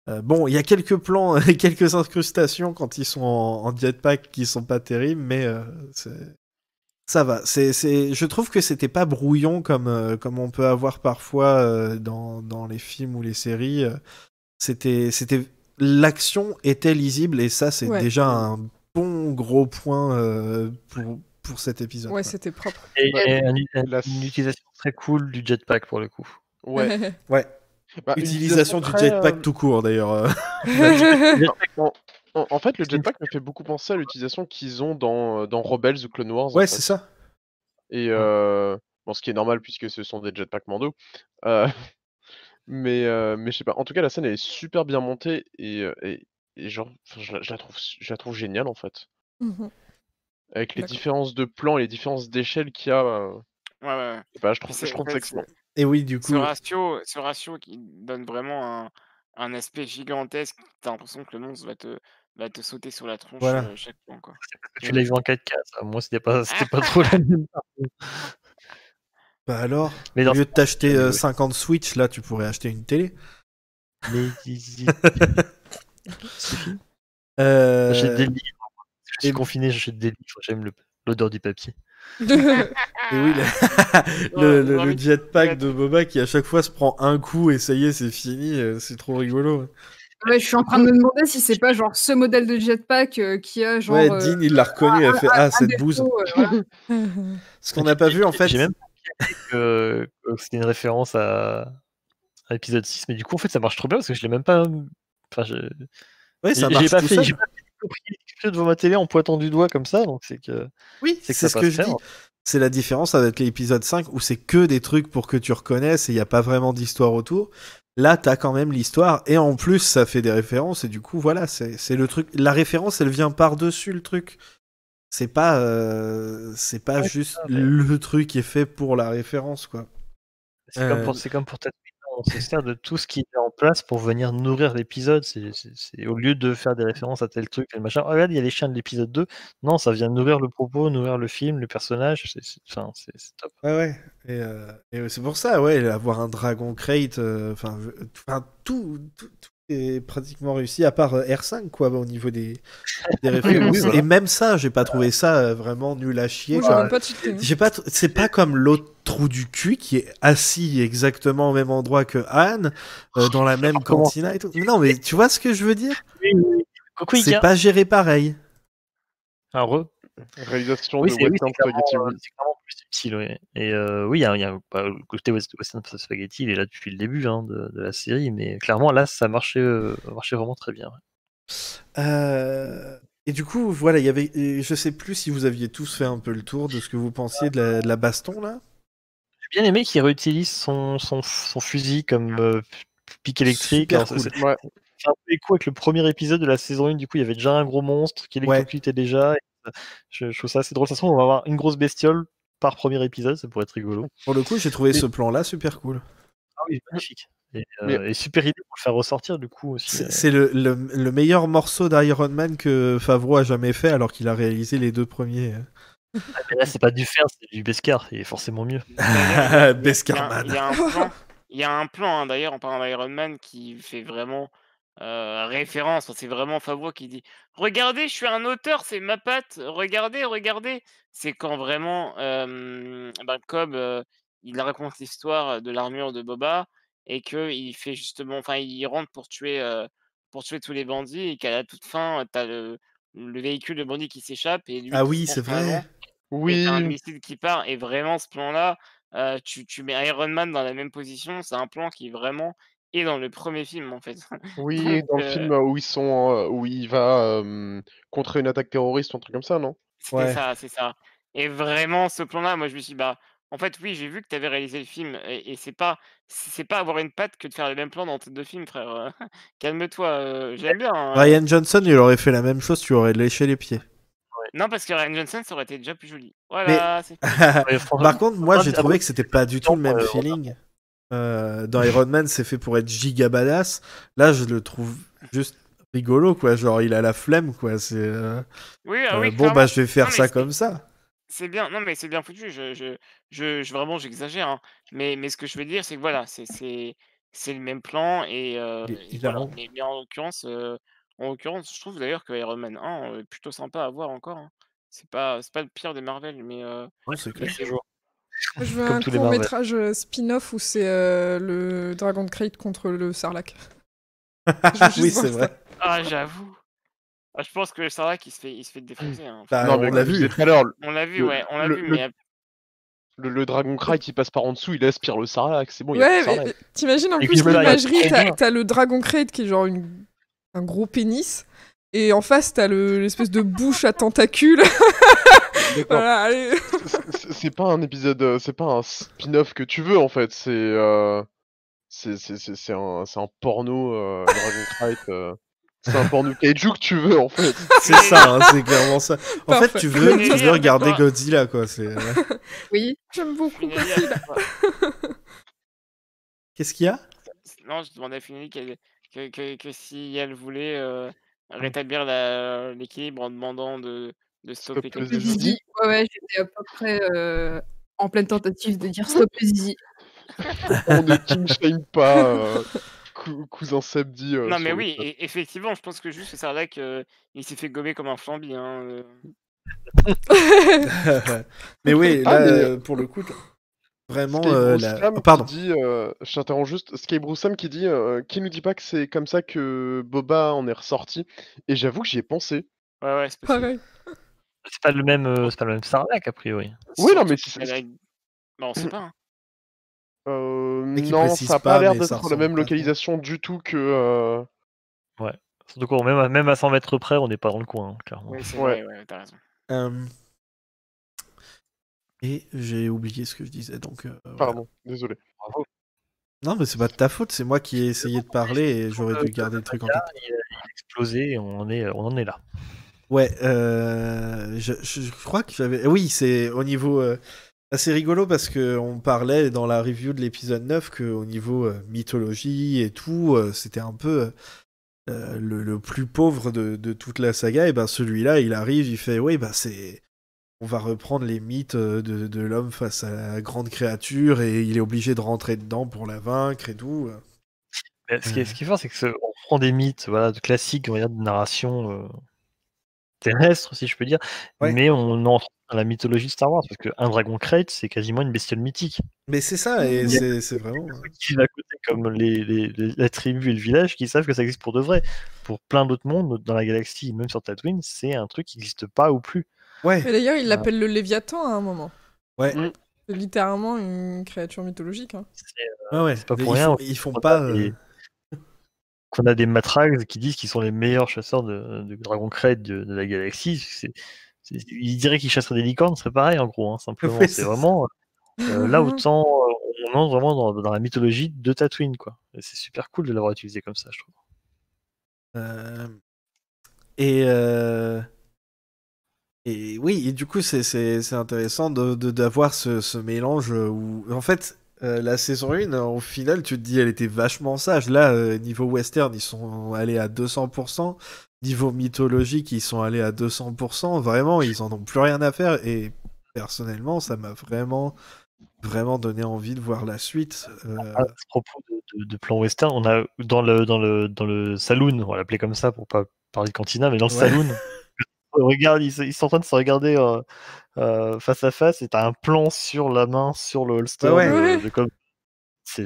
euh, bon, il y a quelques plans et quelques incrustations quand ils sont en, en jetpack qui sont pas terribles, mais euh, c'est- ça va. C'est, c'est... Je trouve que c'était pas brouillon comme, euh, comme on peut avoir parfois euh, dans, dans les films ou les séries. Euh, C'était, c'était... L'action était lisible et ça, c'est Ouais. déjà un bon gros point euh, pour, pour cet épisode. Ouais, quoi. c'était propre. Et, et un- un- la- une utilisation très cool du jetpack pour le coup. Ouais. Ouais. Bah, Utilisation du très, jetpack euh, tout court d'ailleurs. en- en fait, le jetpack me fait beaucoup penser à l'utilisation qu'ils ont dans, euh, dans Rebels ou Clone Wars. en Ouais, fait. c'est ça. Et euh, bon, ce qui est normal puisque ce sont des jetpacks Mando. Euh, mais euh, mais je sais pas. En tout cas, la scène elle est super bien montée et, et, et genre, je, la, je la trouve je la trouve géniale en fait. Mhm. Avec les D'accord. différences de plans et les différences d'échelle qu'il y a. euh, Ouais, ouais, ouais. pas, je trouve, c'est- je trouve en ça. Et oui, du Ce coup. ratio, ce ratio qui donne vraiment un, un aspect gigantesque, t'as l'impression que le monstre va te, va te sauter sur la tronche Voilà. euh, chaque fois. Quoi. Tu l'as vu en 4K, ça. Moi, c'était pas, c'était pas trop la même. Bah alors, Mais au lieu de t'acheter euh, euh, 50 Switch, là, tu pourrais acheter une télé. Suffit. Euh, J'achète des livres. Je suis et- confiné, j'achète des livres. J'aime l'odeur du papier. Et oui, le, le, le- le jetpack de Boba qui à chaque fois se prend un coup et ça y est, c'est fini, c'est trop rigolo. Ouais, je suis en train de me demander si c'est pas genre ce modèle de jetpack euh, qui a genre. ouais, euh, Dean, il l'a reconnu, elle fait Ah, un cette défaut, bouse. euh, voilà. Ce qu'on n'a pas vu en fait. J'ai même que, que c'était une référence à, à l'épisode 6, mais du coup, en fait, ça marche trop bien parce que je l'ai même pas. Enfin, je... Ouais, ça marche j'ai pas tout fait, seul. j'ai pas compris devant ma télé en pointant du doigt comme ça, donc c'est que. Oui, c'est ce que je faire. dis. C'est la différence avec l'épisode 5 où c'est que des trucs pour que tu reconnaisses et il n'y a pas vraiment d'histoire autour. Là, t'as quand même l'histoire et en plus, ça fait des références et du coup, voilà, c'est le truc. La référence, elle vient par-dessus le truc. C'est pas, euh, c'est pas Ouais, juste ça, le truc qui est fait pour la référence, quoi. C'est Euh, comme pour, c'est comme pour on se sert de tout ce qui est en place pour venir nourrir l'épisode. C'est, au lieu de faire des références à tel truc, tel machin. Oh, regarde, il y a les chiens de l'épisode 2. Non, ça vient nourrir le propos, nourrir le film, le personnage. C'est, top. Ouais, ouais. Et, euh, et c'est pour ça, ouais, avoir un Dragon Crate, euh, enfin, tout, tout, tout est pratiquement réussi, à part euh, R5, quoi, au niveau des, des références. oui, voilà. Et même ça, j'ai pas trouvé ça euh, vraiment nul à chier. J'ai pas, c'est pas comme l'autre trou du cul qui est assis exactement au même endroit que Anne, euh, dans la même cantina et tout. Non, mais tu vois ce que je veux dire? C'est pas géré pareil. Un re. Réalisation Oui, de clairement, Spaghetti. Subtil. ouais. Et euh, oui, il y a, y a- bah, le côté West- Western Spaghetti, il est là depuis le début hein, de, de la série, mais clairement, là, ça marchait, euh, marchait vraiment très bien. ouais. Euh, Et du coup, voilà, il y avait, je sais plus si vous aviez tous fait un peu le tour de ce que vous pensiez de la, de la baston là? J'ai bien aimé qu'il réutilise son, son, son fusil comme euh, pic électrique. Alors, cool. c'est- Ouais. un peu écho avec le premier épisode de la saison 1. Du coup, il y avait déjà un gros monstre qui électrocutait déjà. et ça- je, je trouve ça assez drôle. De toute façon, on va avoir une grosse bestiole par premier épisode. Ça pourrait être rigolo. Pour le coup, j'ai trouvé Mais- ce plan-là super cool. Ah oui, magnifique. Et, euh, Mais- et super idée pour le faire ressortir, du coup, aussi. C'est euh. le, le, le meilleur morceau d'Iron Man que Favreau a jamais fait, alors qu'il a réalisé les deux premiers. Ah, mais là, c'est pas du fer, c'est du Beskar. Il est forcément mieux. Il y a- il y Bescarman. a un plan, il y a un plan hein, d'ailleurs en parlant d'Iron Man qui fait vraiment euh, référence. C'est vraiment Favreau qui dit Regardez, je suis un auteur, c'est ma patte. Regardez, regardez. C'est quand vraiment euh, ben, Cobb euh, il raconte l'histoire de l'armure de Boba et que il fait justement, enfin, il rentre pour tuer, euh, pour tuer tous les bandits et qu'à la toute fin, t'as le, le véhicule de bandits qui s'échappe et lui Ah oui, c'est vrai. Et Oui, t'as un missile qui part, et vraiment ce plan-là, euh, tu, tu mets Iron Man dans la même position, c'est un plan qui vraiment est dans le premier film en fait. oui, Donc, dans le euh, film où ils sont, euh, où il va euh, contrer une attaque terroriste ou un truc comme ça, non? Ouais. ça, c'est ça. Et vraiment ce plan-là, moi je me suis dit, bah en fait oui, j'ai vu que tu avais réalisé le film, et, et c'est pas c'est pas avoir une patte que de faire le même plan dans tes deux films, frère. euh, Calme-toi, euh, j'aime bien. hein. Ryan Johnson, il aurait fait la même chose, tu aurais léché les pieds. Non, parce que Ryan Johnson, ça aurait été déjà plus joli. Voilà, c'est franchement, Par contre, moi, j'ai mais trouvé que c'était pas du tout le même feeling. Euh, dans Iron Man, c'est fait pour être giga badass. Là, je le trouve juste rigolo, quoi. Genre, il a la flemme, quoi. C'est euh, Oui, ah euh, oui, bon, bah, je vais faire Non, ça comme ça. C'est bien, non mais c'est bien foutu, je, je, je, je- vraiment j'exagère, hein. mais, mais ce que je veux dire c'est que voilà, c'est, c'est, c'est le même plan et, euh, et voilà. Mais, mais en l'occurrence, en l'occurrence, je trouve d'ailleurs que Iron Man 1 est plutôt sympa à voir encore. hein. C'est pas, c'est pas le pire des Marvel, mais, Ouais, c'est clair. Je veux Comme un tous les court métrage euh, spin-off où c'est euh, le Dragon de Crate contre le juste oui, c'est ça. vrai. Ah j'avoue. Ah, je pense que le Sarlacc il se fait, il se fait défoncer. hein. Bah, Non, on mais l'a comme je vu. On l'a vu, le- ouais, on l'a le- vu, le- mais le, le Dragon Cry qui passe par en dessous, il aspire le Sarlacc, c'est bon, il y a Ouais, mais t'imagines en Et plus l'imagerie, t'as le Dragon Crate qui est genre une- un gros pénis, et en face t'as le- l'espèce de bouche à tentacules. D'accord. voilà, allez. C'est- pas un épisode, euh, c'est pas un spin-off que tu veux en fait, c'est euh, c'est c'est- c'est- c'est un, c'est un porno euh, Dragon Knight, euh, c'est un porno kaiju que tu veux en fait. C'est ça, hein, c'est clairement ça. En fait, tu veux, tu veux regarder Godzilla, quoi. C'est. Oui. J'aime beaucoup. Godzilla. Qu'est-ce qu'il y a? Non, je demandais à qu'elle- que, que, que si elle voulait euh, rétablir l'équilibre en demandant de, de stopper Stop le quelque chose. zizi. Ouais, ouais, j'étais à peu près euh, en pleine tentative de dire stop le zizi. On ne king shame pas. euh, cou- cousin Seb dit. euh, Non, mais oui, et- effectivement, je pense que juste c'est vrai que il s'est fait gommer comme un flambi. Hein. euh. mais oui, là, Ah, mais- euh, pour le coup, vraiment. Euh, la- oh, pardon. qui dit, euh, je t'interromps juste, Sky Bruce Sam qui dit, euh, qui nous dit pas que c'est comme ça que Boba en est ressorti Et j'avoue que j'y ai pensé. Ouais, ouais, c'est possible. Pareil. C'est pas le même, euh, c'est pas le même Sarlacc a priori. Oui, non, Surtout mais c'est- Bah, on sait pas. hein. Euh, non, ça a pas, pas l'air d'être la même localisation du tout que. euh, Surtout qu'on même, à- même à 100 mètres près, on n'est pas dans le coin, hein, clairement. Oui, c'est Ouais. ouais, t'as raison. Euh, Et j'ai oublié ce que je disais, donc. euh, voilà. Pardon, désolé. Non, mais c'est pas de ta faute, c'est moi qui ai essayé de parler et j'aurais dû garder le truc en tête. Il, a- il a explosé et on en est, on en est là. Ouais, euh, je, je- je crois que j'avais. Oui, c'est au niveau. euh, assez rigolo parce que on parlait dans la review de l'épisode 9 qu'au niveau euh, mythologie et tout, euh, c'était un peu euh, le, le plus pauvre de, de toute la saga. Et ben celui-là, il arrive, il fait Oui, bah c'est. On va reprendre les mythes de, de l'homme face à la grande créature et il est obligé de rentrer dedans pour la vaincre et tout. Mais ce, qui est, ce qui est fort, c'est que ce- on prend des mythes voilà, de classiques, on dire, de narration euh, terrestre, si je peux dire, Ouais. mais on entre dans la mythologie de Star Wars, parce qu'un dragon crate, c'est quasiment une bestiole mythique. Mais c'est ça, et c'est vraiment. Ceux qui vivent à côté, comme les, les- les- la tribu et le village, qui savent que ça existe pour de vrai. Pour plein d'autres mondes dans la galaxie, même sur Tatooine, c'est un truc qui n'existe pas ou plus. Ouais, d'ailleurs, il l'appelle le Léviathan à un moment. ouais, Mm. C'est littéralement une créature mythologique. hein. C'est- ouais, ouais. c'est pas pour ils rien, font- on- ils font pas. euh, qu'on a des matraques qui disent qu'ils sont les meilleurs chasseurs de, de dragon crate de, de la galaxie. C'est- c'est- ils diraient qu'ils chasseraient des licornes, ce serait pareil en gros. hein, simplement, Oui, c'est c'est vraiment euh, là autant euh, on entre vraiment dans, dans la mythologie de Tatooine quoi. C'est super cool de l'avoir utilisé comme ça, je trouve. Euh, Et, euh, et oui, et du coup, c'est- c'est c'est intéressant de- de- d'avoir ce, ce mélange où, en fait, euh, la saison 1, au final, tu te dis, elle était vachement sage. Là, euh, niveau western, ils sont allés à 200%. Niveau mythologique, ils sont allés à 200%. Vraiment, ils en ont plus rien à faire. Et personnellement, ça m'a vraiment, vraiment donné envie de voir la suite. Euh, À ce propos de, de- de plan western, on a dans le dans le dans le saloon, on va l'appeler comme ça pour pas parler de cantina, mais dans le Ouais. saloon, on regarde, ils sont en train de se regarder euh, face à face et t'as un plan sur la main, sur le holster. Ouais, ouais. de- de comme- C'est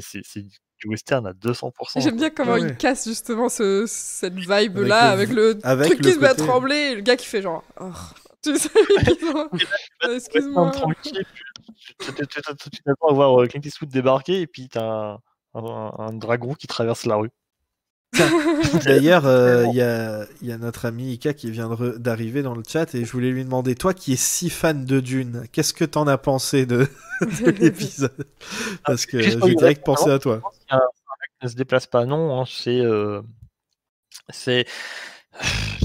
du western à 200%. J'aime bien comment Ouais, il casse justement ce, cette vibe-là Avec avec le- truc le qui se met à trembler et le gars qui fait genre. Oh. Tu sais, Excuse-moi. tranquille, tu- tu- tu- tu- tu- tu t'attends à voir euh, Clint Eastwood débarquer et puis t'as un, un- un dragon qui traverse la rue. D'ailleurs, euh, il y, a, il y a notre ami Ika qui vient d'arriver dans le chat et je voulais lui demander, toi qui es si fan de Dune, qu'est-ce que t'en as pensé de, de l'épisode? Parce que j'ai direct pensé à toi. Un qui ne se déplace pas, non. hein, c'est euh, c'est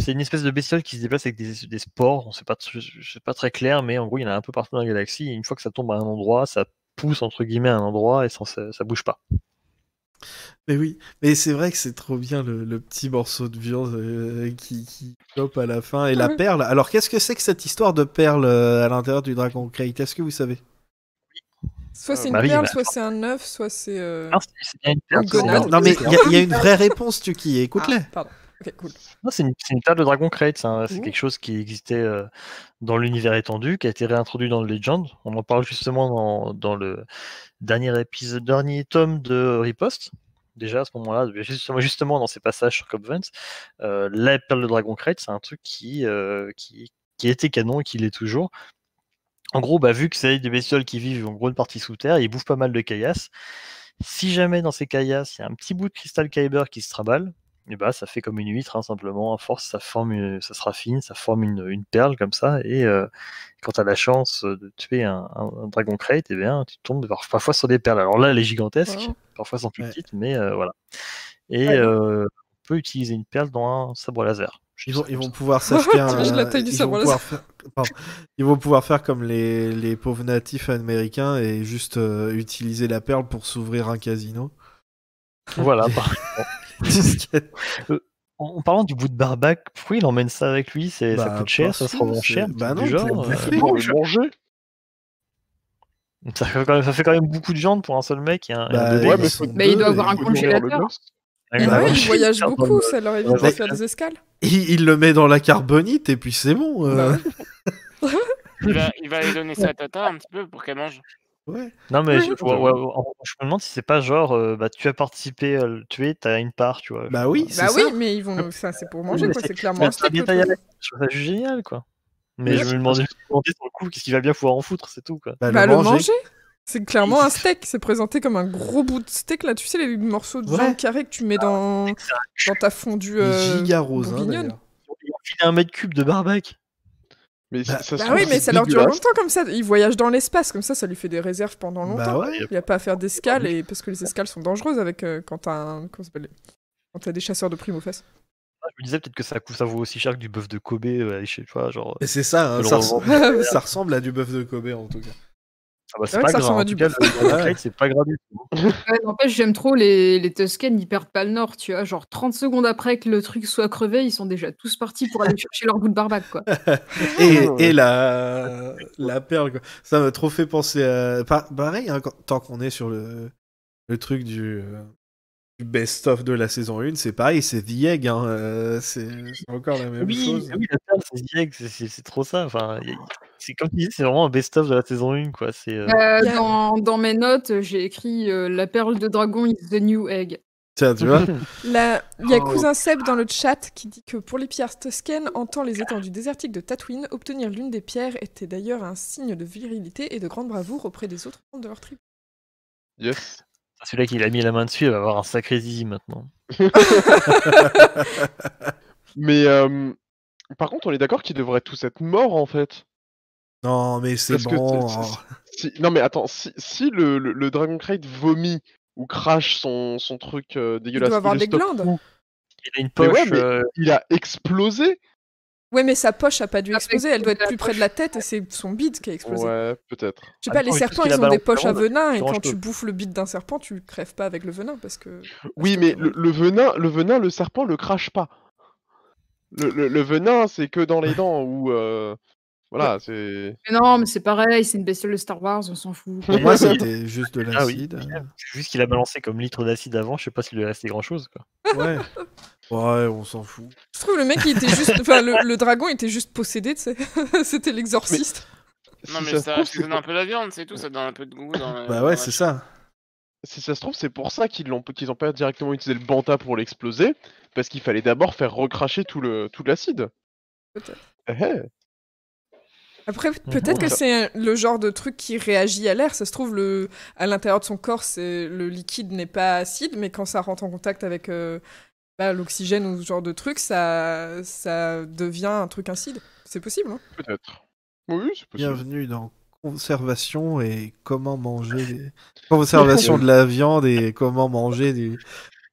c'est une espèce de bestiole qui se déplace avec des, des spores. On sait pas, je sais pas très clair, mais en gros, il y en a un peu partout dans la galaxie. Et une fois que ça tombe à un endroit, ça pousse entre guillemets à un endroit et ça, ça, ça bouge pas. Mais oui, mais c'est vrai que c'est trop bien le, le petit morceau de viande euh, qui, qui chope à la fin et la perle. Alors qu'est-ce que c'est que cette histoire de perle euh, à l'intérieur du Dragon Crate Est-ce que vous savez? Soit c'est une Bah oui, perle, bah- soit c'est un œuf, soit c'est. euh, Non, c'est une perle. Une. Non, non, mais il y, a- il y a une vraie réponse, Tuki, écoute-les. Ah, pardon. Ok, cool. C'est une, une perle de Dragon Crate. C'est un- c'est Ouh. quelque chose qui existait euh, dans l'univers étendu, qui a été réintroduit dans le Legend. On en parle justement dans, dans le dernier épisode, dernier tome de Riposte. Déjà à ce moment-là, justement, justement dans ces passages sur Cop Vance, euh, la perle de Dragon Crate, c'est un truc qui, euh, qui, qui était canon et qui l'est toujours. En gros, bah, vu que c'est des bestioles qui vivent en gros une partie sous terre, ils bouffent pas mal de caillasses. Si jamais dans ces caillasses, il y a un petit bout de cristal kyber qui se traballe, et bah, ça fait comme une huître, hein, simplement. À force, ça, forme une- ça se raffine, ça forme une, une perle comme ça. Et euh, quand tu as la chance de tuer un, un- un dragon crate, eh bien, tu tombes par- parfois sur des perles. Alors là, elle est gigantesque, Wow. parfois elles sont plus Ouais. petites, mais euh, voilà. Et Ouais. euh, on peut utiliser une perle dans un sabre laser. Ils vont, ils vont pouvoir s'acheter un. T'imagines la taille du ils, sabre vont laser. pouvoir faire, pardon. ils vont pouvoir faire comme les, les pauvres natifs américains et juste euh, utiliser la perle pour s'ouvrir un casino. Voilà, par En, en parlant du bout de barbac, pourquoi il emmène ça avec lui? C'est- Ça Bah, coûte cher, ça se revend cher. bah non, genre, euh, le manger ça, fait quand même, ça fait quand même beaucoup de viande pour un seul mec et un, et un Bah, ouais, ils mais il doit avoir un congélateur. Ouais, Et Bah ouais, voyagent Dans beaucoup, ça leur évite de faire des escales. Il, il le met dans la carbonite et puis c'est bon. euh, Il va, il va aller donner ça à Tata un petit peu pour qu'elle mange. Ouais. Non, mais Ouais, je, ouais. ouais, ouais, ouais, je me demande si c'est pas genre, euh, bah, tu as participé à le tuer, t'as une part, tu vois. Bah oui, c'est Bah ça. oui, mais ils vont. Ça, c'est pour manger, quoi. c'est- clairement c'est. Je trouve ça juste génial, quoi. Mais Ouais, je me demandais, sur le coup, qu'est-ce qu'il va bien pouvoir en foutre, c'est tout, quoi. Bah, Bah, le le manger. C'est clairement un steak. C'est présenté comme un gros bout de steak, là. Tu sais, les morceaux de Ouais. viande carrée que tu mets dans, dans ta fondue. Euh, giga rose, hein, bourguignonne. d'ailleurs. Ils ont filé un mètre cube de barbac. Mais Bah- ça Bah oui, mais ça leur dure longtemps comme ça. Ils voyagent dans l'espace, comme ça, ça lui fait des réserves pendant longtemps. Bah ouais. Il n'y a pas à faire d'escale, et... parce que les escales sont dangereuses avec, euh, quand t'as un... comment ça s'appelle quand t'as des chasseurs de primes aux fesses. Je me disais peut-être que ça, coûte, ça vaut aussi cher que du bœuf de Kobe, euh, je sais pas, genre. Et c'est ça, hein, ça, ressemble, ça ressemble à du bœuf de Kobe en tout cas. Ah bah, C'est pas grave. c'est pas grave du tout. Ouais, N'empêche, j'aime trop les, les Tusken, ils perdent pas le nord, tu vois. Genre 30 secondes après que le truc soit crevé, ils sont déjà tous partis pour aller chercher leur bout de barbac, quoi. Et, la, la perle, quoi. ça m'a trop fait penser à. pa- Pareil, hein, quand- tant qu'on est sur le, le truc du, euh, best-of de la saison 1, c'est pareil, c'est The Egg, hein, euh, c'est encore la même Oui, chose. oui, la perle, c'est direct, c'est- trop ça. Enfin, y a- c'est comme tu dis, c'est vraiment un best-of de la saison 1, quoi. C'est. euh, Euh, a- dans, dans mes notes, j'ai écrit euh, La perle de dragon is the new egg. Tiens, tu vois. Il y a Oh. Cousin Seb dans le chat qui dit que pour les pierres Tusken, en temps les étendues désertiques de Tatooine, obtenir l'une des pierres était d'ailleurs un signe de virilité et de grande bravoure auprès des autres membres de leur tribu. Yes. Celui-là qui a mis la main dessus, il va avoir un sacré zizi maintenant. Mais euh, par contre, on est d'accord qu'ils devraient tous être morts en fait. Non, mais c'est bon. Si... Non mais attends, si, si le, le, le Dragon Crate vomit ou crache son, son truc euh, dégueulasse, doit avoir des glandes. Il a une Mais poche. ouais, mais- euh, Il a explosé Ouais, mais sa poche a pas dû Ah, exploser, elle doit être plus près de la tête et c'est son bide qui a explosé. Ouais, peut-être. Je sais Ah pas, non, les serpents, ils ont des poches à venin et quand tu bouffes le bide d'un serpent, tu crèves pas avec le venin parce que. Oui, parce mais que- le, le venin, le venin, le serpent le crache pas. Le, le- le venin, c'est que dans les dents ou euh, voilà, c'est. Mais non, mais c'est pareil, c'est une bestiole de Star Wars, on s'en fout. Pour moi, c'était juste de Ah oui. l'acide. C'est juste qu'il a balancé comme litre d'acide avant, je sais pas s'il lui est resté grand chose. Quoi. Ouais. Ouais, on s'en fout. Je trouve le mec, il était juste. Enfin, le, le dragon était juste possédé, tu sais. C'était l'exorciste. Non, si mais ça se ça, trouve, ça c'est donne un peu la viande, c'est tout, ça donne un peu de goût. Dans la- Bah ouais, c'est ça. Si ça se trouve, c'est pour ça qu'ils l'ont qu'ils ont pas directement utilisé le banta pour l'exploser, parce qu'il fallait d'abord faire recracher tout le tout l'acide. Peut-être. Eh, eh. Après, peut-être que c'est le genre de truc qui réagit à l'air. Ça se trouve, le... à l'intérieur de son corps, c'est le liquide n'est pas acide, mais quand ça rentre en contact avec euh, bah, l'oxygène ou ce genre de truc, ça, ça devient un truc acide. C'est possible, hein Peut-être. Oui, c'est possible. Bienvenue dans Conservation et comment manger des... Conservation de la viande et comment manger du,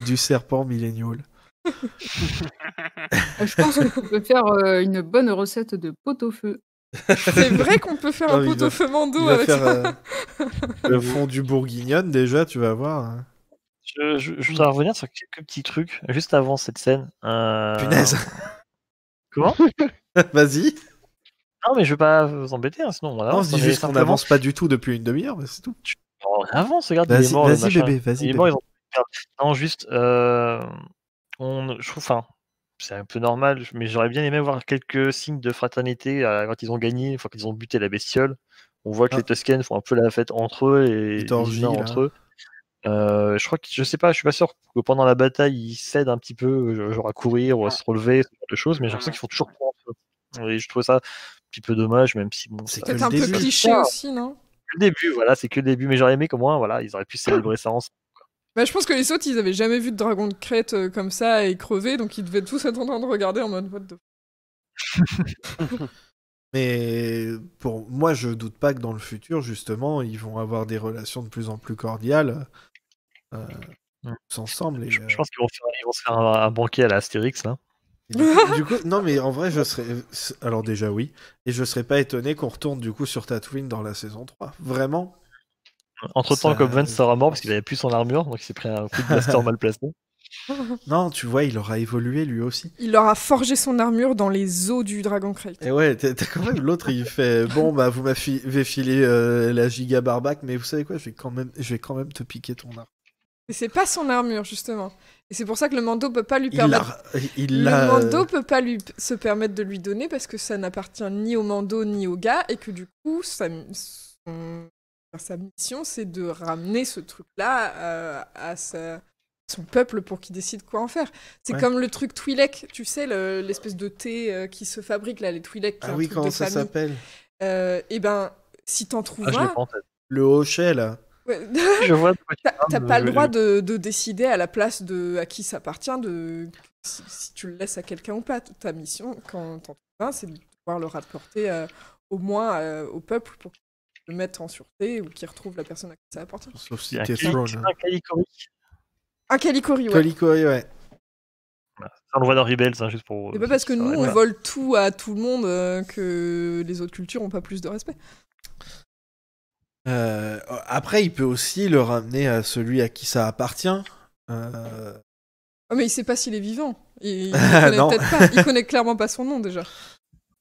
du serpent millénial. Je pense qu'on peut faire euh, une bonne recette de pot-au-feu. C'est vrai qu'on peut faire un pot au feu mando avec faire ça. euh, le fond du bourguignonne déjà, tu vas voir. hein. Je, je, je voudrais revenir sur quelques petits trucs juste avant cette scène. Euh, Punaise. Comment? Vas-y. Non, mais je vais pas vous embêter, hein, sinon on avance. mais juste qu'on n'avance pas du tout depuis une demi-heure, mais c'est tout. On avance, regarde, il est Vas-y, mort. vas-y bébé, vas-y Il est mort, bébé. ils ont- Non, juste, euh, on, je trouve, enfin, c'est un peu normal, mais j'aurais bien aimé voir quelques signes de fraternité euh, quand ils ont gagné, une fois qu'ils ont buté la bestiole. On voit que Ah. les Tusken font un peu la fête entre eux et les entre eux. Euh, je crois que je sais pas, je suis pas sûr que pendant la bataille ils cèdent un petit peu, genre à courir ou à se relever, ce genre de choses, mais j'ai l'impression qu'ils font toujours trop entre eux. Et je trouve ça un petit peu dommage, même si bon, C'est Peut-être un peu cliché aussi, non? Le début, voilà, c'est que le début, mais j'aurais aimé qu'au moins, voilà, ils auraient pu célébrer ça ensemble. Bah, Je pense que les autres, ils avaient jamais vu de dragon de crête euh, comme ça et crever, donc ils devaient tous être en train de regarder en mode what the Mais pour moi, je doute pas que dans le futur, justement, ils vont avoir des relations de plus en plus cordiales euh, Mm. tous ensemble. Et, Je, je euh, pense qu'ils vont, faire- ils vont se faire un, un banquet à la Astérix, là. et du, coup, du coup- non, mais en vrai, je serais. Alors, déjà, oui. Et je serais pas étonné qu'on retourne du coup sur Tatooine dans la saison 3. Vraiment Entre temps, Ça- comme Vance sera mort parce qu'il avait plus son armure, donc il s'est pris un coup de blaster mal placé. Non, tu vois, il aura évolué lui aussi. Il leur a forgé son armure dans les os du dragon crate. Et ouais, t'as quand même l'autre, il fait Bon, bah, vous m'avez filé euh, la giga barbac, mais vous savez quoi, je vais quand même, je vais quand même te piquer ton arme. Et c'est pas son armure, justement. Et c'est pour ça que le Mando peut pas lui Il permettre. Le peut pas lui se permettre de lui donner parce que ça n'appartient ni au Mando ni au gars et que du coup, son- sa mission, c'est de ramener ce truc-là euh, à sa- son peuple pour qu'il décide quoi en faire. C'est Ouais. comme le truc Twi'lek, tu sais, le- l'espèce de thé euh, qui se fabrique là, les Twi'lek. Ah oui, truc comment ça s'appelle? Euh, Et ben, si t'en trouves Ah, un. Le hochet, là. ouais, T'as pas le droit de, de décider à la place de à qui ça appartient de si, si tu le laisses à quelqu'un ou pas. Ta mission, quand t'en trouves un, c'est de pouvoir le rapporter euh, au moins euh, au peuple pour qu'il le mette en sûreté ou qu'il retrouve la personne à qui ça appartient. Sauf si C'est un t'es Throne. c'est hein. un Calicori. Un Calicori, ouais. Colicori, ouais. Ça, on le voit dans Rebels, hein, juste pour. C'est pas parce que nous, on Voilà. vole tout à tout le monde euh, que les autres cultures ont pas plus de respect. Euh, après, il peut aussi le ramener à celui à qui ça appartient. Euh, Oh, mais il sait pas s'il est vivant. Il, il connaît pas. Il connaît clairement pas son nom déjà.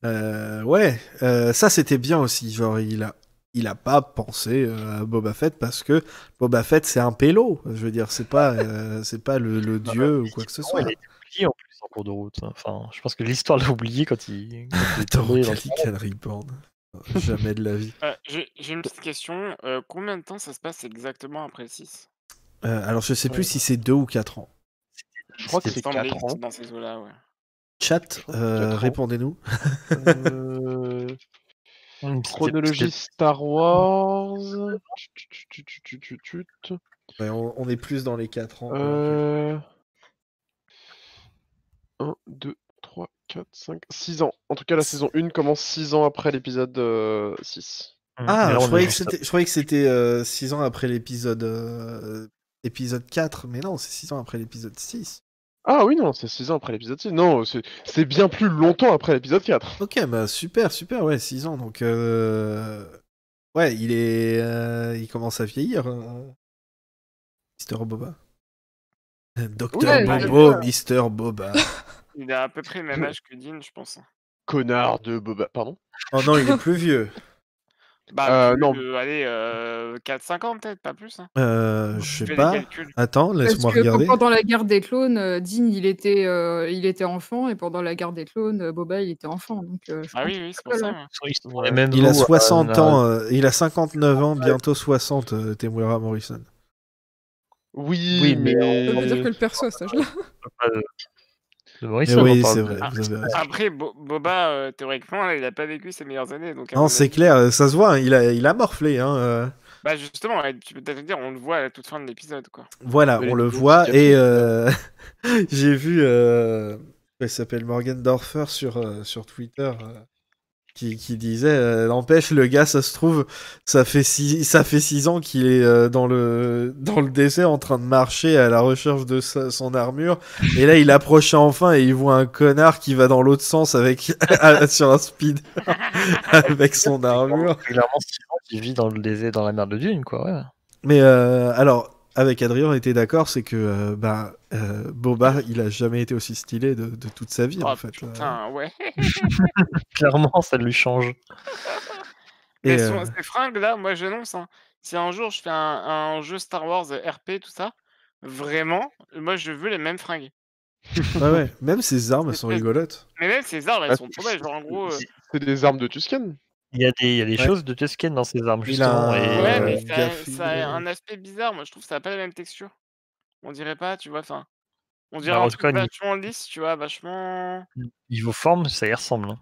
euh, ouais, euh, ça c'était bien aussi. Genre, il a, il a pas pensé euh, à Boba Fett parce que Boba Fett c'est un pélo. Je veux dire, c'est pas, euh, c'est pas le, le dieu ou quoi que ce soit. Il a été oublié en plus en cours de route. Enfin, je pense que l'histoire l'a oublié quand il. Quand il est Attends, tombé dans le-. Jamais de la vie. Euh, J'ai une petite question. euh, combien de temps ça se passe exactement après le 6 Euh, alors, je sais plus si c'est 2 ou 4 ans. Je crois que c'est me semblait 4 que ans. dans ces eaux-là, ouais. Chat, euh, répondez-nous. Euh, Chronologie Star Wars. Ouais, on, on est plus dans les 4 ans. Euh... 1, 2, 3, 4, 5, 6 ans. En tout cas, la saison 1 commence 6 ans après l'épisode euh, 6. Hum, Ah, mais là, je croyais, que c'était, je croyais que c'était 6 ans après l'épisode euh, épisode 4, mais non, c'est 6 ans après l'épisode 6. Ah oui, non, c'est 6 ans après l'épisode 6. Non, c'est bien plus longtemps après l'épisode 4. Ok, bah super, super, ouais, 6 ans, donc... euh, Ouais, il est... euh, Il commence à vieillir, euh, Mister Boba. Docteur Ouais, Bobo. Mister Boba. Il a à peu près le même âge que Dean, je pense. Connard de Boba. Pardon? Oh non, il est plus vieux. Bah, Euh, non. euh, allez, euh, 4-5 ans peut-être, pas plus. Hein. Euh, je sais pas. Attends, Parce laisse-moi que regarder. pendant la guerre des clones, euh, Dean il était, euh, il était enfant et pendant la guerre des clones, euh, Boba il était enfant. Donc, euh, Ah oui, oui, c'est pour ça. Il a eaux, 60 euh, ans, euh, il a 59 ans, bientôt 60, euh, Temuera Morrison. Oui, Oui, mais mais... Ça veut dire que le perso à cet âge-là. pas de- de Mais Morrison, oui, c'est vrai. Après, Bo- Boba, euh, théoriquement, il a pas vécu ses meilleures années. Donc Non, c'est clair, euh, ça se voit, hein, il, a, il a morflé. Hein, euh. Bah justement, tu peux peut-être dire, on le voit à la toute fin de l'épisode, quoi. Voilà, on le voit. Et euh, j'ai vu, euh, il s'appelle Morgan Dorfer sur, euh, sur Twitter, euh, qui, qui disait, euh, n'empêche, le gars, ça se trouve, ça fait six, ça fait six ans qu'il est euh, dans, le, dans le désert en train de marcher à la recherche de sa- son armure. Et là, il approchait enfin et il voit un connard qui va dans l'autre sens avec, sur un speed avec son armure. C'est clairement qu'il vit dans le désert, dans la mer de Dune, quoi. Ouais. Mais euh, alors, avec Adrien, on était d'accord, c'est que euh, bah, euh, Boba, il a jamais été aussi stylé de, de toute sa vie, Oh, en fait. euh. Putain, ouais. Clairement, ça lui change. Et, euh, son- ces fringues là, moi j'annonce, hein, si un jour je fais un, un jeu Star Wars RP, tout ça, vraiment, moi je veux les mêmes fringues. ouais, ouais. Même ses armes, elles sont rigolotes. Mais même ces armes, elles Ah, sont trop belles. Genre en gros, euh, C'est c'est des armes de Tusken Il y a des, il y a des Ouais. choses de Tusken dans ses armes, Il justement. a un- et, ouais, euh, mais ça, a euh. un aspect bizarre. Moi je trouve que ça a pas la même texture. On dirait pas, tu vois, enfin. On dirait Bah, en un tout truc cas, vachement lisse, tu vois, vachement. niveau forme, ça y ressemble. hein.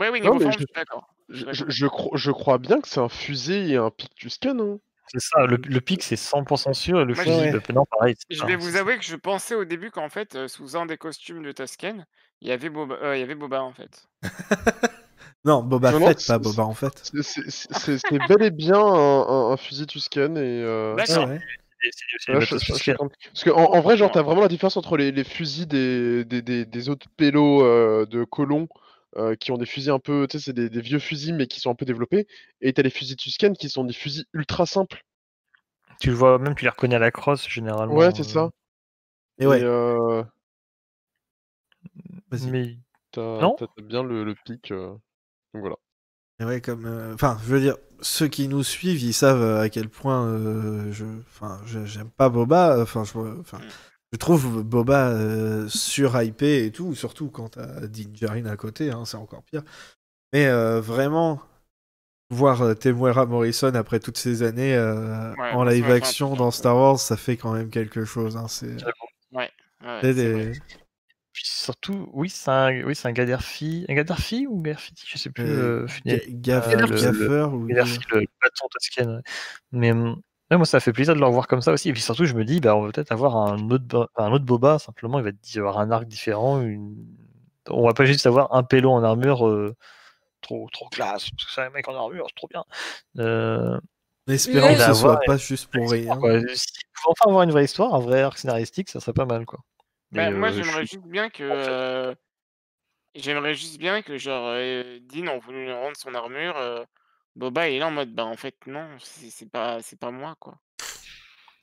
Ouais, oui, Non, niveau mais forme, je- je suis d'accord. je, Ouais. je, je cro- je crois bien que c'est un fusil et un pic Tusken. Hein. C'est ça, le, le pic c'est 100% sûr et le Moi, fusil, bah, non, pareil. Je vais vous avouer que je pensais au début qu'en fait, euh, sous un des costumes de Tusken, il y avait Boba, euh, il y avait Boba en fait. Non, Boba Non, Fett, pas Boba en fait. C'est- bel et bien un, un- un fusil Tusken et. Euh... D'accord. Ouais, je- je- je-. Parce que en, en vrai, genre, t'as vraiment la différence entre les, les fusils des, des, des, des autres pélos euh, de colons euh, qui ont des fusils un peu, tu sais, c'est des, des vieux fusils mais qui sont un peu développés, et t'as les fusils Tusken qui sont des fusils ultra simples. Tu le vois, même tu les reconnais à la crosse généralement. Ouais, c'est euh, ça. Et ouais, euh, vas-y. Mais t'as Non. t'as- t'as bien le, le pic. Donc voilà. Et ouais, comme. euh, Enfin, je veux dire, ceux qui nous suivent, ils savent euh, à quel point euh, je, enfin, j'aime pas Boba. Enfin, je, enfin, Mm. je trouve Boba euh, surhypé et tout, surtout quand t'as Din Djarin à côté, hein, c'est encore pire. Mais vraiment, voir Temuera Morrison après toutes ces années Ouais, en live action dans. Star Wars, ça fait quand même quelque chose. Hein, c'est Ouais, c'est c'est des- vrai. Puis surtout, oui, c'est un, oui, c'est un Gaddafi. Un Gaddafi ou Gaddafi Je sais plus. Euh, euh, euh, Gaffeur ou Gaddafi, le bâton toscan. ouais. Mais hum, ouais, moi, ça fait plaisir de le revoir comme ça aussi. Et puis surtout, je me dis, bah, on va peut-être avoir un autre, un autre Boba. Simplement, il va y avoir un arc différent. Une... On va pas juste avoir un pélo en armure. euh, Trop, trop classe, parce que c'est un mec en armure, c'est trop bien. Euh, En espérant que va ce soit pas juste pour rien. quoi. Si on enfin avoir une vraie histoire, un vrai arc scénaristique, ça serait pas mal, quoi. Bah, moi, euh, j'aimerais suis- juste bien que. euh, J'aimerais juste bien que, genre, euh, Dean, on voulu lui rendre son armure. euh, Boba, il est là en mode, bah, en fait, non, c'est pas, pas moi, quoi.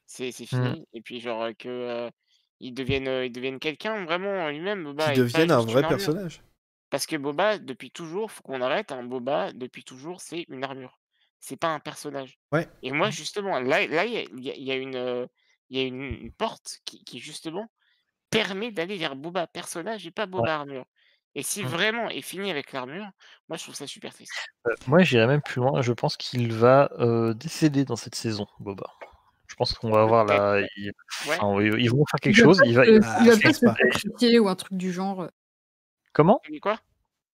C'est c'est Mm. fini. Et puis, genre, que. il devienne, il devienne quelqu'un, vraiment, lui-même, Boba. Pas devienne un vrai personnage. Parce que Boba, depuis toujours, faut qu'on arrête, hein, Boba, depuis toujours, c'est une armure. C'est pas un personnage. Ouais. Et moi, justement, là, là, il y a, il y a- il y a une, il y a une porte qui, qui, justement, permet d'aller vers Boba personnage et pas Boba armure. Et si Mm. vraiment est fini avec l'armure, moi, je trouve ça super triste. Euh, Moi, j'irais même plus loin. Je pense qu'il va euh, décéder dans cette saison, Boba. Je pense qu'on va avoir la. il- Ouais. enfin, ils ils vont faire quelque Il chose. Il va... se- il va peut-être sacrifier ou un truc du genre. Comment? Quoi?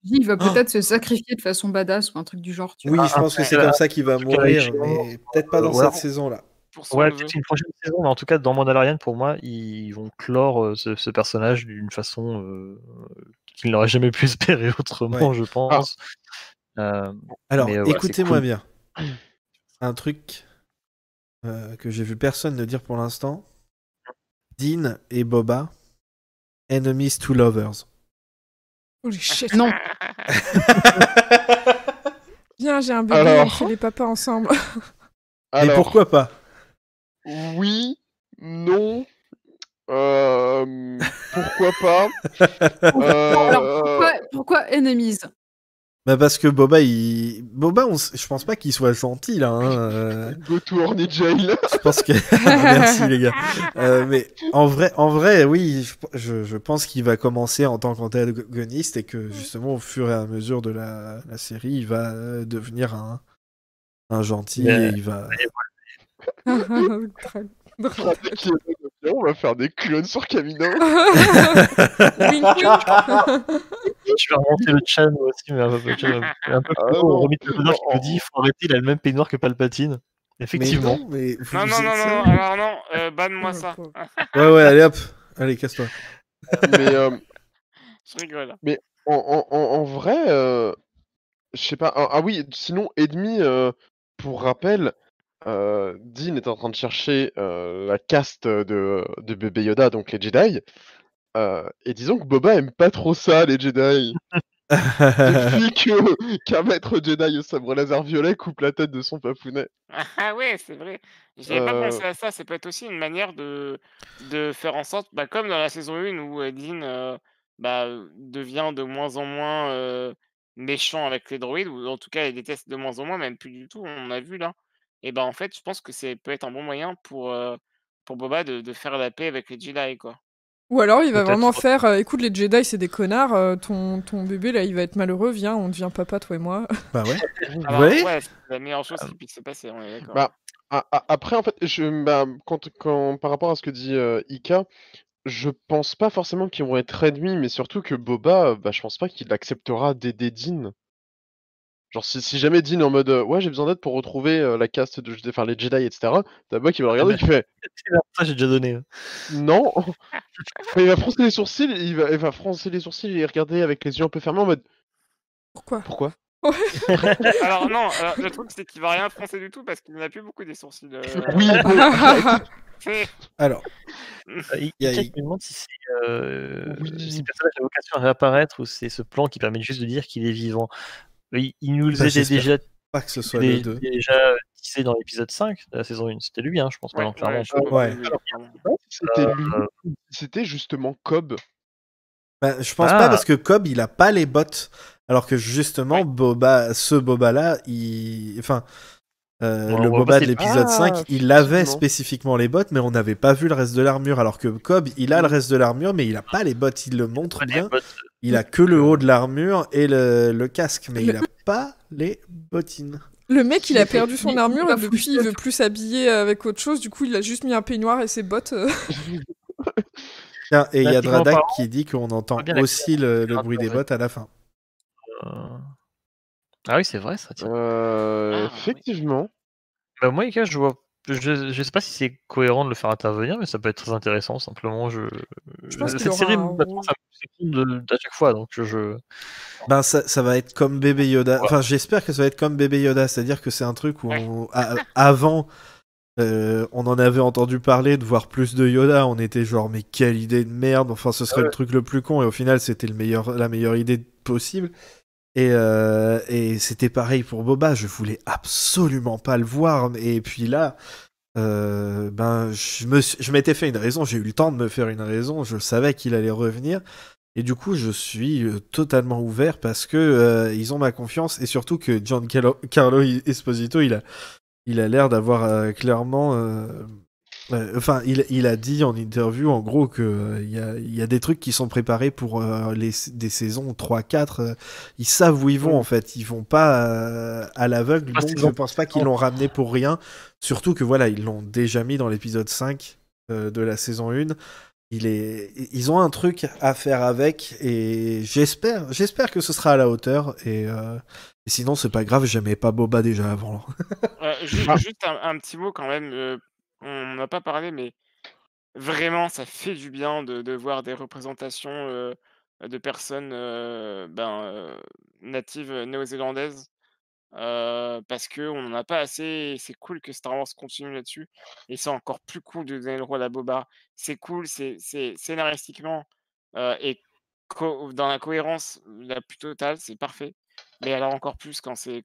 Il va Oh. peut-être se sacrifier de façon badass ou un truc du genre. Tu Oui, vois. je pense que c'est comme ça qu'il va mourir, mais peut-être pas dans cette ouais. saison-là. Pour son Ouais, une prochaine saison, mais en tout cas, dans Mandalorian, pour moi, ils vont clore euh, ce, ce personnage d'une façon euh, qu'il n'aurait jamais pu espérer autrement, Ouais. je pense. Euh, Alors, euh, écoutez-moi cool. bien. Un truc euh, que j'ai vu personne ne dire pour l'instant. Dean et Boba, enemies to lovers. Holy shit. Non, Bien, j'ai un bébé, Alors. on fait les papas ensemble. Alors, pourquoi pas? Oui, non, euh, pourquoi pas euh, Alors, pourquoi, pourquoi enemies? Bah parce que Boba, il... Boba, on s- je pense pas qu'il soit gentil là. hein, euh, Go to Horny Jail. Je pense que. Merci les gars. Euh, mais en vrai, en vrai, oui, je, pense qu'il va commencer en tant qu'antagoniste et que justement au fur et à mesure de la, la série, il va devenir un, un gentil Mais- et il va. On va faire des clones sur Camino. Je vais remonter le chat moi aussi, mais un peu, un peu Ah plus haut. non, On remet le non. qui me dit il faut arrêter, il a le même peignoir que Palpatine. Effectivement. Mais non, mais Non, non, non, non, alors non, euh, banne-moi ça. Ouais, ouais, allez hop, allez, casse-toi. Mais euh, Je rigole. en, en- en- en vrai, euh, je sais pas. Ah, ah oui, sinon, Edmi, euh, pour rappel, euh, Dean est en train de chercher euh, la caste de, de bébé Yoda, donc les Jedi. Euh, et disons que Boba aime pas trop ça, les Jedi. Depuis que qu'un maître Jedi au sabre laser violet coupe la tête de son papounet. Ah ouais, c'est vrai. J'avais pas Euh, pensé à ça. Ça peut être aussi une manière de, de faire en sorte, bah, comme dans la saison 1 où Dean euh, bah, devient de moins en moins euh, méchant avec les droïdes, ou en tout cas il déteste de moins en moins, même plus du tout, on a vu là. Et bah en fait, je pense que c'est peut être un bon moyen pour, euh, pour Boba de, de faire la paix avec les Jedi, quoi. Ou alors il va vraiment faire euh, écoute, les Jedi c'est des connards, euh, ton, ton bébé là il va être malheureux, viens, on devient papa, toi et moi. bah ouais. Alors, Ouais? ouais, c'est la meilleure chose qui puisse se passer, on est d'accord. Bah, après, en fait, je, bah, quand, quand, par rapport à ce que dit euh, Ika, je pense pas forcément qu'ils vont être ennemis, mais surtout que Boba, bah, je pense pas qu'il acceptera d'aider Dean. Genre, si, si jamais Dean est en mode euh, ouais, j'ai besoin d'aide pour retrouver euh, la caste de enfin, les Jedi, etc., t'as Boba qui va le regarder et qui fait Ça, j'ai déjà donné. hein. non. il va froncer les sourcils, il va, il va froncer les sourcils et regarder avec les yeux un peu fermés en mode Pourquoi? Pourquoi? Alors non, alors, le truc c'est qu'il va rien froncer du tout parce qu'il n'a plus beaucoup des sourcils. euh, Oui, Alors, Euh, Il Y a- quelqu'un qui me demande si c'est euh, Oui. si le personnage a vocation à réapparaître ou c'est ce plan qui permet juste de dire qu'il est vivant. Il, il nous Bah, était déjà, pas que ce soit dé- le 2. déjà dans l'épisode 5 de la saison 1. C'était lui, hein, je pense, Ouais, clairement. c'était lui, c'était justement Cobb. Bah, je pense Ah. pas parce que Cobb, il a pas les bottes Alors que justement, Boba, ce Boba-là, il... Enfin, euh, le Boba de l'épisode Ah, 5, il avait spécifiquement les bottes, mais on n'avait pas vu le reste de l'armure. Alors que Cobb, il Mm. a le reste de l'armure, mais il a pas les bottes. Il le montre bien. Il a que le haut de l'armure et le, le casque, mais Le- il a pas les bottines. Le mec, il a perdu son armure et depuis, il veut plus s'habiller avec autre chose. Du coup, il a juste mis un peignoir et ses bottes. euh. Tiens, et il y a Pratiquement Dradak qui dit qu'on entend aussi le, le Ah, bruit des bottes à la fin. Ah oui, c'est vrai ça. tiens. Euh, Ah, oui. effectivement. Bah, moi, les gars, je vois. Je, je sais pas si c'est cohérent de le faire intervenir, mais ça peut être très intéressant. Simplement, je. Je pense Cette série, un ça me à chaque fois, donc je. Ben ça, ça va être comme bébé Yoda. Ouais. Enfin, j'espère que ça va être comme bébé Yoda, c'est-à-dire que c'est un truc où Ouais. on- a- avant euh, on en avait entendu parler de voir plus de Yoda, on était genre mais quelle idée de merde. Enfin, ce serait le truc le plus con et au final c'était le meilleur, la meilleure idée possible. Et, euh, et c'était pareil pour Boba, je voulais absolument pas le voir. Et puis là, euh, ben, je m'étais fait une raison, j'ai eu le temps de me faire une raison, je savais qu'il allait revenir. Et du coup, je suis euh, totalement ouvert parce que ils ont ma confiance et surtout que Giancarlo Esposito, il a, l'air d'avoir clairement. Enfin, il, il a dit en interview en gros que euh, y, a, il y a des trucs qui sont préparés pour euh, les, des saisons 3-4. euh, ils savent où ils vont en fait. Ils vont pas euh, à l'aveugle. Ah, Donc, c'est je bon. pense pas qu'ils l'ont ramené pour rien. Surtout que voilà, ils l'ont déjà mis dans l'épisode 5 euh, de la saison 1. Il est... Ils ont un truc à faire avec et j'espère, j'espère que ce sera à la hauteur. Et, euh, sinon, c'est pas grave, j'aimais pas Boba déjà avant. Euh, Ah. Juste un, un petit mot quand même, euh, on n'a pas parlé, mais vraiment, ça fait du bien de, voir des représentations euh, de personnes euh, ben, euh, natives néo-zélandaises. parce que on n'en a pas assez, c'est cool que Star Wars continue là-dessus. Et c'est encore plus cool de donner le rôle à Boba. C'est cool, c'est scénaristiquement et dans la cohérence la plus totale, c'est parfait. Mais alors encore plus quand c'est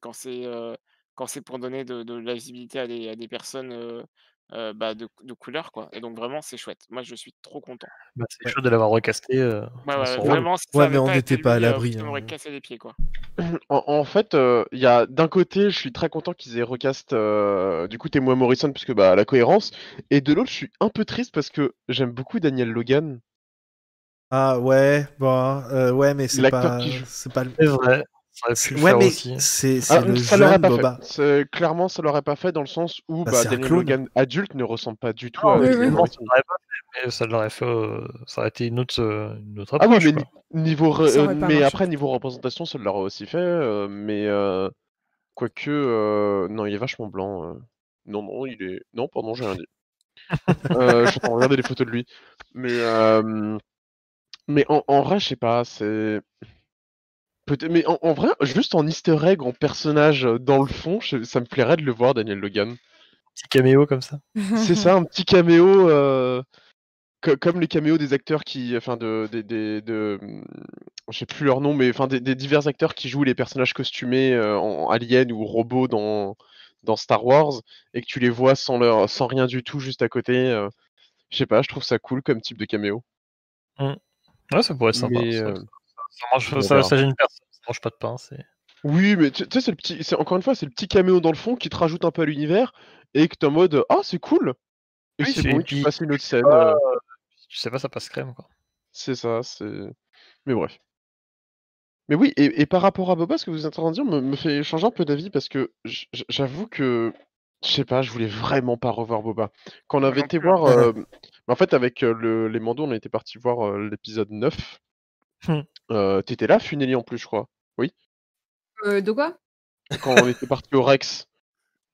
pour donner de, la visibilité à des, personnes euh, bah, de, de couleur, quoi. Et donc vraiment, c'est chouette. Moi, je suis trop content. Bah, c'est chaud de l'avoir recasté. euh, Ouais, ouais, vraiment, si Ouais, mais on n'était pas à euh, l'abri, hein. m'aurait cassé les pieds, quoi. En, en fait, euh, il y a d'un côté, je suis très content qu'ils aient recast euh, du coup Témoin Morrison parce que bah la cohérence, et de l'autre, je suis un peu triste parce que j'aime beaucoup Daniel Logan. Ah ouais, bon, euh, ouais, mais c'est L'acteur pas, qui joue. c'est pas le. C'est vrai. Ça aurait pu le Ouais, faire mais aussi. c'est c'est Ah, le ça l'aurait jeune pas Boba. fait. C'est- Clairement, ça l'aurait pas fait dans le sens où Bah, bah, Daniel. Logan adulte ne ressemble pas du tout Non, à oui, oui. Non, ça l'aurait pas fait, mais ça l'aurait fait. euh, Ça aurait été une autre, euh, une autre Ah oui, approche. mais quoi. niveau re- Ça euh, mais après niveau représentation, ça l'aurait aussi fait. euh, mais euh, quoique, euh, non, il est vachement blanc. euh. Non, non, il est. Non, pardon, j'ai rien dit. euh, je suis en train de regarder les photos de lui. Mais euh, mais en, en vrai, je sais pas. C'est. Mais en, en vrai, juste en Easter egg, en personnage euh, dans le fond, je- ça me plairait de le voir, Daniel Logan. Petit caméo comme ça. C'est ça, un petit caméo. euh, co- Comme les caméos des acteurs qui, enfin de, des- des- de, hum, je sais plus leur nom, mais enfin des, des divers acteurs qui jouent les personnages costumés euh, en alien ou robots dans dans Star Wars et que tu les vois sans leur, sans rien du tout juste à côté. euh, je sais pas, je trouve ça cool comme type de caméo. Ouais, ça pourrait être sympa. Mais, ça, ça mange, on ça, verra. ça gêne personne. Ça mange pas de pain. C'est. Oui, mais tu sais, c'est le petit, c'est encore une fois, c'est le petit caméo dans le fond qui te rajoute un peu à l'univers et que t'es en mode ah c'est cool. Et Oui, c'est c'est- bon, et tu passes une autre scène. Ah, euh, Je sais pas, ça passe crème quoi. C'est ça, c'est. Mais bref. Mais oui, et, et par rapport à Boba, ce que vous êtes en train de dire me, me fait changer un peu d'avis parce que j'avoue que, je sais pas, je voulais vraiment pas revoir Boba. Quand on avait été voir. euh, En fait, avec euh, le- les mandos, on était parti voir euh, l'épisode 9. Euh, T'étais là, Funeli en plus, je crois. Euh, de quoi? Quand on était parti au Rex.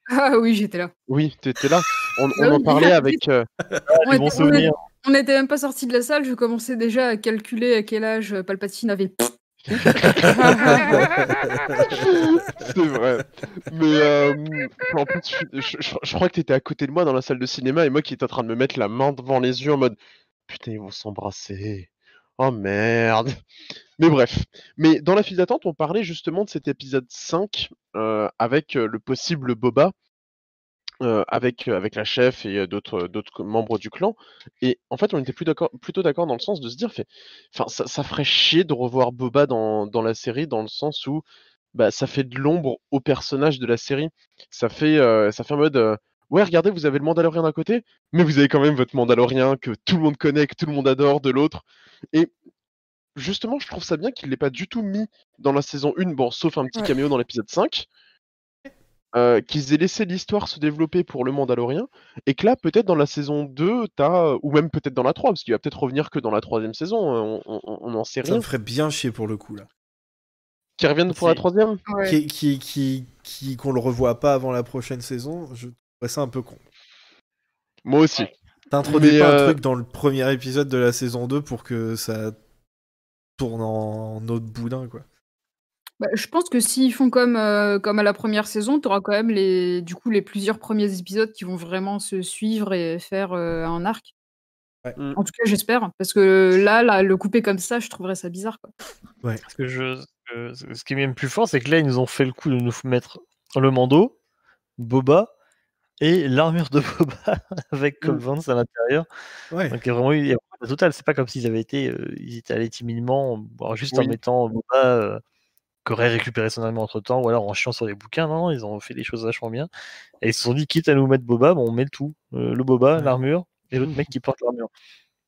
Ah oui, j'étais là. Oui, t'étais là. On, on en oui. parlait avec. euh, On Les bons était- on souvenirs. était- On n'était même pas sorti de la salle, je commençais déjà à calculer à quel âge Palpatine avait. C'est vrai. Mais euh, en plus, je, je- je- je crois que t'étais à côté de moi dans la salle de cinéma et moi qui étais en train de me mettre la main devant les yeux en mode putain, ils vont s'embrasser. Oh merde. Mais bref. Mais dans la file d'attente, on parlait justement de cet épisode 5 euh, avec euh, le possible Boba. euh, avec, avec la chef et d'autres membres du clan. Et en fait, on était plutôt d'accord dans le sens de se dire, ça, ferait chier de revoir Boba dans, la série, dans le sens où bah, ça fait de l'ombre au personnage de la série. Ça fait, ça fait mode, ouais, regardez, vous avez le Mandalorien d'un côté, mais vous avez quand même votre Mandalorien que tout le monde connaît, que tout le monde adore de l'autre. Et justement, je trouve ça bien qu'il l'ait pas du tout mis dans la saison 1, bon, sauf un petit Ouais. caméo dans l'épisode 5. euh, qu'ils aient laissé l'histoire se développer pour le Mandalorien, et que là, peut-être dans la saison 2, t'as, ou même peut-être dans la 3, parce qu'il va peut-être revenir que dans la troisième saison, euh, on, on, on en sait Ça rien. me ferait bien chier pour le coup là. Qui reviennent pour la troisième? Ouais. Qui, qui, qui, qui- qu'on le revoit pas avant la prochaine saison, je ça un peu con. Moi aussi. Ouais. T'introduis pas un euh, truc dans le premier épisode de la saison 2 pour que ça tourne en, en autre boudin quoi. Bah, je pense que s'ils font comme, euh, comme à la première saison, tu auras quand même les, du coup, les plusieurs premiers épisodes qui vont vraiment se suivre et faire euh, un arc. Ouais. Mm. En tout cas, j'espère. Parce que là, là, le couper comme ça, je trouverais ça bizarre. Quoi. Parce que je, euh, ce qui est même plus fort, c'est que là, ils nous ont fait le coup de nous mettre le Mando, Boba et l'armure de Boba avec Cobb Mm. Vanth à l'intérieur. Ouais. Donc il y a vraiment eu la totale. C'est pas comme s'ils avaient été, euh, ils étaient allés timidement, bon, juste en mettant Boba euh, qui aurait récupéré son armure entre temps, ou alors en chiant sur les bouquins. Non, non, ils ont fait des choses vachement bien. Et ils se sont dit, quitte à nous mettre Boba, bon, on met le tout. Euh, le Boba, Ouais. l'armure et l'autre mec qui porte l'armure.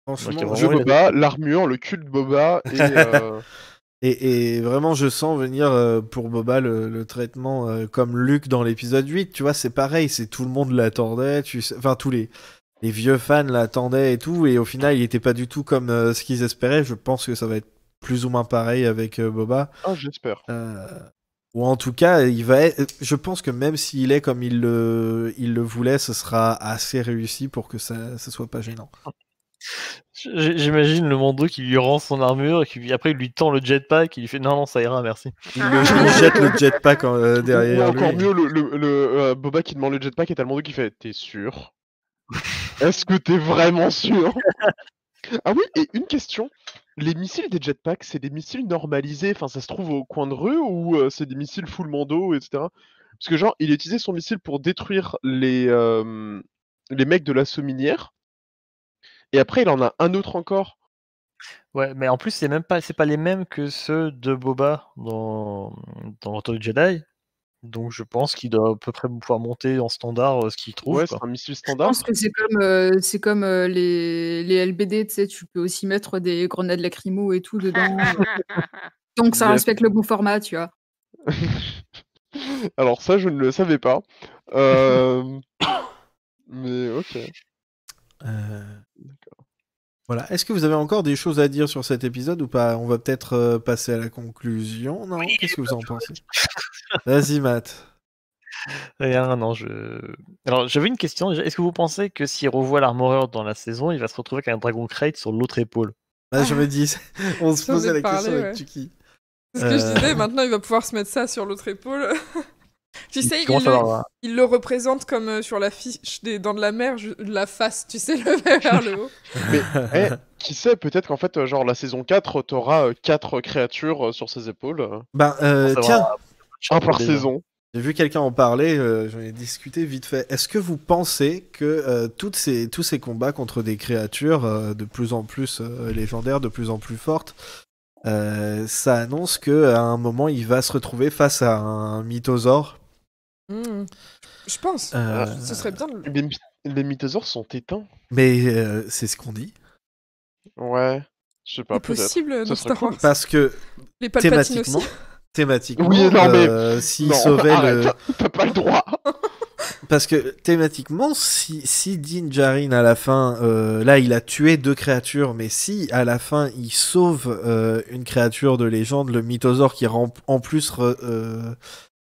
A Le Boba, l'armure, le cul de Boba et. Et, et vraiment, je sens venir euh, pour Boba le, le traitement euh, comme Luke dans l'épisode 8. Tu vois, c'est pareil, c'est tout le monde l'attendait. Tu enfin, tous les, les vieux fans l'attendaient et tout. Et au final, il était pas du tout comme euh, ce qu'ils espéraient. Je pense que ça va être plus ou moins pareil avec Boba. Ah, j'espère. Ou en tout cas, il va être- je pense que même s'il est comme il le, il le voulait, ce sera assez réussi pour que ça, ça soit pas gênant. J'imagine le Mando qui lui rend son armure et qui lui- après il lui tend le jetpack, il lui fait non, non, ça ira, merci. Il, jette le jetpack en- euh, Ou derrière encore lui. mieux, le, le, le, euh, Boba qui demande le jetpack et t'as le Mando qui fait T'es sûr? Est-ce que t'es vraiment sûr? Ah oui, et une question. Les missiles des jetpacks, c'est des missiles normalisés, enfin ça se trouve au coin de rue ou euh, c'est des missiles full Mando, etc. Parce que genre, il a utilisé son missile pour détruire les, euh, les mecs de l'assaut minière. Et après, il en a un autre encore. Ouais, mais en plus c'est même pas, c'est pas les mêmes que ceux de Boba dans dans le Retour du Jedi. Donc je pense qu'il doit à peu près pouvoir monter en standard euh, ce qu'il trouve. Ouais, quoi. c'est un missile Je standard. pense que c'est comme, euh, c'est comme euh, les, les LBD, tu sais, tu peux aussi mettre des grenades lacrymo et tout dedans. Donc ça respecte le bon format, tu vois. Alors ça, je ne le savais pas. Euh, Mais ok. Euh, Voilà. Est-ce que vous avez encore des choses à dire sur cet épisode ou pas? On va peut-être euh, passer à la conclusion. Non? Qu'est-ce que vous en pensez? Vas-y, Matt. Rien, non, je. Alors j'avais une question. déjà. Est-ce que vous pensez que s'il revoit l'Armoreur dans la saison, il va se retrouver avec un Dragon Crate sur l'autre épaule? Ah, je me dis, on se posait la parlé, question avec. Tuki. C'est ce que je Euh. disais, maintenant il va pouvoir se mettre ça sur l'autre épaule. tu sais, il le, à avoir- il le représente comme euh, sur la fiche des Dents de la Mer, je- la face, tu sais, levée vers le haut. Eh, qui sait, peut-être qu'en fait, euh, genre la saison 4, t'auras 4 créatures euh, sur ses épaules. euh, Ben, euh, va, tiens, Un par déjà. saison. J'ai vu quelqu'un en parler, euh, j'en ai discuté vite fait. Est-ce que vous pensez que euh, toutes ces, tous ces combats contre des créatures euh, de plus en plus euh, légendaires, de plus en plus fortes, euh, ça annonce que à un moment il va se retrouver face à un mythosaure? Hmm. Je pense. Euh, Ce serait bien de Les, les mythosaures sont éteints. Mais euh, c'est ce qu'on dit. Ouais. Je sais pas, possible dans Star Wars. Parce que Les thématiquement, aussi. thématiquement, Oui, non, mais- euh, s'il Non, sauvait le, T'as pas le droit. Parce que thématiquement, si, si Din Djarin à la fin, euh, là il a tué deux créatures, mais si à la fin il sauve euh, une créature de légende, le mythosaure qui en plus re- euh,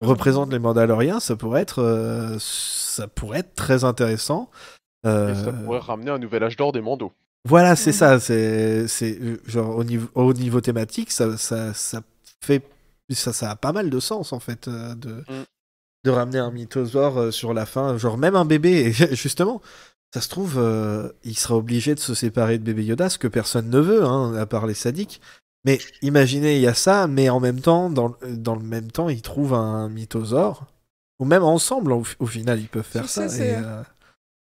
représente les Mandaloriens, ça pourrait être, euh, ça pourrait être très intéressant. Euh, Et ça pourrait ramener un nouvel âge d'or des mandos. voilà, c'est ça, c'est c'est, euh, genre au niveau, au niveau thématique, ça, ça, ça fait ça, ça a pas mal de sens en fait euh, de, Mm. de ramener un mythosaure euh, sur la fin, genre même un bébé, et justement, ça se trouve, euh, il sera obligé de se séparer de bébé Yoda, ce que personne ne veut, hein, à part les sadiques. Mais imaginez, il y a ça, mais en même temps, dans, le- dans le même temps, il trouve un mythosaure. Ou même ensemble, au, au final, ils peuvent faire Tu ça. sais, c'est- et, euh,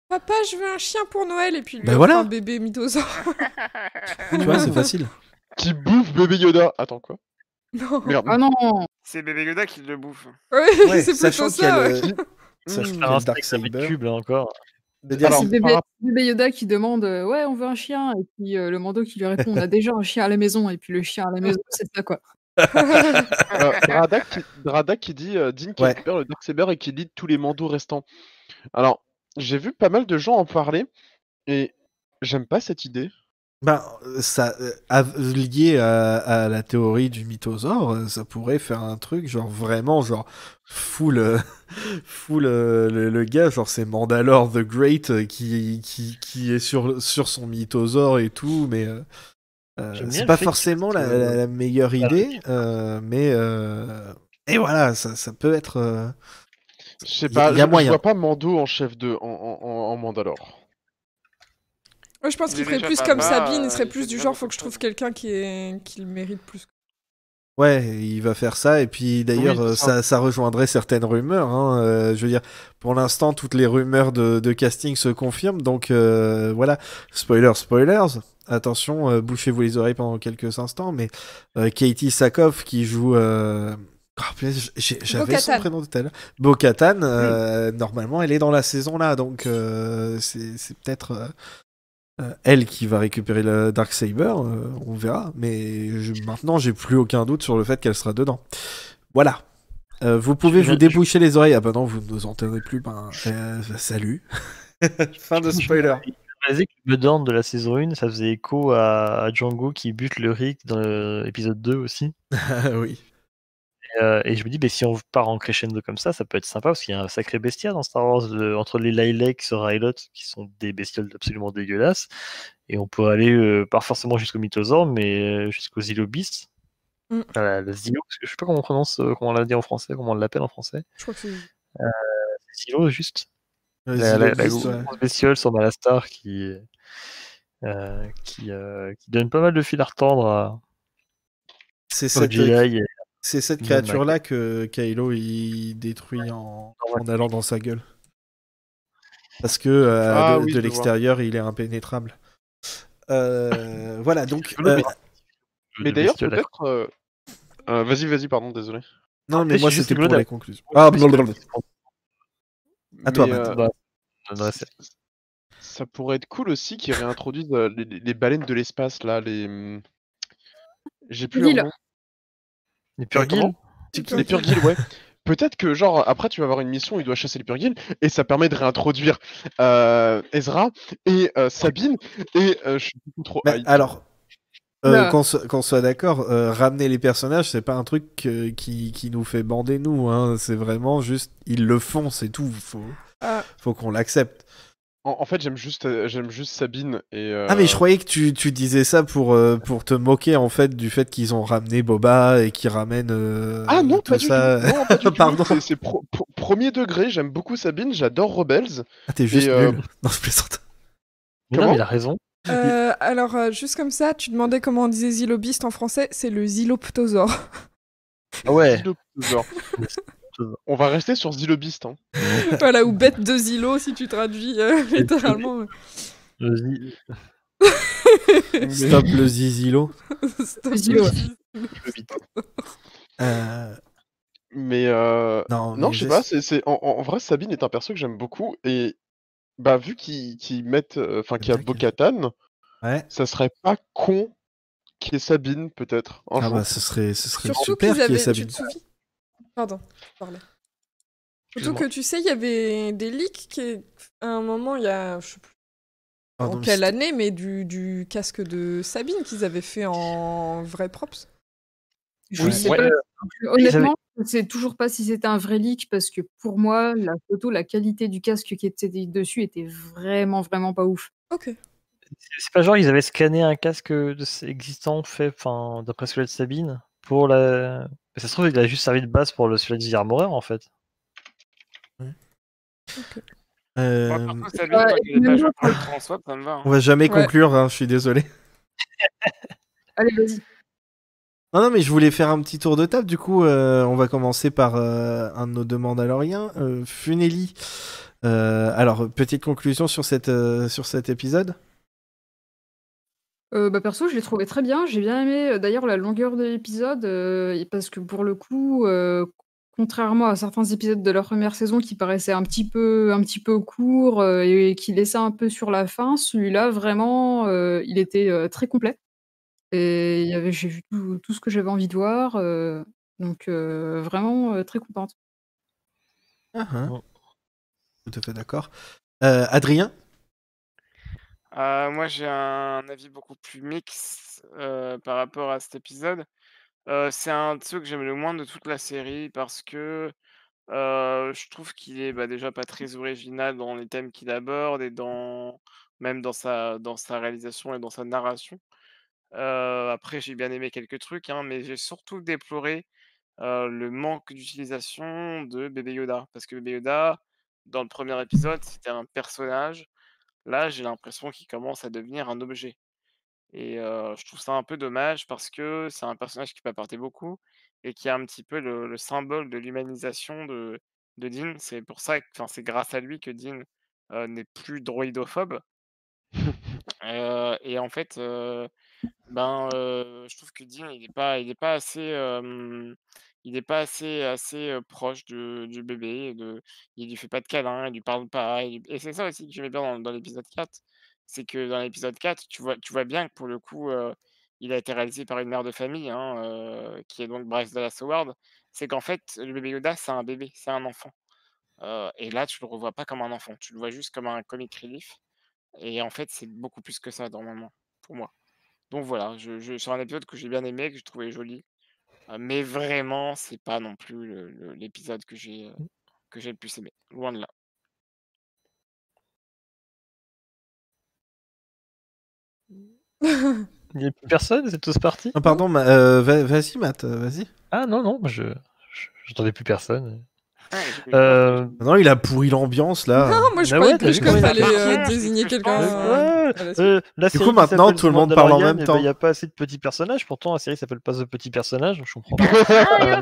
Papa, je veux un chien pour Noël et puis lui Ben offre voilà. un bébé mythosaure. Tu vois, c'est facile. Qui bouffe bébé Yoda? Attends quoi? Non. Merde. Ah non C'est bébé Yoda qui le bouffe. Ouais, Ouais, c'est sachant plutôt qu'il y a ça. le- ouais. sachant qu'il y a un le steak avec Darksaber. cube là encore. Veux dire, Alors, si- bébé, par- bébé Yoda qui demande euh, Ouais, on veut un chien. Et puis euh, le Mando qui lui répond On a déjà un chien à la maison. Et puis le chien à la maison, c'est ça quoi. Euh, Dradak, qui, Dradak qui dit euh, Dean qui Ouais. récupère le Darksaber et qui lit tous les mandos restants. Alors, j'ai vu pas mal de gens en parler et j'aime pas cette idée. Ben, ça, euh, lié à, à la théorie du mythosaure, euh, ça pourrait faire un truc genre vraiment genre full, euh, full euh, le, le gars genre c'est Mandalore the Great qui, qui, qui est sur, sur son mythosaure et tout, mais euh, c'est pas forcément la, reste, la- la meilleure idée, euh, mais euh, et voilà ça, ça peut être euh, Je sais Y- pas, y a je, je vois pas Mando en chef de en- en Mandalore. Ouais, je pense Il qu'il ferait plus comme Sabine, euh, il serait il plus du genre faut que je trouve quelqu'un qui, est... qui le mérite plus. Ouais, il va faire ça, et puis d'ailleurs, Oui, euh, ça, ça rejoindrait certaines rumeurs. hein, euh, je veux dire, pour l'instant, toutes les rumeurs de, de casting se confirment, donc euh, voilà. Spoilers, spoilers. Attention, euh, bouchez-vous les oreilles pendant quelques instants, mais euh, Katie Sackhoff qui joue. Euh... oh, J'avais son prénom tout à l'heure. Bo-Katan, euh, normalement, elle est dans la saison là, donc euh, c'est c'est peut-être. Euh, elle qui va récupérer le Darksaber, euh, on verra. Mais je- maintenant, j'ai plus aucun doute sur le fait qu'elle sera dedans. Voilà. Euh, vous pouvez Je- vous je- déboucher les oreilles. Ah bah non, vous ne nous entendez plus. Ben, euh, salut. fin de spoiler. J'ai réalisé que le Budorn de la saison 1, ça faisait écho à, à Django qui bute le Rick dans l'épisode 2 aussi. oui. Et, euh, et je me dis, bah, si on part en crescendo comme ça, ça peut être sympa parce qu'il y a un sacré bestiaire dans Star Wars de- entre les Lilacs et Rylot qui sont des bestioles absolument dégueulasses. Et on peut aller euh, pas forcément jusqu'au Mythosaure, mais euh, jusqu'au Zilobis. Mm. Voilà, le Zilo, parce que je sais pas comment on prononce, euh, comment on l'a dit en français, comment on l'appelle en français. Je crois que c'est. Zilo, juste. La, la- la grosse ouais. bestiole sur Malastar qui, euh, qui, euh, qui donne pas mal de fil à retordre à, C'est cette, Jedi. et- c'est cette créature-là que Kylo il détruit en, en allant dans sa gueule. Parce que euh, Ah de, oui, l'extérieur, il est impénétrable. Euh, voilà, donc. Euh, Mais d'ailleurs, peut-être. euh, euh, vas-y, vas-y, pardon, désolé. non, mais moi, c'était pour les d'avoir- conclusions. Ah, blablabla. À toi, Matt. euh, la ça- pourrait être cool aussi qu'ils réintroduisent les, les- les baleines de l'espace, là, les. hum, J'ai plus Lille. Les Purgils Les que- Purgils, ouais. Peut-être que, genre, après, tu vas avoir une mission où il doit chasser les Purgils, et ça permet de réintroduire euh, Ezra et euh, Sabine, et euh, je suis beaucoup trop alors, euh, Là. qu'on soit, d'accord, euh, ramener les personnages, c'est pas un truc euh, qui, qui nous fait bander nous. Hein. C'est vraiment juste, ils le font, c'est tout. Faut, Ah. faut qu'on l'accepte. En, en fait, j'aime juste, euh, j'aime juste Sabine et. Ah mais euh, je croyais que tu, tu disais ça pour, euh, pour te moquer en fait du fait qu'ils ont ramené Boba et qu'ils ramènent euh, Ah non, tout pas du ça. tout. Non, pas du tout. Pardon. C'est- C'est pro- pro- premier degré. J'aime beaucoup Sabine. J'adore Rebels. Ah t'es juste euh, nul. Non je plaisante. Non, mais il a raison. Euh, alors, euh, juste comme ça, tu demandais comment on disait zylobiste en français, c'est le zyloptosaure. Ah ouais. On va rester sur Zylobiste. Hein. voilà, ou bête de zylo si tu traduis euh, littéralement. Stop le zizilo. Stop. Ouais. Euh, Mais euh, non, non, mais je sais pas. C'est, en, en vrai, Sabine est un perso que j'aime beaucoup et bah vu qu'ils, mettent, euh, enfin qu'il y a Ouais. ça serait pas con qu'il y ait Sabine peut-être Ah jour. bah ce serait, ce serait Surtout super qu'il y ait. Tu Sabine. te souviens Pardon, je parlais. Surtout que tu sais, il y avait des leaks qui, à un moment, il y a, je sais plus en quelle année, mais du, du casque de Sabine qu'ils avaient fait en vrai props. Je Ouais. sais Ouais, pas. euh, Honnêtement, je sais toujours pas si c'était un vrai leak parce que pour moi, la photo, la qualité du casque qui était dessus était vraiment, vraiment pas ouf. Ok. C'est pas genre ils avaient scanné un casque existant fait, enfin, d'après celui de Sabine pour la. Mais ça se trouve, il a juste servi de base pour le The Armorer en fait. Euh, Ouais, quand et il est pas même joué moi, par le François, ça me va. hein. On va jamais Ouais. conclure, hein, je suis désolé. Allez, vas-y. Non, non, mais je voulais faire un petit tour de table. Du coup, euh, on va commencer par euh, un de nos deux Mandaloriens, euh, Funeli. Euh, alors, petite conclusion sur, cette, euh, sur cet épisode Euh, bah, perso, je l'ai trouvé très bien. J'ai bien aimé, heu, d'ailleurs la longueur de l'épisode, heu, et parce que pour le coup, heu, contrairement à certains épisodes de la première saison qui paraissaient un petit peu un petit peu courts, heu, et qui laissaient un peu sur la fin, celui-là vraiment, heu, il était, heu, très complet et il y avait j'ai vu tout tout ce que j'avais envie de voir, heu, donc heu, vraiment, heu, très contente. Ah, hein. Mm. Tout à fait d'accord. Euh, Adrien? Euh, moi, j'ai un avis beaucoup plus mix euh, par rapport à cet épisode. Euh, c'est un de ceux que j'aime le moins de toute la série parce que je trouve qu'il est bah, déjà pas très original dans les thèmes qu'il aborde et dans même dans sa dans sa réalisation et dans sa narration. Après, j'ai bien aimé quelques trucs, hein, mais j'ai surtout déploré le manque d'utilisation de Bébé Yoda parce que Bébé Yoda, dans le premier épisode, c'était un personnage. Là, j'ai l'impression qu'il commence à devenir un objet. Et je trouve ça un peu dommage parce que c'est un personnage qui peut apporter beaucoup et qui est un petit peu le le symbole de l'humanisation de de Dean. C'est pour ça que c'est grâce à lui que Dean, n'est plus droïdophobe. Et en fait, ben, je trouve que Dean, il est pas il est pas assez, il est pas assez assez, proche du bébé de il lui fait pas de câlin, il lui parle pas, et c'est ça aussi que j'aimais bien dans dans l'épisode 4. C'est que dans l'épisode 4, tu vois tu vois bien que pour le coup, il a été réalisé par une mère de famille, hein, qui est donc Bryce Dallas Howard. C'est qu'en fait, le bébé Yoda, c'est un bébé, c'est un enfant. Et là, tu le revois pas comme un enfant, tu le vois juste comme un comic relief et en fait, c'est beaucoup plus que ça normalement, pour moi. Donc voilà, je je c'est un épisode que j'ai bien aimé, que j'ai trouvé joli, mais vraiment, c'est pas non plus l'épisode que j'ai, heu, que j'ai le plus aimé, loin de là. Il n'y a plus personne, c'est tous partis? Ah, Pardon, ma- euh, va- vas-y, Matt, euh, vas-y. Ah non, non, je- j'entendais plus personne. Euh, Non, il a pourri l'ambiance là. Non, moi je Ah croyais ouais, plus fallait euh, désigner ce que je quelqu'un. euh, Ouais, la euh, Du coup, maintenant, tout le monde parle en même eh temps. ben, Il n'y a pas assez de petits personnages, pourtant la série s'appelle pas The Petits Personnages, donc je comprends pas. Ah, Euh!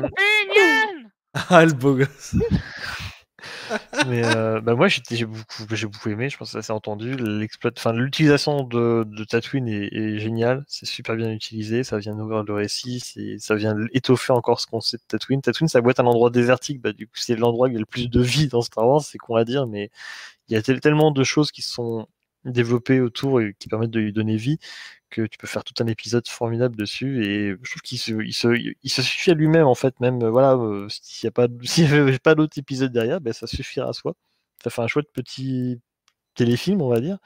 Ah, le beau gosse. Mais euh, bah moi j'ai beaucoup, beaucoup aimé, je pense que ça s'est entendu. L'utilisation de, de Tatooine est, géniale, c'est super bien utilisé, ça vient nourrir le récit, ça vient étoffer encore ce qu'on sait de Tatooine. Tatooine ça doit être un endroit désertique, bah du coup c'est l'endroit où il y a le plus de vie dans Star Wars, c'est con à dire, mais il y a tel- tellement de choses qui sont développées autour et qui permettent de lui donner vie que tu peux faire tout un épisode formidable dessus et je trouve qu'il se, il se, il se suffit à lui-même en fait même voilà euh, s'il n'y a pas s'il y avait pas d'autres épisodes derrière ben, ça suffira à soi. Ça fait un chouette petit téléfilm on va dire.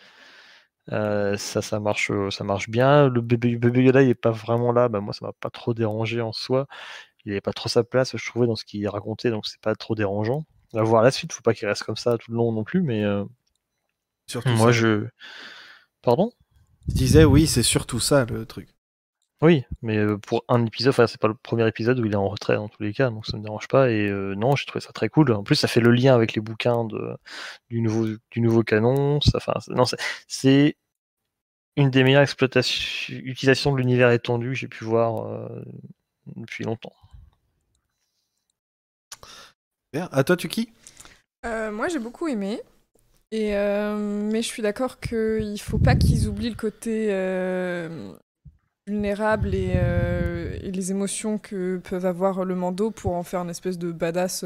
Euh, ça ça marche euh, ça marche bien. Le bébé, bébé Yoda il est pas vraiment là. Ben, moi ça m'a pas trop dérangé en soi. Il avait pas trop sa place je trouvais dans ce qu'il racontait donc c'est pas trop dérangeant. À voir la suite faut pas qu'il reste comme ça tout le long non plus mais euh, Surtout moi ça. je pardon? Je disais, oui, c'est surtout ça le truc. Oui, mais euh, pour un épisode, enfin, c'est pas le premier épisode où il est en retrait dans tous les cas, donc ça me dérange pas. Et euh, non, j'ai trouvé ça très cool. En plus, ça fait le lien avec les bouquins de, du, nouveau, du nouveau canon. Ça, enfin, c'est- non, c'est- c'est une des meilleures exploitations, utilisations de l'univers étendu que j'ai pu voir euh, depuis longtemps. Bien. À toi, Tuki? Euh, moi, j'ai beaucoup aimé. Et, euh, mais je suis d'accord qu'il faut pas qu'ils oublient le côté euh, vulnérable et, euh, et les émotions que peuvent avoir le Mando pour en faire une espèce de badass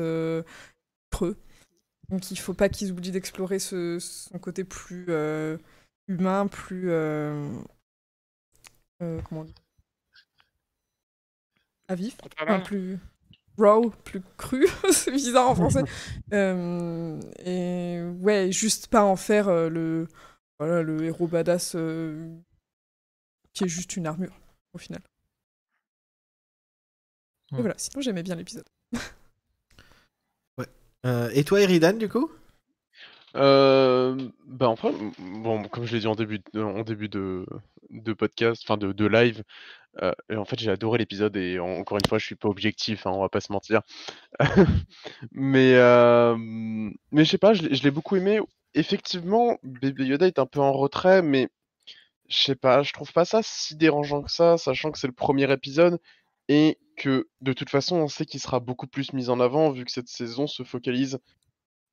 preux. Donc il faut pas qu'ils oublient d'explorer ce, son côté plus humain, plus... comment on dit? À vif? Enfin, plus raw, plus cru, c'est bizarre en français. Euh, et ouais, juste pas en faire euh, le, voilà, le héros badass euh, qui est juste une armure au final. Et Hmm. voilà, sinon j'aimais bien l'épisode. Euh, Et toi, Eridan, du coup? Euh, bah enfin, m- bon, comme je l'ai dit en début de, en début de, de podcast, enfin de, de live, en fait j'ai adoré l'épisode et en- encore une fois je suis pas objectif, hein, on va pas se mentir. mais euh, mais je sais pas, je l'ai beaucoup aimé. Effectivement, Baby Yoda est un peu en retrait, mais je sais pas, je trouve pas ça si dérangeant que ça, sachant que c'est le premier épisode et que de toute façon, on sait qu'il sera beaucoup plus mis en avant vu que cette saison se focalise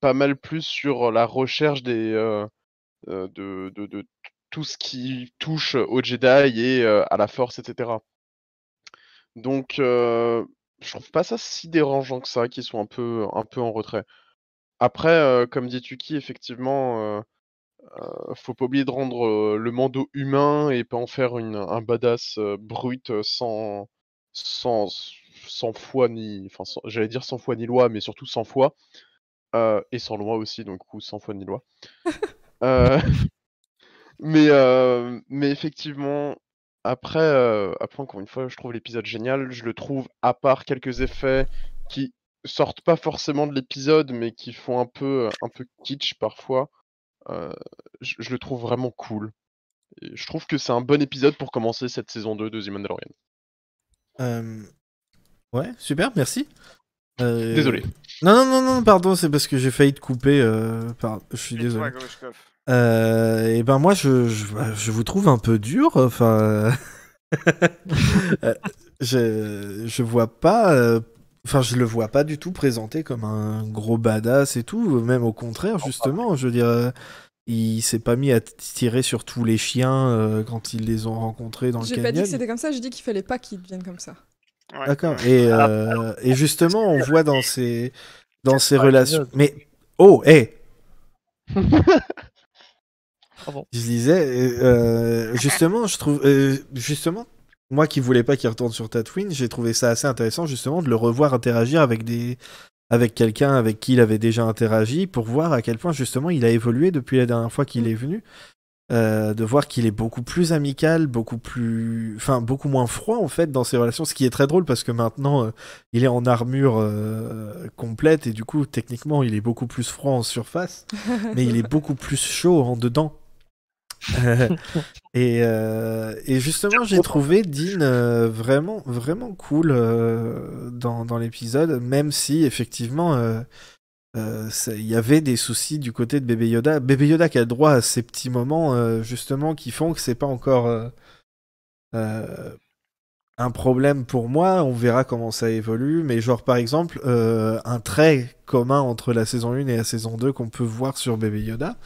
pas mal plus sur la recherche des, de, de, de tout ce qui touche au Jedi et euh, à la Force, etc. Donc, euh, je trouve pas ça si dérangeant que ça, qu'ils soient un peu, un peu en retrait. Après, euh, comme dit Tuki, effectivement, euh, euh, faut pas oublier de rendre euh, le Mando humain et pas en faire une, un badass euh, brut euh, sans, sans, sans foi ni, enfin, j'allais dire sans foi ni loi, mais surtout sans foi euh, et sans loi aussi, donc ou sans foi ni loi. Mais, euh, mais effectivement, après, euh, après, encore une fois, je trouve l'épisode génial. Je le trouve, à part quelques effets qui sortent pas forcément de l'épisode, mais qui font un peu, un peu kitsch parfois, euh, je, je le trouve vraiment cool. Et je trouve que c'est un bon épisode pour commencer cette saison 2 de The Mandalorian. Euh, Ouais, super, merci. Euh, Désolé. Non, non, non, non, pardon, c'est parce que j'ai failli te couper. euh, par- Je suis toi, désolé. Euh, et ben moi, je, je, je vous trouve un peu dur. Enfin, euh, je, je vois pas. euh, Enfin, je le vois pas du tout présenté comme un gros badass et tout. Même au contraire, justement, je veux dire, euh, il s'est pas mis à tirer sur tous les chiens euh, quand ils les ont rencontrés dans le J'ai canyon. pas dit que c'était comme ça, j'ai dit qu'il fallait pas qu'il devienne comme ça. Ouais. D'accord. Et, euh, et justement, on voit dans ces, dans ces par relations. Mais oh, hé, Pardon. je disais, euh, justement, je trouve, euh, justement, moi qui voulais pas qu'il retourne sur Tatooine, j'ai trouvé ça assez intéressant justement de le revoir interagir avec des, avec quelqu'un avec qui il avait déjà interagi pour voir à quel point justement il a évolué depuis la dernière fois qu'il est venu. Euh, de voir qu'il est beaucoup plus amical, beaucoup plus, enfin beaucoup moins froid en fait dans ses relations, ce qui est très drôle parce que maintenant euh, il est en armure euh, complète et du coup techniquement il est beaucoup plus froid en surface, mais il est beaucoup plus chaud en dedans. et, euh, et justement j'ai trouvé Dean euh, vraiment vraiment cool euh, dans, l'épisode, même si effectivement il y avait des soucis du côté de bébé Yoda. Bébé Yoda qui a droit à ces petits moments justement qui font que c'est pas encore un problème pour moi. On verra comment ça évolue, mais genre par exemple un trait commun entre la saison 1 et la saison 2 qu'on peut voir sur bébé Yoda,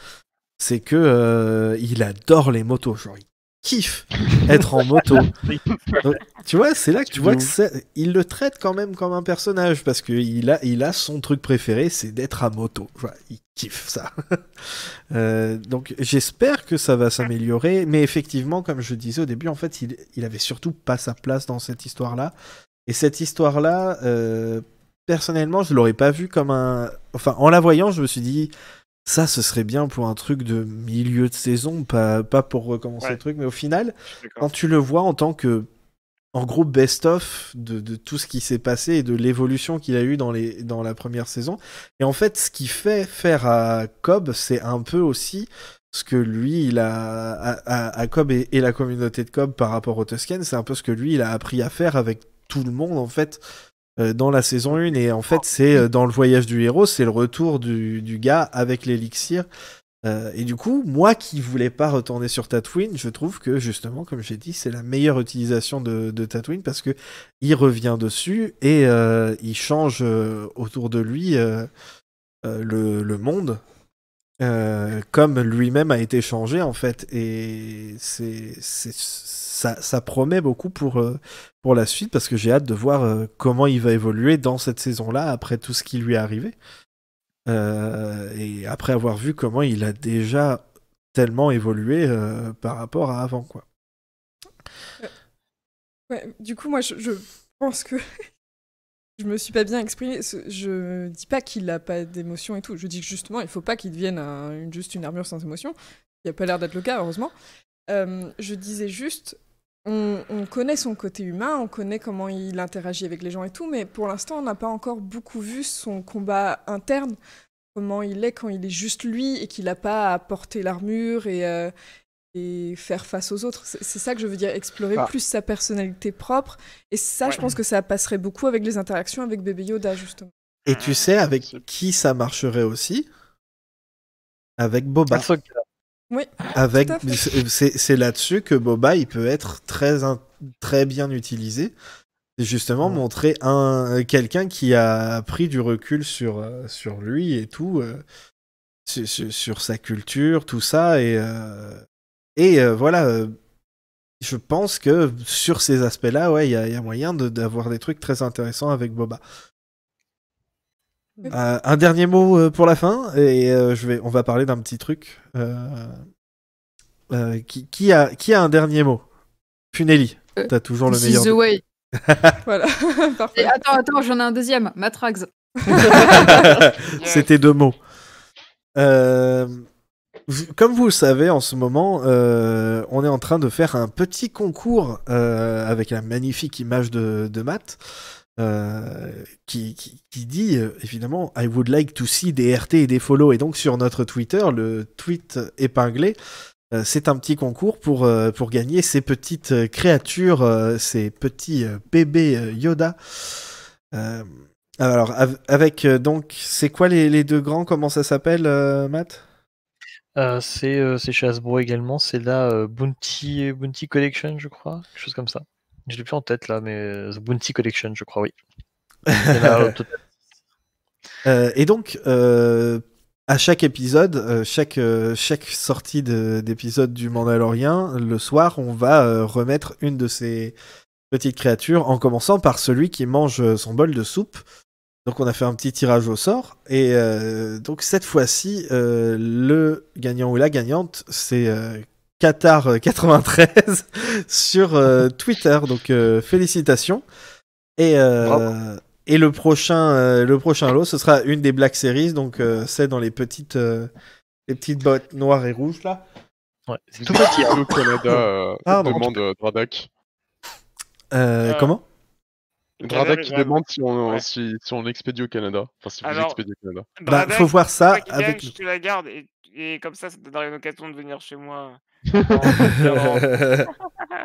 c'est que euh, il adore les motos. Genre il kiffe être en moto. Donc, tu vois, c'est là que tu vois que il le traite quand même comme un personnage parce que il a, il a son truc préféré, c'est d'être à moto. Voilà, il kiffe ça. Euh, donc j'espère que ça va s'améliorer, mais effectivement, comme je disais au début, en fait, il, il avait surtout pas sa place dans cette histoire-là. Et cette histoire-là, euh, personnellement, je l'aurais pas vu comme un. Enfin, en la voyant, je me suis dit. Ça, ce serait bien pour un truc de milieu de saison, pas, pas pour recommencer Ouais. le truc, mais au final, quand tu le vois en tant que en gros best-of de, de tout ce qui s'est passé et de l'évolution qu'il a eu dans, les, dans la première saison. Et en fait, ce qui fait faire à Cobb, c'est un peu aussi ce que lui, il a à, à- à Cobb et, et la communauté de Cobb par rapport au Tusken, c'est un peu ce que lui, il a appris à faire avec tout le monde, en fait, dans la saison 1. Et en fait, c'est euh, dans le voyage du héros, c'est le retour du, du gars avec l'élixir. Euh, et du coup, moi qui voulais pas retourner sur Tatooine, je trouve que justement, comme j'ai dit, c'est la meilleure utilisation de, Tatooine parce que il revient dessus et euh, il change euh, autour de lui euh, euh, le, le monde euh, comme lui-même a été changé en fait. Et c'est- ça, promet beaucoup pour, euh, pour la suite parce que j'ai hâte de voir euh, comment il va évoluer dans cette saison-là après tout ce qui lui est arrivé. Euh, et après avoir vu comment il a déjà tellement évolué par rapport à avant quoi. Ouais, du coup, moi, je, pense que je me suis pas bien exprimée. Ce- Je dis pas qu'il a pas d'émotion et tout. Je dis que justement, il faut pas qu'il devienne juste une armure sans émotion. Il a pas l'air d'être le cas, heureusement. Je disais juste, on, on connaît son côté humain, on connaît comment il interagit avec les gens et tout, mais pour l'instant, on n'a pas encore beaucoup vu son combat interne, comment il est quand il est juste lui et qu'il n'a pas à porter l'armure et, euh, et faire face aux autres. C'est ça que je veux dire, explorer Ah. plus sa personnalité propre. Et ça, je pense que ça passerait beaucoup avec les interactions avec bébé Yoda, justement. Et tu sais avec qui ça marcherait aussi? Avec Boba. Ahsoka. Oui, Avec c'est là-dessus que Boba il peut être très très bien utilisé. C'est justement Ouais. montrer un quelqu'un qui a pris du recul sur, euh, sur lui et tout, euh, sur, sur- sur sa culture, tout ça. Et, euh, et euh, voilà, je pense que sur ces aspects-là, ouais, il y, a- il y a moyen de- d'avoir des trucs très intéressants avec Boba. Euh, un dernier mot euh, pour la fin, et euh, je vais, on va parler d'un petit truc. Euh, euh, qui, qui a, qui a un dernier mot? Funeli, Euh, t'as toujours le This is meilleur. the way. Voilà, Et parfait. attends, attends, j'en ai un deuxième. Matrax. C'était deux mots. Euh, comme vous le savez, en ce moment, euh, on est en train de faire un petit concours euh, avec la magnifique image de, de Matt. Euh, qui, dit euh, évidemment I would like to see des RT et des follow et donc sur notre Twitter le tweet épinglé euh, c'est un petit concours pour, pour gagner ces petites créatures ces petits bébés Yoda. Alors, av- avec donc, c'est quoi les, les deux grands? Comment ça s'appelle, Matt? C'est chez Hasbro également, c'est la Bounty, Bounty Collection, je crois, quelque chose comme ça. Je l'ai plus en tête là, mais euh, The Bounty Collection, je crois, oui. Euh, Et donc, euh, à chaque épisode, chaque, chaque sortie de- d'épisode du Mandalorien, le soir, on va remettre une de ces petites créatures, en commençant par celui qui mange son bol de soupe. Donc, on a fait un petit tirage au sort. Et euh, donc, cette fois-ci, euh, le gagnant ou la gagnante, c'est euh, Qatar93 sur euh, Twitter. Donc, euh, félicitations. Et, euh, et le prochain, euh, le prochain lot, ce sera une des Black Series. Donc, euh, c'est dans les petites, euh, les petites bottes noires et rouges là. Ouais, c'est tout petit. hein. Au Canada, euh, Pardon. demande euh, Dradak. Euh, Euh, comment? Dradak qui demande si on, Ouais. si, si on expédie au Canada. Enfin, si vous Alors- expédiez au Canada. Bah, faut voir ça avec. je te la garde et, et comme ça, ça te donnera une occasion de venir chez moi.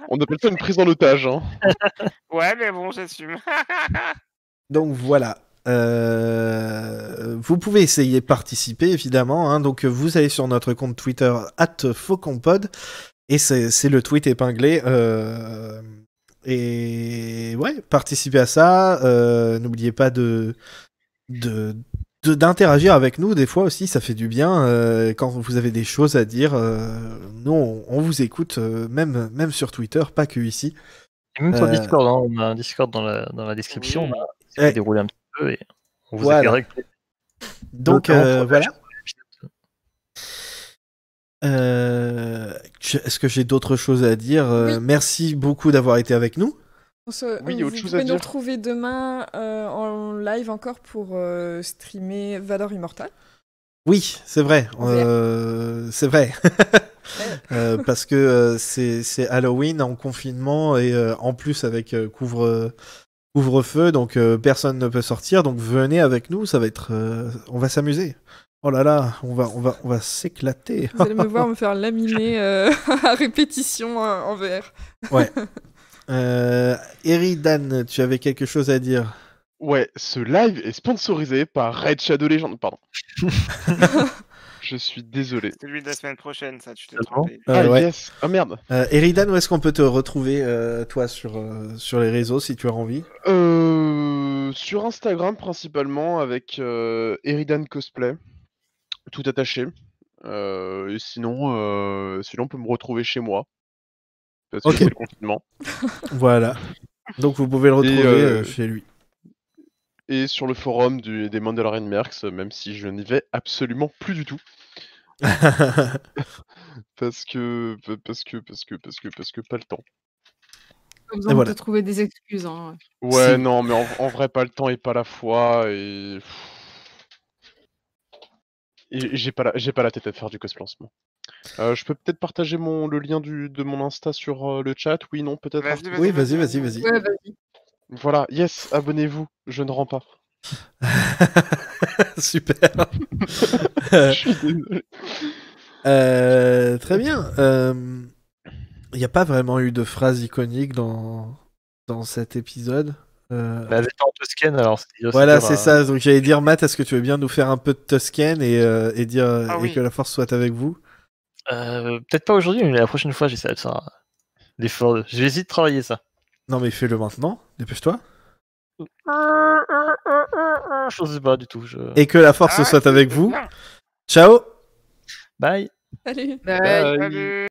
On appelle ça une prise en otage. Hein. Ouais, mais bon, j'assume. Donc voilà. Euh, vous pouvez essayer de participer évidemment. hein. Donc vous allez sur notre compte Twitter @fauconpod et c'est le tweet épinglé. euh, et ouais, participez à ça. euh, N'oubliez pas de de- d'interagir avec nous des fois aussi ça fait du bien euh, quand vous avez des choses à dire euh, nous on, on vous écoute euh, même même sur Twitter pas que ici Et même sur Euh, Discord, hein, on a un Discord dans la, dans la description, Oui. on a ça Ouais. fait dérouler un petit peu et on vous Voilà. avec donc euh, voilà Euh, Est-ce que j'ai d'autres choses à dire Oui. Merci beaucoup d'avoir été avec nous. On se- Oui, vous autre chose pouvez à nous dire. retrouver demain euh, en live encore pour euh, streamer Valor Immortal. Oui, c'est vrai. Euh, c'est vrai. Euh, parce que euh, c'est Halloween en confinement et euh, en plus avec euh, couvre couvre-feu, donc euh, personne ne peut sortir. Donc venez avec nous, ça va être, euh, on va s'amuser. Oh là là, on va on va on va s'éclater. Vous allez me voir me faire laminer euh, à répétition en VR. Euh, Eridan, tu avais quelque chose à dire Ouais, ce live est sponsorisé par Red Shadow Legend. Pardon. Je suis désolé. C'est lui de la semaine prochaine, ça, tu t'es trompé. Euh, ah ouais. yes. Ah merde. Euh, Eridan, où est-ce qu'on peut te retrouver, euh, toi, sur, euh, sur les réseaux, si tu as envie Euh, sur Instagram principalement avec euh, Eridan Cosplay, tout attaché. Euh, et sinon, euh, sinon on peut me retrouver chez moi. Parce que c'est le confinement. Voilà. Donc vous pouvez le retrouver euh, euh, chez lui. Et sur le forum du, des Mandalorian Mercs, même si je n'y vais absolument plus du tout. Parce que, parce que, parce que, parce que, parce que pas le temps. Pas besoin de voilà. te trouver des excuses. Hein. Ouais, Si. non, mais en, en vrai, pas le temps et pas la foi. Et. Et j'ai pas, la, j'ai pas la tête à faire du cosplay en ce moment. Euh, je peux peut-être partager mon, le lien du, de mon Insta sur euh, le chat Oui, non, peut-être Oui, vas-y, vas-y, vas-y. Ouais, vas-y. Voilà, yes, abonnez-vous, je ne rends pas. Super. Je suis désolé. Euh, très bien. Il n'y a pas vraiment eu de phrase iconique dans, dans cet épisode? Euh, Bah, en Tusken, alors voilà, c'est euh, ça. Donc j'allais dire, Matt, est-ce que tu veux bien nous faire un peu de Tusken et, euh, et dire Ah et oui. que la force soit avec vous? Euh, Peut-être pas aujourd'hui, mais la prochaine fois, j'essaie de faire l'effort. Je vais essayer de travailler ça. Non, mais fais-le maintenant. Dépêche-toi. Je sais pas du tout. Je... Et que la force Ah, soit avec vous. Ciao Bye. Allez. Salut.